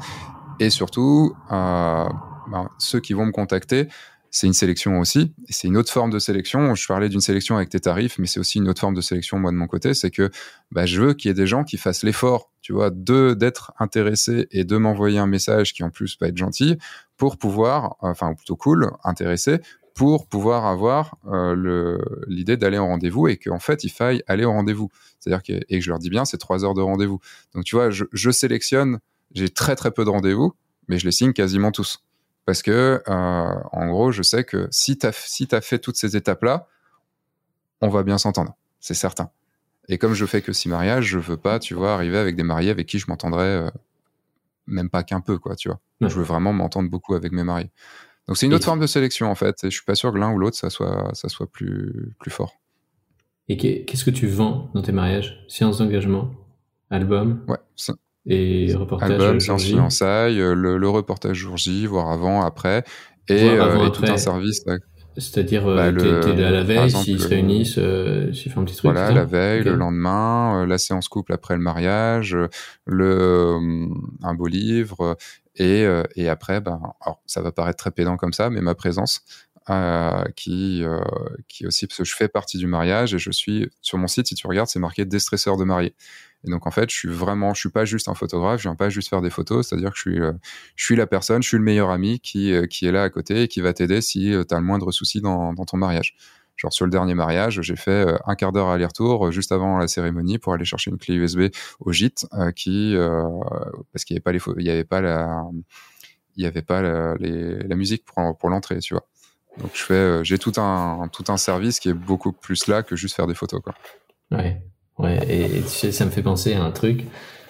et surtout ben, ceux qui vont me contacter c'est une sélection aussi c'est une autre forme de sélection je parlais d'une sélection avec tes tarifs mais c'est aussi une autre forme de sélection moi de mon côté c'est que bah, je veux qu'il y ait des gens qui fassent l'effort tu vois d'être intéressés et de m'envoyer un message qui en plus va être gentil pour pouvoir enfin ou plutôt cool intéressé pour pouvoir avoir euh, l'idée d'aller au rendez-vous et qu'en fait il faille aller au rendez-vous. C'est-à-dire que et que je leur dis bien c'est trois heures de rendez-vous. Donc tu vois, je, je sélectionne, j'ai très très peu de rendez-vous, mais je les signe quasiment tous parce que euh, en gros je sais que si tu as si as fait toutes ces étapes là, on va bien s'entendre, c'est certain. Et comme je fais que six mariages, je veux pas, tu vois, arriver avec des mariés avec qui je m'entendrais euh, même pas qu'un peu, quoi, tu vois. Je veux vraiment m'entendre beaucoup avec mes mariés. Donc c'est une autre et forme de sélection en fait, et je suis pas sûr que l'un ou l'autre ça soit ça soit plus plus fort. Et qu'est-ce que tu vends dans tes mariages? Séance d'engagement, album, ouais, et reportage album, séance fiançailles, le, le, reportage jour J, voire avant, après, et, avant, euh, et tout un service. C'est-à-dire, bah, euh, t'es à la veille, s'ils se réunissent, euh, s'ils font un petit truc. Voilà, la veille, okay. le lendemain, euh, la séance couple après le mariage, le euh, un beau livre, et, euh, et après, ben, alors, ça va paraître très pédant comme ça, mais ma présence, qui, qui aussi, parce que je fais partie du mariage et je suis, sur mon site, si tu regardes, c'est marqué déstresseur de mariés. Donc en fait, je suis vraiment, je suis pas juste un photographe, je viens pas juste faire des photos, c'est-à-dire que je suis, je suis la personne, je suis le meilleur ami qui, qui est là à côté et qui va t'aider si tu as le moindre souci dans, ton mariage. Genre sur le dernier mariage, j'ai fait euh, un quart d'heure aller-retour euh, juste avant la cérémonie pour aller chercher une clé USB au gîte euh, qui parce qu'il n'y avait pas les il y avait pas la il y avait pas la musique pour pour l'entrée, tu vois. Donc je fais j'ai tout un tout un service qui est beaucoup plus là que juste faire des photos quoi. Ouais. Ouais, et, tu sais, ça me fait penser à un truc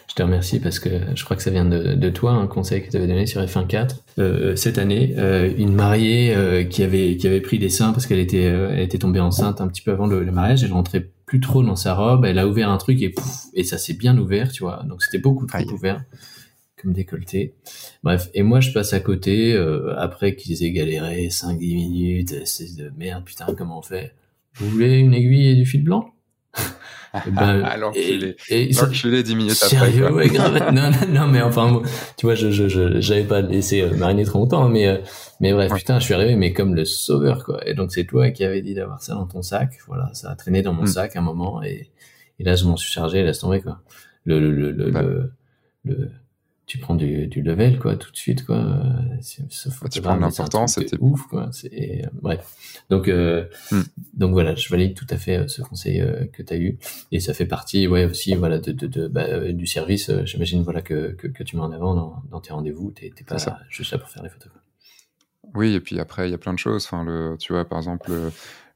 je te remercie parce que je crois que ça vient de, de toi, un conseil que tu avais donné sur F1 4. Euh, cette année, euh, une mariée euh, qui avait qui avait pris des seins parce qu'elle était euh, elle était tombée enceinte un petit peu avant le, mariage, elle rentrait plus trop dans sa robe, elle a ouvert un truc et pouf, et ça s'est bien ouvert, tu vois. Donc c'était beaucoup trop ouvert comme décolleté. Bref, et moi je passe à côté euh, après qu'ils aient galéré 5 10 minutes, c'est de merde, putain, comment on fait? Vous voulez une aiguille et du fil blanc? Ben, alors qu'il est, 10 minutes après. non, non, non, mais enfin, tu vois, je, je, j'avais pas laissé euh, mariner trop longtemps, mais, euh, mais bref, putain, je suis arrivé, mais comme le sauveur, quoi. Et donc, c'est toi qui avais dit d'avoir ça dans ton sac. Voilà, ça a traîné dans mon mm. sac un moment, et, et là, je m'en suis chargé, laisse tomber, quoi. Le, le, le, le, le tu prends du, du level quoi tout de suite quoi. Tu prends l'importance c'était ouf quoi. C'est euh, bref. Donc euh, hmm. donc voilà je valide tout à fait euh, ce conseil que tu as eu. Et ça fait partie ouais aussi voilà de, de, de bah, du service. J'imagine voilà que, que, que, tu mets en avant dans, dans tes rendez-vous. T'es pas juste là pour faire les photos quoi. oui et puis après il y a plein de choses. Enfin le tu vois par exemple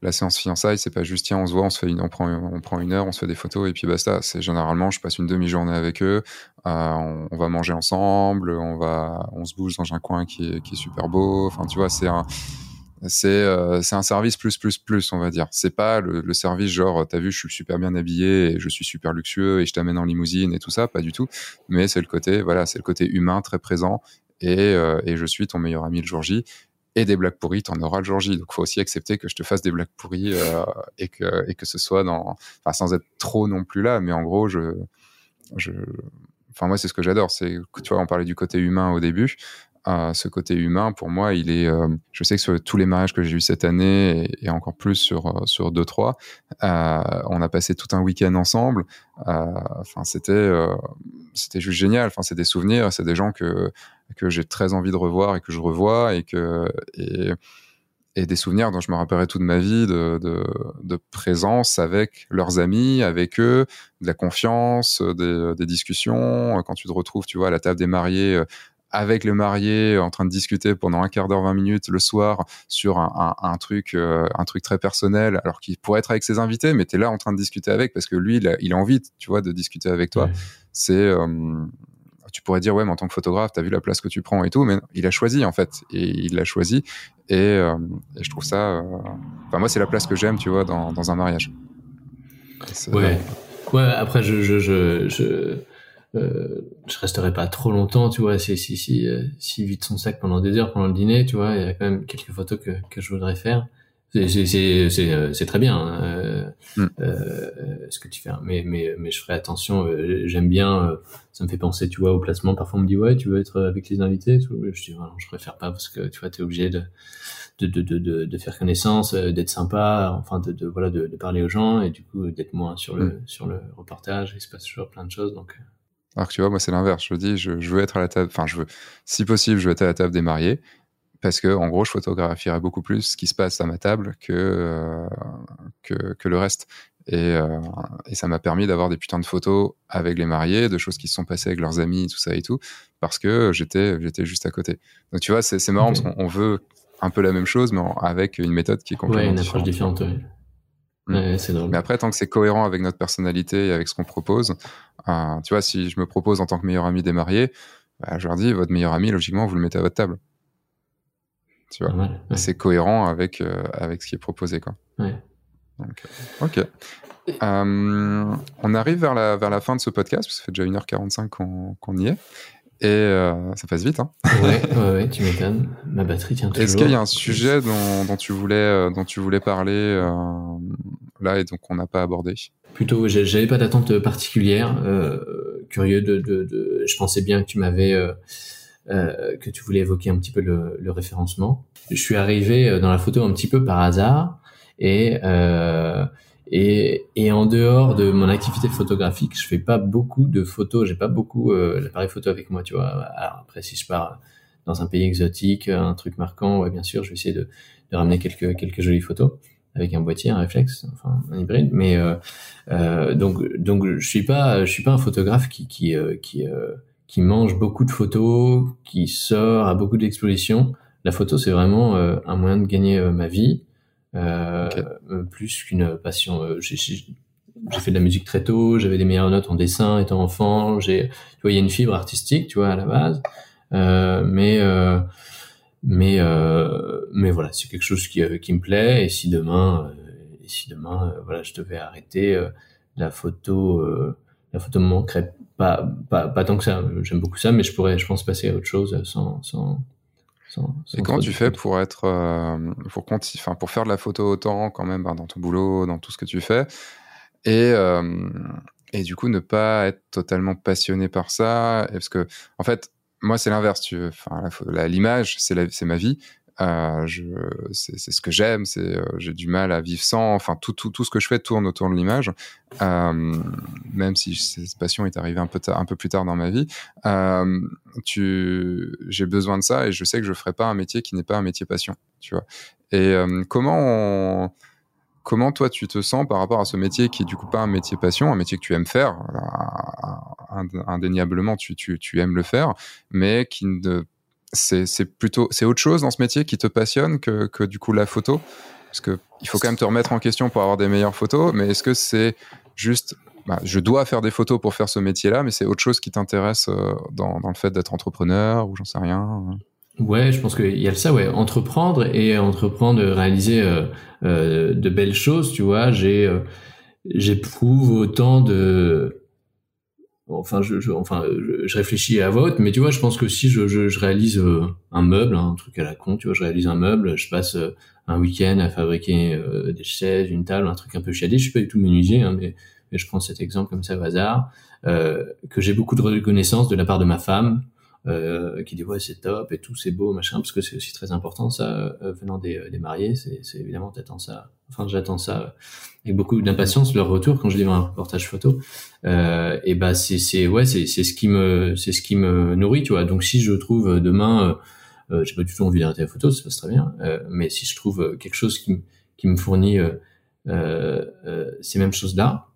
la séance fiançailles, c'est pas juste tiens, on se voit, on fait on prend, on prend une heure, on se fait des photos et puis basta. C'est généralement, je passe une demi-journée avec eux, euh, on, va manger ensemble, on va, on se bouge dans un coin qui est, super beau. Enfin, tu vois, c'est un, c'est euh, c'est un service plus plus plus on va dire c'est pas le, le, service genre t'as vu je suis super bien habillé et je suis super luxueux et je t'amène en limousine et tout ça pas du tout mais c'est le côté voilà c'est le côté humain très présent et, euh, et je suis ton meilleur ami le jour J et des blagues pourries, t'en auras le jour J. Donc, faut aussi accepter que je te fasse des blagues pourries euh, et que et que ce soit dans, enfin, sans être trop non plus là, mais en gros, je, je, enfin moi, c'est ce que j'adore. C'est, tu vois, on parlait du côté humain au début. Euh, ce côté humain, pour moi, il est. Euh, je sais que sur tous les mariages que j'ai eu cette année et, et, encore plus sur sur deux trois, on a passé tout un week-end ensemble. Enfin, c'était c'était juste génial. Enfin, c'est des souvenirs, c'est des gens que que j'ai très envie de revoir et que je revois et que et, et des souvenirs dont je me rappellerai toute ma vie de, de, de, présence avec leurs amis, avec eux, de la confiance, des, des, discussions. Quand tu te retrouves, tu vois, à la table des mariés avec le marié en train de discuter pendant un quart d'heure, 20 minutes le soir sur un, un, un truc, euh, un truc très personnel, alors qu'il pourrait être avec ses invités, mais tu es là en train de discuter avec parce que lui, il a, il a envie, tu vois, de discuter avec toi. C'est, euh, tu pourrais dire, ouais, mais en tant que photographe, tu as vu la place que tu prends et tout, mais il a choisi en fait, et il l'a choisi, et, euh, et, je trouve ça, enfin moi, c'est la place que j'aime, tu vois, dans, dans un mariage. Ouais. Ouais, après, je, je, je, je euh, je resterai pas trop longtemps, tu vois, si si si euh, si vide son sac pendant des heures pendant le dîner, tu vois, il y a quand même quelques photos que que je voudrais faire. C'est euh, très bien hein, euh, mm. euh, ce que tu fais, hein. mais mais mais je ferai attention. J'aime bien, ça me fait penser, tu vois, au placement. Parfois on me dit ouais, tu veux être avec les invités. Je dis voilà, je préfère pas parce que tu vois, t'es obligé de de, de, de, de, faire connaissance, d'être sympa, enfin de, voilà de, de, parler aux gens et du coup d'être moins sur le mm. sur le reportage. Il se passe toujours plein de choses donc. Alors que tu vois, moi, c'est l'inverse. Je dis, je, je, veux être à la table, enfin, je veux, si possible, je veux être à la table des mariés, parce que, en gros, je photographierais beaucoup plus ce qui se passe à ma table que, euh, que, que, le reste. Et, euh, et ça m'a permis d'avoir des putains de photos avec les mariés, de choses qui se sont passées avec leurs amis, tout ça et tout, parce que j'étais, j'étais juste à côté. Donc, tu vois, c'est, c'est marrant parce qu'on veut un peu la même chose, mais avec une méthode qui est complètement ouais, une approche différente. différente Mm. Mais après, tant que c'est cohérent avec notre personnalité et avec ce qu'on propose, euh, tu vois, si je me propose en tant que meilleur ami des mariés, bah, je leur dis, votre meilleur ami, logiquement, vous le mettez à votre table. Tu vois, c'est cohérent avec, euh, avec ce qui est proposé, quoi. Ouais. Donc, euh, ok. Euh, on arrive vers la, vers la fin de ce podcast, parce que ça fait déjà 1h45 qu'on qu'on y est. Et euh, ça passe vite, hein Ouais, ouais, ouais tu m'étonnes. Ma batterie tient toujours. Est-ce qu'il y a un sujet dont, dont, tu voulais, dont tu voulais parler euh, là et donc on n'a pas abordé? Plutôt, j'avais pas d'attente particulière. Curieux de, de, de, je pensais bien que tu m'avais que tu voulais évoquer un petit peu le, le, référencement. Je suis arrivé dans la photo un petit peu par hasard et et, et en dehors de mon activité photographique, je fais pas beaucoup de photos. J'ai pas beaucoup euh, l'appareil photo avec moi, tu vois. Alors après, si je pars dans un pays exotique, un truc marquant, ouais, bien sûr, je vais essayer de, de ramener quelques quelques jolies photos avec un boîtier, un réflexe, enfin un hybride. Mais euh, euh, donc donc je suis pas je suis pas un photographe qui qui euh, qui euh, qui mange beaucoup de photos, qui sort à beaucoup d'expositions. La photo, c'est vraiment euh, un moyen de gagner ma vie euh, plus qu'une passion. Euh, j'ai fait de la musique très tôt, j'avais des meilleures notes en dessin étant enfant. J'ai, tu vois, il y a une fibre artistique, tu vois, à la base. Euh, mais euh, mais euh, mais voilà, c'est quelque chose qui, qui me plaît. Et si demain, et si demain, voilà, je devais arrêter la photo, la photo me manquerait pas, pas pas tant que ça. J'aime beaucoup ça, mais je pourrais, je pense, passer à autre chose sans sans et comment tu fais pour être, euh, pour, enfin, pour faire de la photo autant quand même ben, dans ton boulot, dans tout ce que tu fais, et, euh, et du coup ne pas être totalement passionné par ça, parce que en fait moi c'est l'inverse, tu, enfin l'image c'est ma vie, euh, c'est ce que j'aime, euh, j'ai du mal à vivre sans. Enfin, tout, tout, ce que je fais tourne autour de l'image, euh, même si cette passion est arrivée un peu, plus tard dans ma vie. J'ai besoin de ça et je sais que je ferai pas un métier qui n'est pas un métier passion, tu vois. Et comment comment toi tu te sens par rapport à ce métier qui est du coup pas un métier passion, un métier que tu aimes faire, indéniablement tu, tu, tu aimes le faire, mais qui ne c'est plutôt c'est autre chose dans ce métier qui te passionne que, que du coup la photo? Parce que il faut quand même te remettre en question pour avoir des meilleures photos mais est-ce que c'est juste bah, je dois faire des photos pour faire ce métier là mais c'est autre chose qui t'intéresse euh, dans, dans, le fait d'être entrepreneur ou j'en sais rien hein? Ouais, je pense qu'il y a ça, ouais. Entreprendre et entreprendre, réaliser euh, euh, de belles choses, tu vois. J'ai, euh, j'éprouve autant de, enfin je, je enfin je, réfléchis à vote mais tu vois je pense que si je, réalise euh, un meuble un truc à la con tu vois je réalise un meuble je passe euh, un week-end à fabriquer euh, des chaises une table un truc un peu chiadé je suis pas du tout menuisier hein, mais, mais, je prends cet exemple comme ça au hasard que j'ai beaucoup de reconnaissance de la part de ma femme euh, qui dit ouais c'est top et tout c'est beau machin parce que c'est aussi très important ça euh, venant des, des mariés. C'est, évidemment t'attends ça enfin j'attends ça avec beaucoup d'impatience leur retour quand je livre un reportage photo. Euh, et bah c'est c'est ouais c'est c'est ce qui me c'est ce qui me nourrit tu vois. Donc si je trouve demain euh, j'ai pas du tout envie d'arrêter la photo ça passe très bien mais si je trouve quelque chose qui qui me fournit ces mêmes choses là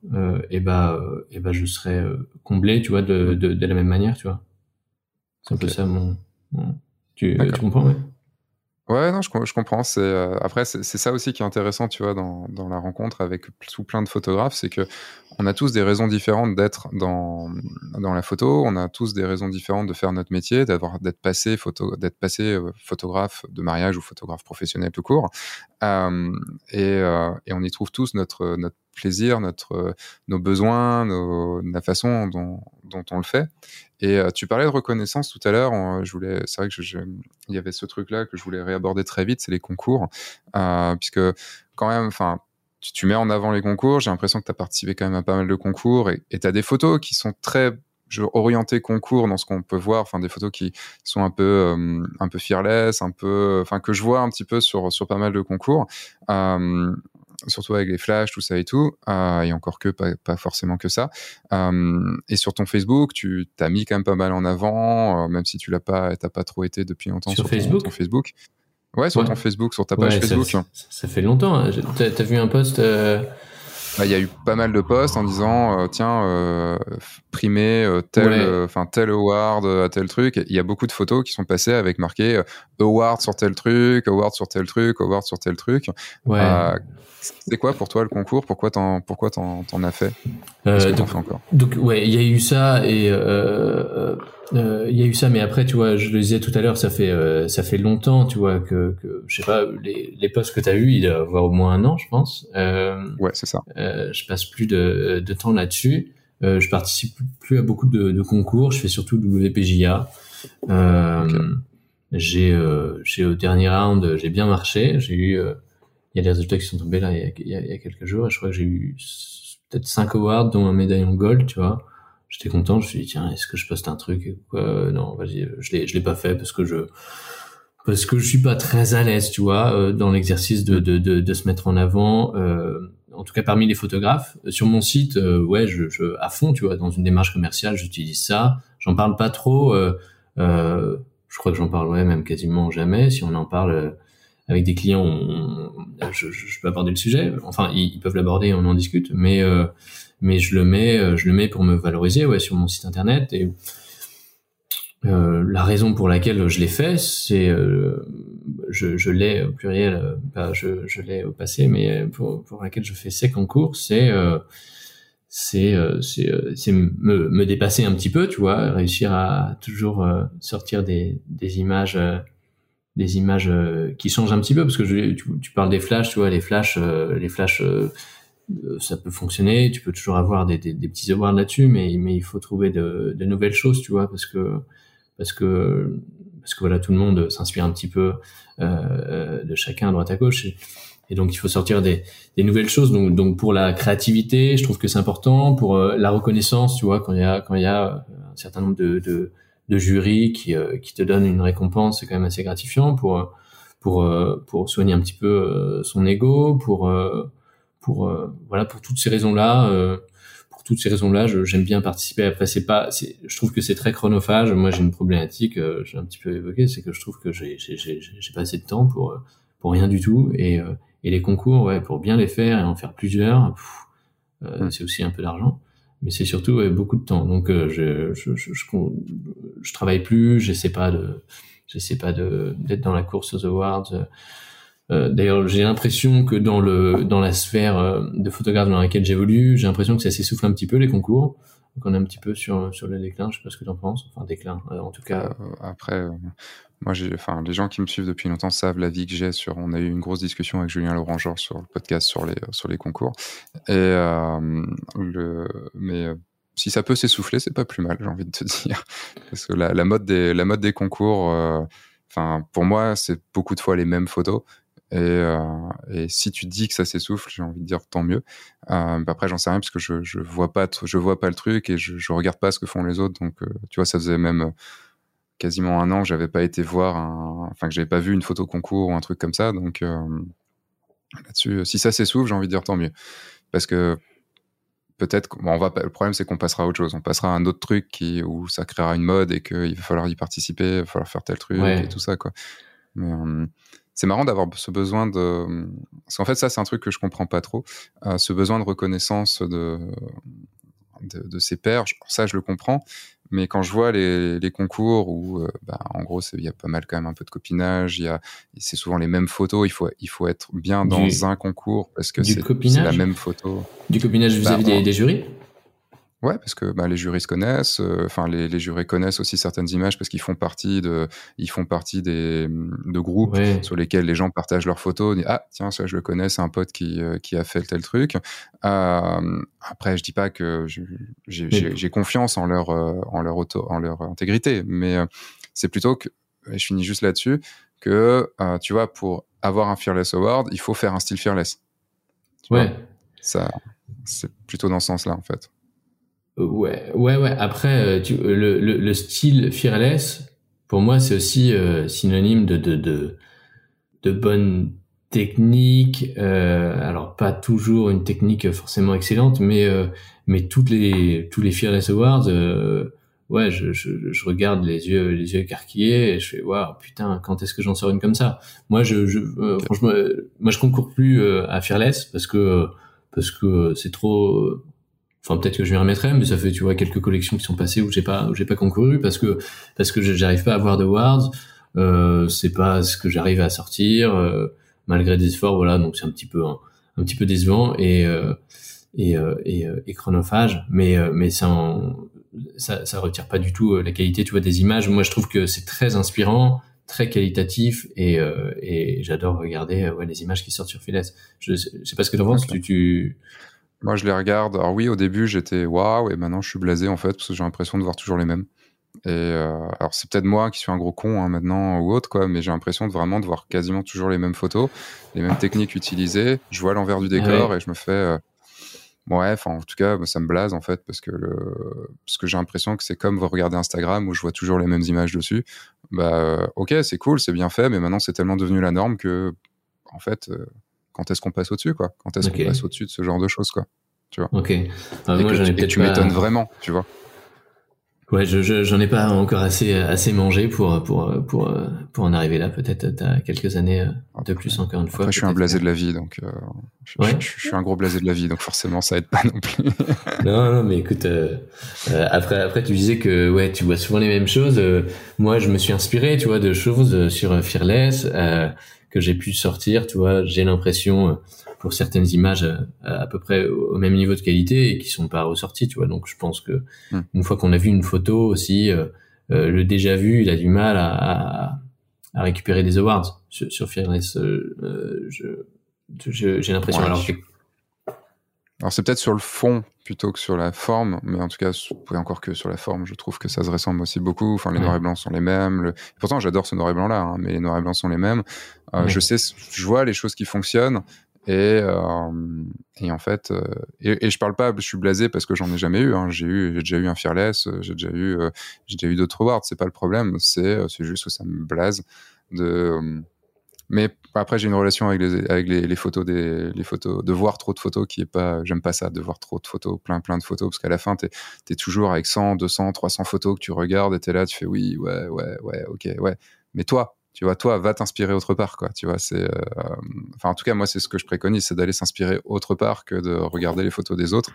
et bah et bah je serai comblé tu vois de, de, de la même manière tu vois c'est un peu ça mon. Tu, tu comprends, ouais? Ouais, non, je, je comprends. C'est euh, après, c'est ça aussi qui est intéressant, tu vois, dans, dans la rencontre avec tout plein de photographes, c'est que on a tous des raisons différentes d'être dans dans la photo. On a tous des raisons différentes de faire notre métier, d'avoir d'être passé photo, d'être passé euh, photographe de mariage ou photographe professionnel tout court. Euh, et, euh, et on y trouve tous notre notre plaisir, notre nos besoins, nos, la façon dont, dont on le fait. Et euh, tu parlais de reconnaissance tout à l'heure. Je voulais, c'est vrai que il y avait ce truc-là que je voulais réaborder très vite, c'est les concours, euh, puisque quand même, enfin, tu, mets en avant les concours. J'ai l'impression que tu as participé quand même à pas mal de concours et tu as des photos qui sont très orientées concours dans ce qu'on peut voir, enfin des photos qui sont un peu euh, un peu fearless, un peu, enfin que je vois un petit peu sur sur pas mal de concours. Euh, surtout avec les flashs, tout ça et tout, euh, et encore que pas, pas forcément que ça. Euh, et sur ton Facebook, tu t'as mis quand même pas mal en avant, euh, même si tu l'as pas, t'as pas trop été depuis longtemps sur, Facebook. Ton, Facebook. Ouais, sur ton Facebook, sur ta page Facebook. Ça, ça, fait longtemps. Hein. T'as as vu un post euh, bah, il y a eu pas mal de posts en disant euh, tiens euh, primer euh, tel enfin tel award à tel truc. Il y a beaucoup de photos qui sont passées avec marqué award sur tel truc award sur tel truc award sur tel truc. Ouais. c'est quoi pour toi le concours? Pourquoi t'en pourquoi t'en, t'en as fait? Donc, encore? donc ouais il y a eu ça et euh, il y a eu ça, mais après, tu vois, je le disais tout à l'heure, ça fait euh, ça fait longtemps, tu vois, que, que je sais pas, les, les posts que tu as eu, il doit avoir au moins un an, je pense. Euh, ouais, c'est ça. Euh, je passe plus de, de temps là-dessus. Euh, je participe plus à beaucoup de, de, concours. Je fais surtout WPJA. Okay. J'ai j'ai au dernier round, j'ai bien marché. J'ai eu, il y a des résultats qui sont tombés là il y a, il y a, quelques jours. Et je crois que j'ai eu peut-être cinq awards, dont un médaillon gold, tu vois j'étais content. Je me suis dit tiens, est-ce que je poste un truc quoi? Non, vas-y, je l'ai, je l'ai pas fait parce que je parce que je suis pas très à l'aise, tu vois, euh, dans l'exercice de, de, de, de, se mettre en avant. Euh, en tout cas, parmi les photographes, sur mon site, euh, ouais, je, je, à fond, tu vois, dans une démarche commerciale, j'utilise ça. J'en parle pas trop. Euh, euh, je crois que j'en parle ouais, même quasiment jamais. Si on en parle avec des clients, on, je, je, peux aborder le sujet. Enfin, ils, peuvent l'aborder, on en discute. Mais mais je le mets, je le mets pour me valoriser, ouais, sur mon site internet. Et euh, la raison pour laquelle je l'ai fait, c'est euh, je, l'ai au pluriel, euh, pas je, l'ai au passé, mais pour, laquelle je fais sec en cours, c'est c'est c'est me, me dépasser un petit peu, tu vois, réussir à toujours sortir des, des images des images qui changent un petit peu parce que tu, tu parles des flashs, tu vois, les flashs les flashs ça peut fonctionner, tu peux toujours avoir des, des, des petits awards là-dessus, mais mais il faut trouver de, de nouvelles choses, tu vois, parce que parce que parce que voilà tout le monde s'inspire un petit peu euh, de chacun à droite à gauche et, donc il faut sortir des, des nouvelles choses. Donc donc pour la créativité je trouve que c'est important. Pour euh, la reconnaissance tu vois quand il y a quand il y a un certain nombre de de, de jurys qui euh, qui te donnent une récompense c'est quand même assez gratifiant pour pour euh, pour soigner un petit peu son ego pour pour voilà pour toutes ces raisons là toutes ces raisons-là, j'aime bien participer. Après, c'est pas, je trouve que c'est très chronophage. Moi, j'ai une problématique, euh, j'ai un petit peu évoqué, c'est que je trouve que j'ai, j'ai, pas assez de temps pour, euh, pour rien du tout. Et, euh, et les concours, ouais, pour bien les faire et en faire plusieurs, euh, c'est aussi un peu d'argent. Mais c'est surtout beaucoup de temps. Donc, je, je, je, je, je travaille plus, j'essaie pas de, j'essaie pas de, d'être dans la course aux awards. Euh, d'ailleurs, j'ai l'impression que dans le dans la sphère euh, de photographe dans laquelle j'évolue, j'ai l'impression que ça s'essouffle un petit peu les concours. Donc on est un petit peu sur sur le déclin. Je sais pas ce que tu en penses. Enfin déclin. Euh, en tout cas. après, moi, enfin, les gens qui me suivent depuis longtemps savent la vie que j'ai sur. On a eu une grosse discussion avec Julien Laurent Georges sur le podcast sur les sur les concours. Et mais si ça peut s'essouffler, c'est pas plus mal, j'ai envie de te dire, parce que la, la mode des la mode des concours. Enfin, pour moi, c'est beaucoup de fois les mêmes photos et, euh, et, si tu dis que ça s'essouffle, j'ai envie de dire tant mieux. Euh, après, j'en sais rien parce que je, je vois pas, je vois pas le truc et je, je regarde pas ce que font les autres. Donc, euh, tu vois, ça faisait même quasiment un an que j'avais pas été voir, un, enfin que j'avais pas vu une photo concours ou un truc comme ça. Donc là-dessus, si ça s'essouffle, j'ai envie de dire tant mieux, parce que peut-être bon, on va le problème c'est qu'on passera à autre chose on passera à un autre truc qui où ça créera une mode et qu'il va falloir y participer il va falloir faire tel truc et tout ça quoi mais c'est marrant d'avoir ce besoin de. Parce qu'en fait, ça, c'est un truc que je comprends pas trop. Euh, ce besoin de reconnaissance de, de, de ses pairs, ça, je le comprends. Mais quand je vois les, les concours où, euh, bah, en gros, il y a pas mal quand même un peu de copinage, il y a, c'est souvent les mêmes photos. Il faut, il faut être bien dans un concours parce que c'est, la même photo. Du copinage vis-à-vis bah, des, des jurys? Ouais, parce que bah, les jurys se connaissent, euh, enfin les, les, jurys connaissent aussi certaines images parce qu'ils font partie de, ils font partie des de groupes sur lesquels les gens partagent leurs photos. ah tiens ça je le connais, c'est un pote qui euh, qui a fait tel truc. Euh, après je dis pas que j'ai confiance en leur en leur auto, en leur intégrité, mais c'est plutôt que je finis juste là-dessus que tu vois pour avoir un fearless award il faut faire un style fearless. ouais. ça c'est plutôt dans ce sens-là en fait. Ouais, ouais, ouais. Après, euh, tu, euh, le, le, le, style fearless, pour moi, c'est aussi euh, synonyme de, de, de, de bonne technique. Euh, alors, pas toujours une technique forcément excellente, mais, euh, mais toutes les, tous les fearless awards, ouais, je, je, je, regarde les yeux, les yeux écarquillés et je fais, waouh, putain, quand est-ce que j'en sors une comme ça? Moi, je, je franchement, moi, je concours plus à fearless parce que parce que c'est trop Enfin, peut-être que je m'y remettrai, mais ça fait, tu vois, quelques collections qui sont passées où j'ai pas, où j'ai pas concouru parce que, parce que j'arrive pas à avoir de awards. Euh, c'est pas ce que j'arrive à sortir, euh, malgré des efforts, voilà. Donc c'est un petit peu, un, un, petit peu décevant et, euh, et, euh, et, euh, et, chronophage, mais, mais ça, en, ça, ça retire pas du tout la qualité, tu vois, des images. Moi, je trouve que c'est très inspirant, très qualitatif et, et j'adore regarder ouais, les images qui sortent sur Files. Je, je sais pas ce que tu en penses. Tu, tu, moi, je les regarde. Alors oui, au début, j'étais waouh, et maintenant, je suis blasé en fait parce que j'ai l'impression de voir toujours les mêmes. Et euh, alors, c'est peut-être moi qui suis un gros con hein, maintenant ou autre, quoi, mais j'ai l'impression de vraiment de voir quasiment toujours les mêmes photos, les mêmes techniques utilisées. Je vois l'envers du décor et je me fais. Euh, Bref, en tout cas, ça me blase en fait parce que le, parce que j'ai l'impression que c'est comme vous regardez Instagram où je vois toujours les mêmes images dessus. Bah, ok, c'est cool, c'est bien fait, mais maintenant c'est tellement devenu la norme que, en fait, euh, quand est-ce qu'on passe au-dessus, quoi Quand est-ce qu'on passe au-dessus de ce genre de choses, quoi Tu vois Ok. Ah, moi, j'en ai peut-être. Tu m'étonnes vraiment, tu vois. Ouais, je j'en ai pas encore assez assez mangé pour pour pour pour en arriver là. Peut-être t'as quelques années euh, de plus encore une fois. Après, je suis un blasé de la vie, donc euh, je, ouais. je, suis un gros blasé de la vie, donc forcément ça aide pas non plus. non, non, mais écoute, euh, euh, après après tu disais que ouais, tu vois souvent les mêmes choses. moi, je me suis inspiré, tu vois, de choses sur Fearless que j'ai pu sortir. Tu vois, j'ai l'impression pour certaines images euh, à, peu près au même niveau de qualité et qui sont pas ressorties, tu vois. Donc je pense que hmm. une fois qu'on a vu une photo aussi, euh, euh, le déjà vu, il a du mal à, à, récupérer des awards sur, sur Fearless. je, j'ai l'impression. alors, alors c'est peut-être sur le fond plutôt que sur la forme, mais en tout cas, encore que sur la forme, je trouve que ça se ressemble aussi beaucoup. Enfin, les noirs et blancs sont les mêmes. Le... Pourtant, j'adore ce noir et blanc là, hein, mais les noirs et blancs sont les mêmes. Je sais, je vois les choses qui fonctionnent. Et, euh, et en fait, euh, et, et, je parle pas, je suis blasé parce que j'en ai jamais eu. Hein. J'ai eu, j'ai déjà eu un Fearless, euh, j'ai déjà eu, euh, j'ai déjà eu d'autres awards. C'est pas le problème. C'est, c'est juste que ça me blase de. Mais après, j'ai une relation avec les, photos des, photos, de voir trop de photos qui est pas, j'aime pas ça, de voir trop de photos, plein, plein de photos, parce qu'à la fin, t'es, es toujours avec 100, 200, 300 photos que tu regardes et t'es là, tu fais oui, ouais, ouais, ouais, ok, ouais. Mais toi, tu vois, toi, va t'inspirer autre part, quoi. Tu vois, c'est, euh, enfin, en tout cas, moi, c'est ce que je préconise, c'est d'aller s'inspirer autre part que de regarder les photos des autres.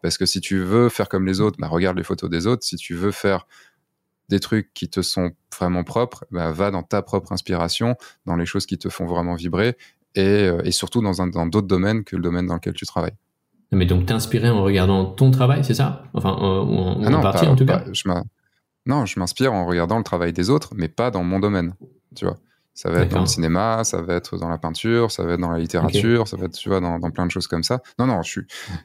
Parce que si tu veux faire comme les autres, bah, regarde les photos des autres. Si tu veux faire des trucs qui te sont vraiment propres, bah, va dans ta propre inspiration, dans les choses qui te font vraiment vibrer et, euh, et surtout dans, un, dans d'autres domaines que le domaine dans lequel tu travailles. Mais donc t'inspirer en regardant ton travail, c'est ça? Enfin, en, ah non, partie en tout cas? Je non, je m'inspire en regardant le travail des autres, mais pas dans mon domaine tu vois. Ça va être dans le cinéma, ça va être dans la peinture, ça va être dans la littérature, ça va être, tu vois, dans, dans, plein de choses comme ça. Non, non, je suis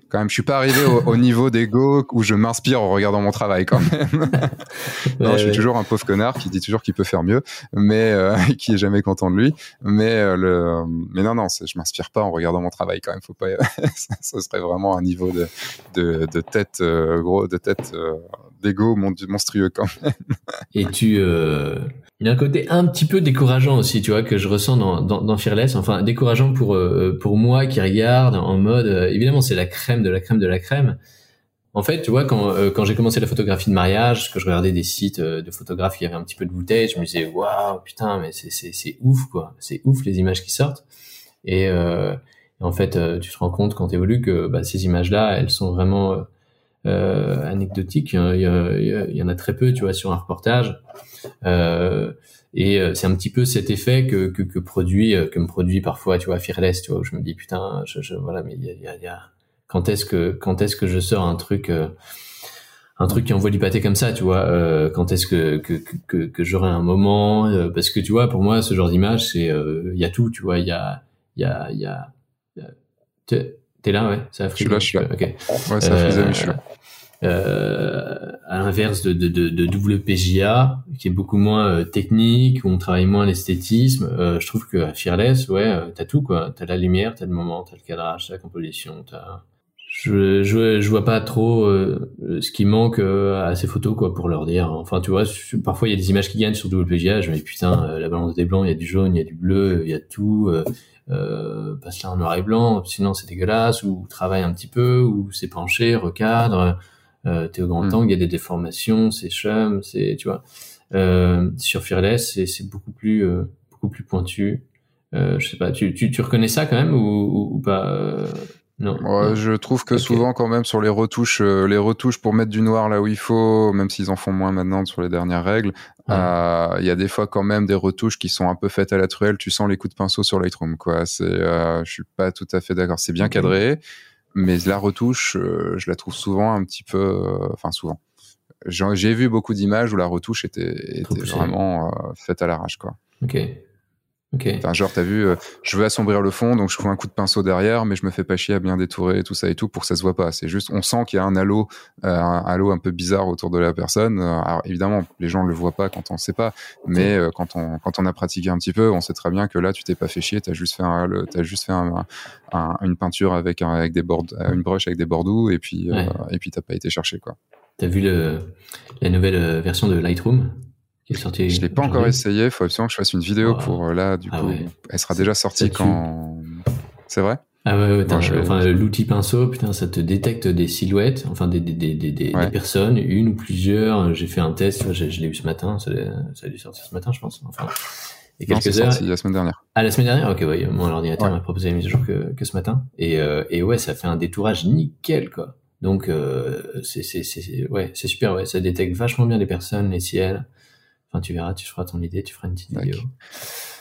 quand même, je suis pas arrivé au, niveau d'ego où je m'inspire en regardant mon travail quand même. non, je suis toujours un pauvre connard qui dit toujours qu'il peut faire mieux, mais euh, qui est jamais content de lui. Mais euh, le, mais non, non, je m'inspire pas en regardant mon travail quand même. Faut pas, ça serait vraiment un niveau de de, de tête euh, gros, de tête d'ego monstrueux quand même. Et tu il y a un côté un petit peu décourageant aussi, tu vois, que je ressens dans, dans, dans Fearless. Enfin, décourageant pour euh, pour moi qui regarde en mode, euh, évidemment, c'est la crème de la crème de la crème. En fait, tu vois, quand euh, quand j'ai commencé la photographie de mariage, que je regardais des sites de photographes qui avaient un petit peu de bouteille, je me disais, waouh, putain, mais c'est c'est c'est ouf quoi, c'est ouf les images qui sortent. Et, en fait, tu te rends compte quand tu évolues que bah, ces images-là, elles sont vraiment euh, anecdotique. Il y, il y, en a très peu, tu vois, sur un reportage. Euh, et euh, c'est un petit peu cet effet que, que, que, produit, que me produit parfois, tu vois, Fearless, tu vois, où je me dis putain, je, je voilà, mais il y a, y, a, y a, quand est-ce que quand est-ce que je sors un truc un truc qui envoie du pâté comme ça, tu vois. Euh, quand est-ce que que que, que j'aurai un moment Parce que tu vois, pour moi, ce genre d'image, c'est il y a tout, tu vois. Il y a il y a y a, T'es là, ouais Ça a Je suis là, je suis là. Ok. Ouais, ça a je suis là. Euh, à l'inverse de, de, de, de, WPJA, qui est beaucoup moins euh, technique, où on travaille moins l'esthétisme, euh, je trouve que à Fearless, ouais, euh, t'as tout, quoi. T'as la lumière, t'as le moment, t'as le cadrage, t'as la composition, t'as... Je, je, je vois pas trop euh, ce qui manque à ces photos, quoi, pour leur dire. Enfin, tu vois, parfois il y a des images qui gagnent sur WPGA, je me dis, putain, la balance des blancs, il y a du jaune, il y a du bleu, il y a tout euh, passe là en noir et blanc, sinon c'est dégueulasse, ou travaille un petit peu, ou c'est penché, recadre, euh, t'es au grand mm. angle, il y a des déformations, c'est chum, c'est, tu vois. Euh, sur Fearless, c'est, c'est beaucoup plus, euh, beaucoup plus pointu. Euh, je sais pas, tu, tu, tu reconnais ça quand même ou, ou, ou pas euh, non. Ouais, je trouve que souvent quand même sur les retouches, euh, les retouches pour mettre du noir là où il faut, même s'ils en font moins maintenant sur les dernières règles, euh, il y a des fois quand même des retouches qui sont un peu faites à la truelle. Tu sens les coups de pinceau sur Lightroom, quoi. C'est, euh, je suis pas tout à fait d'accord. C'est bien cadré, mais la retouche, je la trouve souvent un petit peu, enfin souvent. J'ai vu beaucoup d'images où la retouche était, était vraiment faite à l'arrache, quoi. Ok. Enfin, genre, t'as vu, euh, je veux assombrir le fond, donc je fous un coup de pinceau derrière, mais je me fais pas chier à bien détourer tout ça et tout pour que ça se voit pas. C'est juste, on sent qu'il y a un halo, euh, un halo un peu bizarre autour de la personne. Euh, alors, évidemment, les gens le voient pas quand on sait pas, mais quand on quand on a pratiqué un petit peu, on sait très bien que là, tu t'es pas fait chier, t'as juste fait un, t'as juste fait un, une peinture avec avec des bords, une brush avec des bordeaux, et puis et puis t'as pas été chercher quoi. T'as vu le, la nouvelle version de Lightroom? Qui est Je l'ai pas encore essayé. Il faut absolument que je fasse une vidéo pour euh, là. Du ah coup, elle sera déjà sortie quand. C'est vrai ah ouais, ouais enfin, l'outil pinceau, putain, ça te détecte des silhouettes, enfin des, des, des, des, des personnes, une ou plusieurs. J'ai fait un test, je, je l'ai eu ce matin, ça, ça a dû sortir ce matin, je pense. Enfin, il y a quelques heures. la semaine dernière. Ah, la semaine dernière, ok, ouais, mon ordinateur m'a proposé la mise à jour que, que ce matin. Et, euh, et ouais, ça fait un détourage nickel, quoi. Donc, euh, c'est, ouais, super, ouais, ça détecte vachement bien les personnes, les ciels. Enfin, tu verras, tu feras ton idée, tu feras une petite vidéo.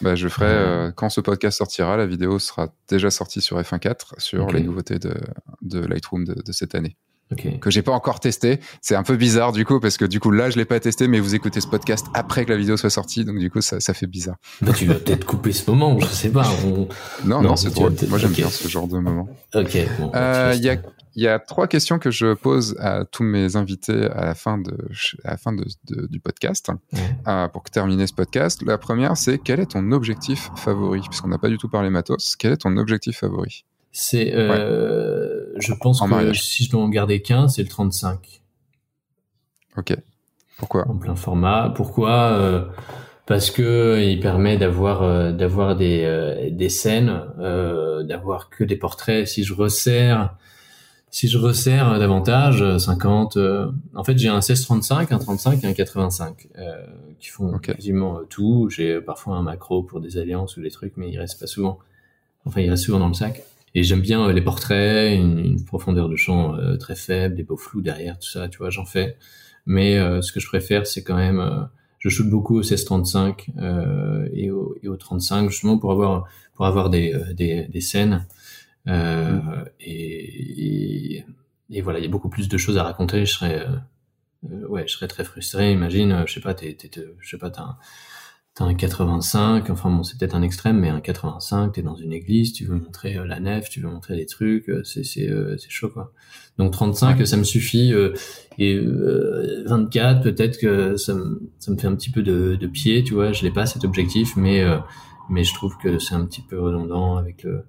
Bah, je ferai, euh, quand ce podcast sortira, la vidéo sera déjà sortie sur F1.4 sur les nouveautés de, de Lightroom de, de cette année. Okay. Que j'ai pas encore testé. C'est un peu bizarre du coup, parce que du coup là je l'ai pas testé, mais vous écoutez ce podcast après que la vidéo soit sortie, donc du coup ça, ça fait bizarre. Bah, tu vas peut-être couper ce moment, je sais pas. Non, non, c'est drôle. Moi j'aime bien ce genre de moment. Ok. Bon, euh, il y a il y a trois questions que je pose à tous mes invités à la fin, de, à la fin de, du podcast, euh, pour terminer ce podcast. La première, c'est quel est ton objectif favori? Puisqu'on n'a pas du tout parlé matos, quel est ton objectif favori? C'est, euh, je pense que si je dois en garder qu'un, c'est le 35. Ok. Pourquoi? En plein format. Pourquoi? Euh, parce que il permet d'avoir euh, d'avoir des euh, des scènes, euh, d'avoir que des portraits. Si je resserre si je resserre davantage, 50, euh, euh, en fait j'ai un 16-35, un 35 et un 85 euh, qui font quasiment tout. J'ai parfois un macro pour des alliances ou des trucs, mais il reste pas souvent. Enfin, il reste souvent dans le sac. Et j'aime bien les portraits, une, profondeur de champ très faible, des beaux flous derrière, tout ça, tu vois, j'en fais. Mais ce que je préfère, c'est quand même, je shoot beaucoup au 16-35 et, au, et au 35 justement pour avoir pour avoir des, des, des scènes euh, et, et, voilà, il y a beaucoup plus de choses à raconter. Je serais, euh, euh, ouais, je serais très frustré. Imagine, je sais pas, t'es, t'es, je sais pas, t'as un, t'as un 85. Enfin bon, c'est peut-être un extrême, mais un 85. T'es dans une église, tu veux montrer la nef, tu veux montrer des trucs. C'est, c'est, c'est chaud quoi. Donc 35, ça me suffit. et 24, peut-être que ça me, ça me fait un petit peu de, de pied, tu vois. Je n'ai pas cet objectif, mais mais je trouve que c'est un petit peu redondant avec le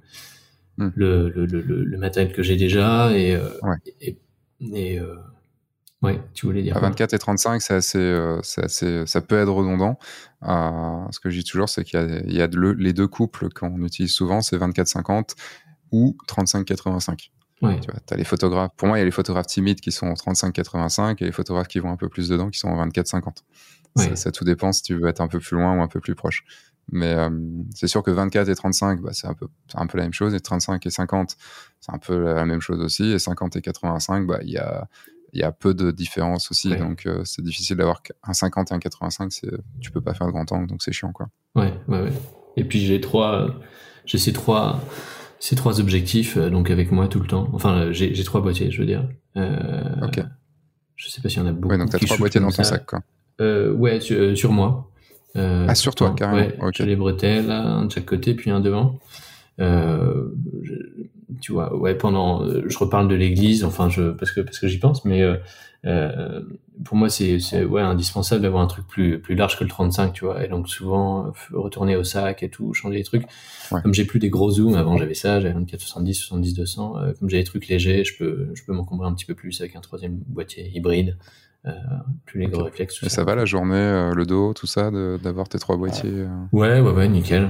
Hmm. le, le, le, le, matériel que j'ai déjà et, euh, ouais. et, et euh, ouais, tu voulais dire. À 24 et 35, c'est assez, euh, assez, ça peut être redondant. Euh, ce que je dis toujours, c'est qu'il y a, il y a de, les deux couples qu'on utilise souvent, c'est 24-50 ou 35-85. Ouais. Tu vois, as les photographes. Pour moi, il y a les photographes timides qui sont en 35-85 et les photographes qui vont un peu plus dedans qui sont en 24-50. Ouais. Ça, ça, tout dépend si tu veux être un peu plus loin ou un peu plus proche. Mais euh, c'est sûr que 24 et 35, bah, c'est un peu, un peu la même chose. Et 35 et 50, c'est un peu la même chose aussi. Et 50 et 85, bah, il y a, y a peu de différence aussi. Donc, euh, c'est difficile d'avoir un 50 et un 85. C'est, tu peux pas faire de grand angle, donc c'est chiant, quoi. Ouais, ouais, ouais. Et puis, j'ai trois, j'ai ces trois, ces trois objectifs, euh, donc avec moi tout le temps. Enfin, j'ai, j'ai trois boîtiers, je veux dire. Euh, ok. Je sais pas s'il y en a beaucoup. Ouais, donc t'as trois boîtiers dans ton sac, quoi. Euh, ouais, sur, sur moi. Euh, ah, sur toi, carrément. Ouais, okay. les bretelles, un de chaque côté, puis un devant. Euh, je, tu vois, ouais, pendant, euh, je reparle de l'église, enfin, je, parce que, parce que j'y pense, mais, euh, euh pour moi, c'est, c'est, ouais, indispensable d'avoir un truc plus, plus large que le 35, tu vois, et donc souvent, retourner au sac et tout, changer les trucs. Ouais. Comme j'ai plus des gros zooms, avant j'avais ça, j'avais 24, 70, 70, 200, comme j'ai des trucs légers, je peux, je peux m'encombrer un petit peu plus avec un troisième boîtier hybride. Euh, plus les gros réflexes. Et ça, va la journée, euh, le dos, tout ça, d'avoir tes trois boîtiers euh Ouais, ouais, ouais, nickel.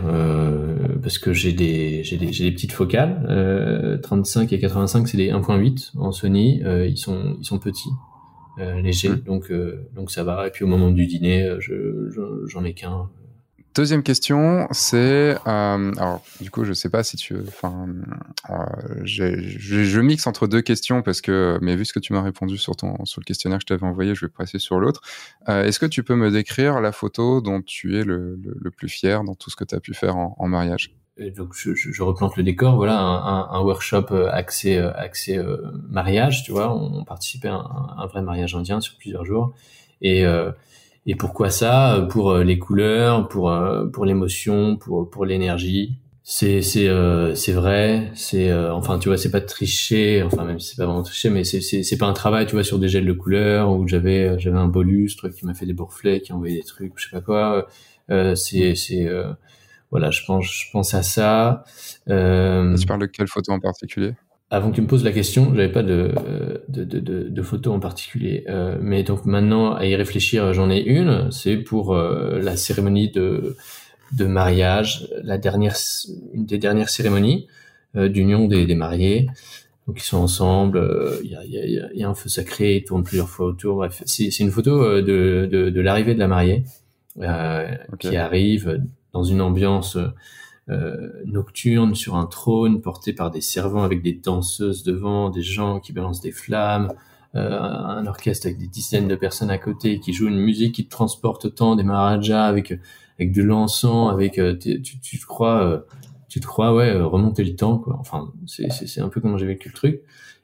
parce que j'ai des, j'ai des, des, petites focales. 35 et 85, c'est des 1.8 en Sony. ils sont, ils sont petits. légers, mmh. donc donc ça va. Et puis au moment du dîner, je j'en ai qu'un Deuxième question, c'est euh, alors du coup je sais pas si tu, enfin, euh, je mixe entre deux questions parce que, mais vu ce que tu m'as répondu sur ton sur le questionnaire que je t'avais envoyé, je vais passer sur l'autre. Euh, Est-ce que tu peux me décrire la photo dont tu es le, le, plus fier dans tout ce que tu as pu faire en, mariage? Donc je, replante le décor, voilà un, workshop axé axé mariage, tu vois, on, participait à un, un, vrai mariage indien sur plusieurs jours. Et Et pourquoi ça? Pour les couleurs, pour pour l'émotion, pour pour l'énergie. C'est c'est euh, c'est vrai c'est euh, enfin tu vois c'est pas tricher enfin même si c'est pas vraiment tricher mais c'est c'est c'est pas un travail tu vois sur des gels de couleurs où j'avais euh, j'avais un bolus truc qui m'a fait des bourrelets qui envoyait des trucs je sais pas quoi. Euh, c'est c'est voilà je pense je pense à ça. Tu parles de quelle photo en particulier? Avant que tu me poses la question, j'avais pas de, de, de, de, de photo en particulier. Euh, mais donc maintenant, à y réfléchir, j'en ai une. C'est pour la cérémonie de de mariage, la dernière, une des dernières cérémonies euh, d'union des, des, mariés. Donc ils sont ensemble, euh, il y, a, y, a, y, a, un feu sacré, ils tournent plusieurs fois autour. Bref, c'est une photo euh, de, de, l'arrivée de la mariée euh, qui arrive dans une ambiance nocturne sur un trône porté par des servants avec des danseuses devant, des gens qui balancent des flammes. un orchestre avec des dizaines de personnes à côté qui jouent une musique qui transporte autant des marajas avec avec de l'encens, avec euh, tu, tu te crois, euh, tu te crois ouais euh, remonter le temps quoi. Enfin c'est c'est un peu comment j'ai vécu le truc.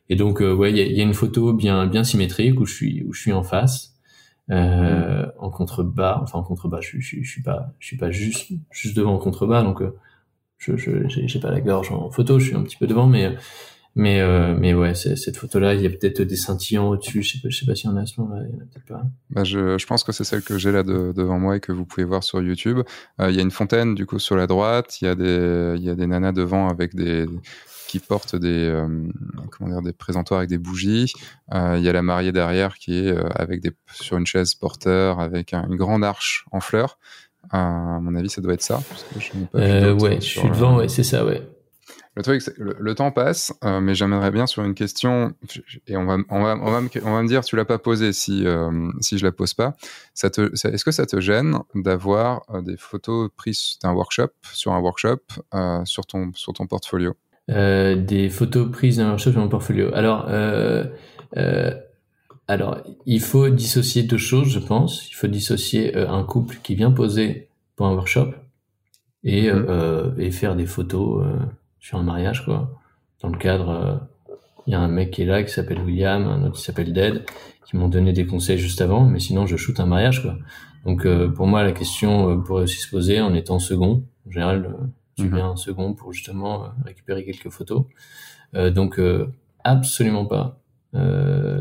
Et donc ouais il y a, y a, une photo bien bien symétrique où je suis où je suis en face. Euh, en contrebas, enfin en contrebas, je, je, je, suis pas, je suis pas juste juste devant en contrebas, donc je j'ai pas la gorge en photo, je suis un petit peu devant, mais mais, euh, mais ouais, cette photo-là, il y a peut-être des scintillants au-dessus. Je sais pas, je sais pas s'il y a à ce moment-là. Bah je, pense que c'est celle que j'ai là de, devant moi et que vous pouvez voir sur YouTube. Euh, il y a une fontaine, du coup, sur la droite. Il y a des, il y a des nanas devant avec des, qui portent des, euh, comment dire, des présentoirs avec des bougies. Euh, il y a la mariée derrière qui est avec des, sur une chaise porteur avec une grande arche en fleurs. À mon avis, ça doit être ça. Parce que je pas ouais, je suis devant, ouais, c'est ça, ouais. Le truc, le, le temps passe, euh, mais j'aimerais bien sur une question, et on va, on va, on va, me, on va me dire, tu l'as pas posée si, euh, si je la pose pas. Ça te, est-ce que ça te gêne d'avoir euh, des photos prises d'un workshop, sur un workshop, euh, sur, ton, sur ton portfolio? Euh, Des photos prises d'un workshop sur mon portfolio. Alors, alors, il faut dissocier deux choses, je pense. Il faut dissocier un couple qui vient poser pour un workshop et, mmh. et faire des photos sur un mariage, quoi. Dans le cadre, il euh, y a un mec qui est là, qui s'appelle William, un autre qui s'appelle Dead, qui m'ont donné des conseils juste avant, mais sinon je shoot un mariage, quoi. Donc euh, pour moi, la question euh, pourrait aussi se poser en étant second. En général, tu mhm. viens un second pour justement récupérer quelques photos. donc absolument pas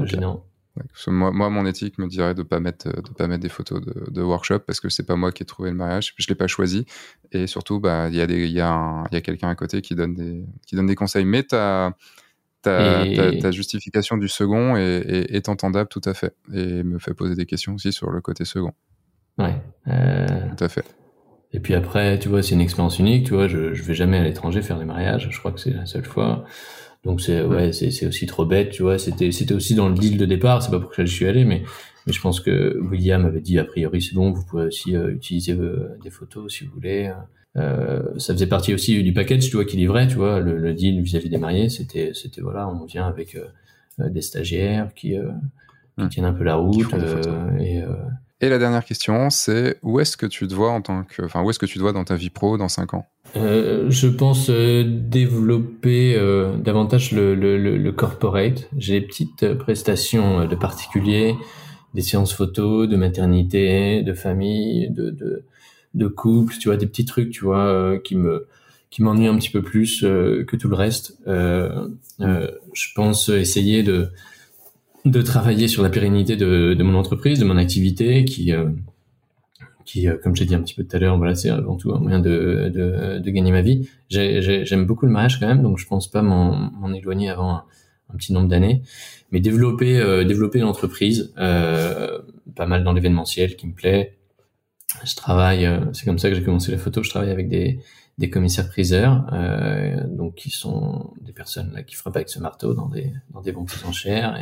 gênant. Moi, moi, mon éthique me dirait de pas mettre, de pas mettre des photos de, de workshop parce que c'est pas moi qui ai trouvé le mariage, je l'ai pas choisi. Et surtout, bah, il y a des, il y a, a quelqu'un à côté qui donne des, qui donne des conseils. Mais ta, ta, ta, justification du second est, est, entendable tout à fait et me fait poser des questions aussi sur le côté second. Ouais. Euh... Tout à fait. Et puis après, tu vois, c'est une expérience unique. Tu vois, je, je vais jamais à l'étranger faire des mariages. Je crois que c'est la seule fois. Donc c'est ouais, c'est c'est aussi trop bête, tu vois. C'était c'était aussi dans le deal de départ. C'est pas pour ça que je suis allé, mais mais je pense que William avait dit a priori c'est bon, vous pouvez aussi euh, utiliser euh, des photos si vous voulez. Euh, ça faisait partie aussi du package, tu vois, qui livrait, tu vois, le, le deal vis-à-vis des mariés, c'était c'était voilà, on vient avec euh, des stagiaires qui, qui mmh. tiennent un peu la route et et la dernière question, c'est où est-ce que tu te vois en tant que, enfin, où est-ce que tu te vois dans ta vie pro dans 5 ans? Euh, Je pense euh, développer euh, davantage le, corporate. J'ai des petites prestations de particuliers, des séances photos, de maternité, de famille, de, de, de couple, tu vois, des petits trucs, tu vois, qui me qui m'ennuient un petit peu plus que tout le reste. je pense essayer de de travailler sur la pérennité de, de mon entreprise, de mon activité, qui, euh, qui, euh, comme j'ai dit un petit peu tout à l'heure, voilà, c'est avant tout un moyen de, de, de gagner ma vie. J'aime beaucoup le mariage quand même, donc je pense pas m'en éloigner avant un, petit nombre d'années, mais développer, euh, développer l'entreprise, euh, pas mal dans l'événementiel qui me plaît. Je travaille, c'est comme ça que j'ai commencé la photo. Je travaille avec des, des commissaires priseurs, euh, donc qui sont des personnes là qui frappent avec ce marteau dans des dans des bons plus enchères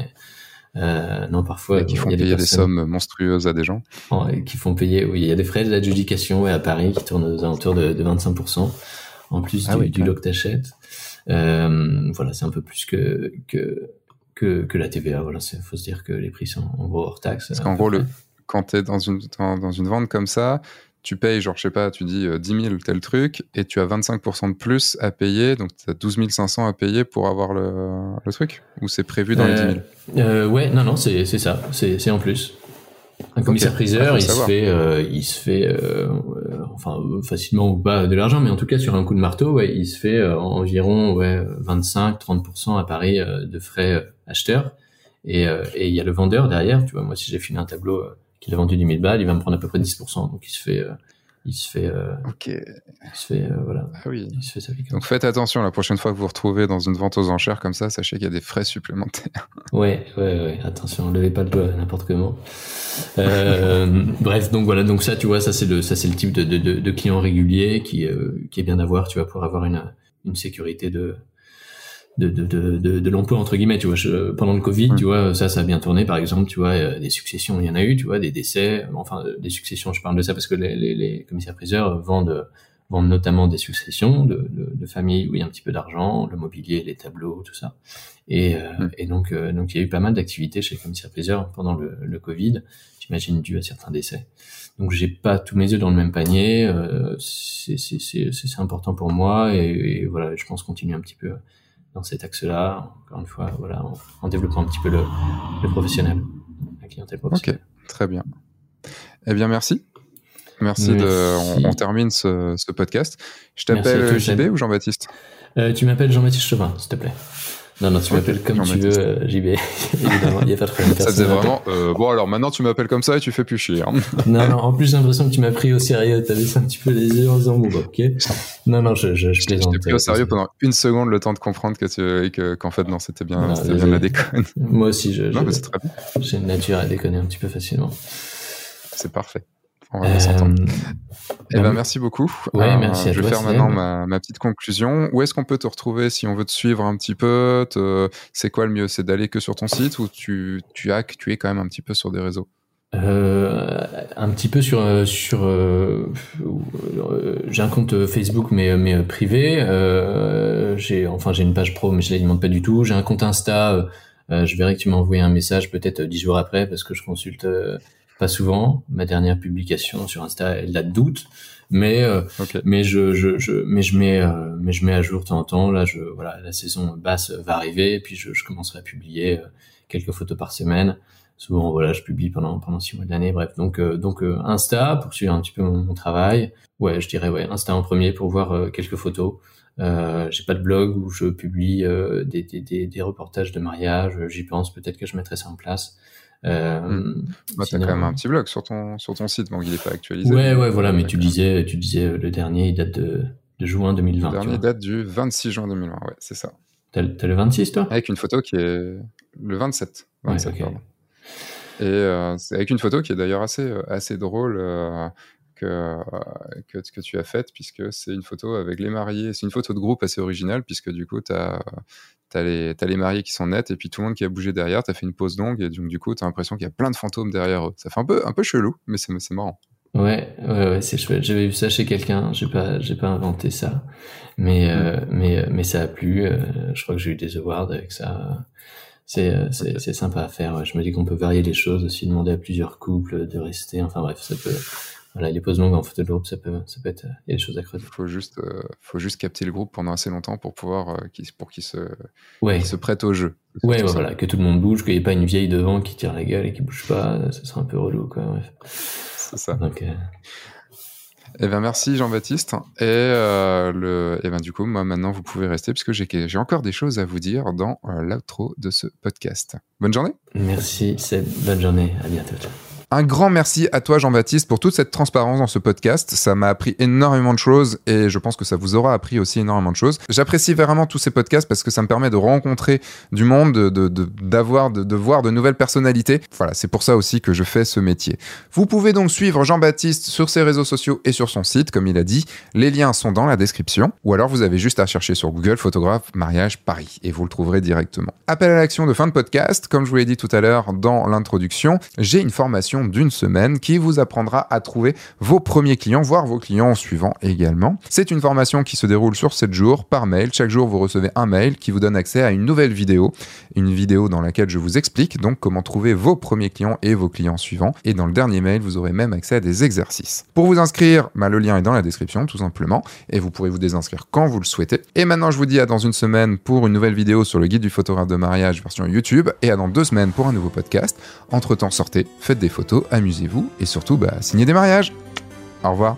euh, non, parfois. Et qui font payer des, sommes monstrueuses à des gens. qui font payer, oui, il y a des frais d'adjudication ouais, à Paris qui tournent aux alentours de, de 25%, en plus ah du, du lot que t'achètes. Euh, voilà, c'est un peu plus que, que, que, que la TVA. Voilà, il faut se dire que les prix sont en gros hors taxe. Parce qu'en gros, le, quand tu es dans une, dans, dans une vente comme ça, tu payes, genre, je sais pas, tu dis 10 euh, 000 tel truc, et tu as 25% de plus à payer, donc tu as 12 500 à payer pour avoir le, le truc Ou c'est prévu dans les 10 000 euh, Ouais, non, non, c'est ça, c'est en plus. Un commissaire-priseur, il, se fait, euh, il se fait, euh, enfin facilement ou pas de l'argent, mais en tout cas sur un coup de marteau, ouais, il se fait euh, environ ouais, 25-30% à Paris de frais acheteurs. Et il y a le vendeur derrière, tu vois, moi si j'ai filé un tableau qu'il a vendu 10 000 balles, il va me prendre à peu près 10%, donc il se fait il se fait euh, ok. il se fait euh, voilà. Ah oui. il se fait sa vie donc faites attention la prochaine fois que vous vous retrouvez dans une vente aux enchères comme ça sachez qu'il y a des frais supplémentaires. Ouais ouais ouais. Attention levez pas le doigt n'importe comment. Euh, bref donc voilà. Donc ça tu vois ça c'est le ça c'est le type de, de, de, client régulier qui euh, qui est bien d'avoir tu vois pour avoir une une sécurité de de, de, de, de l'emploi entre guillemets tu vois. Je, pendant le covid tu vois ça ça a bien tourné. Par exemple tu vois euh, des successions il y en a eu tu vois des décès. Enfin euh, des successions je parle de ça parce que les, les, les commissaires priseurs vendent vendent notamment des successions de, de, de, familles où il y a un petit peu d'argent le mobilier les tableaux tout ça. Et, euh, et donc donc il y a eu pas mal d'activités chez les commissaires priseurs pendant le, le covid j'imagine dû à certains décès. Donc j'ai pas tous mes œufs dans le même panier. Euh, c'est c'est important pour moi et, et voilà je pense continuer un petit peu dans cet axe-là, encore une fois, voilà, en, développant un petit peu le, le, professionnel, la clientèle professionnelle. Ok, très bien. Eh bien, merci. Merci, de. On, termine ce, ce, podcast. Je t'appelle JB ou Jean-Baptiste? Euh, Tu m'appelles Jean-Baptiste Chauvin, s'il te plaît. Non, non, tu m'appelles comme tu veux, euh, JB. Évidemment, il n'y a pas de problème. Ça faisait vraiment, euh, bon, alors maintenant tu m'appelles comme ça et tu fais plus chier. Hein. non, non, en plus j'ai l'impression que tu m'as pris au sérieux. Tu avais un petit peu les yeux en disant, bon, bah, ok. Non, non, je, je, je plaisante. Je t'ai pris au sérieux pendant une seconde le temps de comprendre que tu, que, qu'en fait, non, c'était bien, c'était bien la déconne. Moi aussi, je, non, mais c'est très bien. j'ai une nature à déconner un petit peu facilement. C'est parfait. On va s'entendre. Eh ben, merci beaucoup. Ouais, euh, merci je vais faire maintenant ma, ma, petite conclusion. Où est-ce qu'on peut te retrouver si on veut te suivre un petit peu te... C'est quoi le mieux? C'est d'aller que sur ton site ou tu, tu, as, tu es quand même un petit peu sur des réseaux? Euh, un petit peu sur euh, sur euh, j'ai un compte Facebook mais mais privé j'ai enfin j'ai une page pro mais je l'alimente pas du tout j'ai un compte Insta je verrai que tu m'as envoyé un message peut-être dix jours après parce que je consulte pas souvent. Ma dernière publication sur Insta, elle date d'août, mais euh, mais je, je, je, mais je mets euh, mais je mets à jour de temps en temps. Là, je voilà, la saison basse va arriver, et puis je, je commencerai à publier euh, quelques photos par semaine. Souvent, voilà, je publie pendant pendant six mois de l'année. Bref, donc donc Insta pour suivre un petit peu mon, travail. Ouais, je dirais ouais, Insta en premier pour voir quelques photos. Euh, j'ai pas de blog où je publie des, des, des, des, reportages de mariage. J'y pense, peut-être que je mettrai ça en place. Euh, hmm. bah, t'as quand même un petit blog sur ton sur ton site, donc il est pas actualisé. Ouais, ouais, voilà. Mais tu disais, tu disais euh, le dernier, il date de, de juin 2020. Le dernier date du 26 juin 2020. Ouais, c'est ça. T'as le 26 toi? Avec une photo qui est le 27. 27 Et euh, c'est avec une photo qui est d'ailleurs assez euh, assez drôle. Euh, que, que, que, tu as faite, puisque c'est une photo avec les mariés. C'est une photo de groupe assez originale, puisque du coup, tu as, t'as les, as les mariés qui sont nets et puis tout le monde qui a bougé derrière, t'as fait une pause longue et donc du coup t'as l'impression qu'il y a plein de fantômes derrière eux. Ça fait un peu, un peu chelou, mais c'est, marrant. Ouais, ouais, ouais, c'est chouette. J'avais vu ça chez quelqu'un. J'ai pas, j'ai pas inventé ça, mais, euh, mm. mais, mais ça a plu. Euh, je crois que j'ai eu des awards avec ça. C'est, euh, c'est, c'est sympa à faire. Je me dis qu'on peut varier les choses aussi, demander à plusieurs couples de rester. Enfin bref, ça peut, voilà, les pauses longues en photo de groupe, ça peut, ça peut être, il y a des choses à creuser. Faut juste, euh, faut juste capter le groupe pendant assez longtemps pour pouvoir, euh, pour qu'il se, ouais. se prête au jeu. Ouais, voilà, que tout le monde bouge, qu'il n'y ait pas une vieille devant qui tire la gueule et qui bouge pas, ça serait un peu relou, quoi. Bref. C'est ça. Donc, euh... Eh merci Jean-Baptiste. Et euh, le, et ben du coup, moi maintenant vous pouvez rester puisque j'ai j'ai encore des choses à vous dire dans euh, l'outro de ce podcast. Bonne journée. Merci, c'est bonne journée. À bientôt. Un grand merci à toi Jean-Baptiste pour toute cette transparence dans ce podcast. Ça m'a appris énormément de choses et je pense que ça vous aura appris aussi énormément de choses. J'apprécie vraiment tous ces podcasts parce que ça me permet de rencontrer du monde, de, d'avoir, voir de nouvelles personnalités. Voilà, c'est pour ça aussi que je fais ce métier. Vous pouvez donc suivre Jean-Baptiste sur ses réseaux sociaux et sur son site, comme il a dit. Les liens sont dans la description ou alors vous avez juste à chercher sur Google photographe mariage Paris et vous le trouverez directement. Appel à l'action de fin de podcast, comme je vous l'ai dit tout à l'heure dans l'introduction, j'ai une formation d'une semaine qui vous apprendra à trouver vos premiers clients, voire vos clients suivants également. C'est une formation qui se déroule sur 7 jours par mail. Chaque jour, vous recevez un mail qui vous donne accès à une nouvelle vidéo, une vidéo dans laquelle je vous explique donc comment trouver vos premiers clients et vos clients suivants. Et dans le dernier mail, vous aurez même accès à des exercices. Pour vous inscrire, bah, le lien est dans la description tout simplement et vous pourrez vous désinscrire quand vous le souhaitez. Et maintenant, je vous dis à dans une semaine pour une nouvelle vidéo sur le guide du photographe de mariage version YouTube et à dans deux semaines pour un nouveau podcast. Entre temps, sortez, faites des photos amusez-vous et surtout, bah, signez des mariages. Au revoir.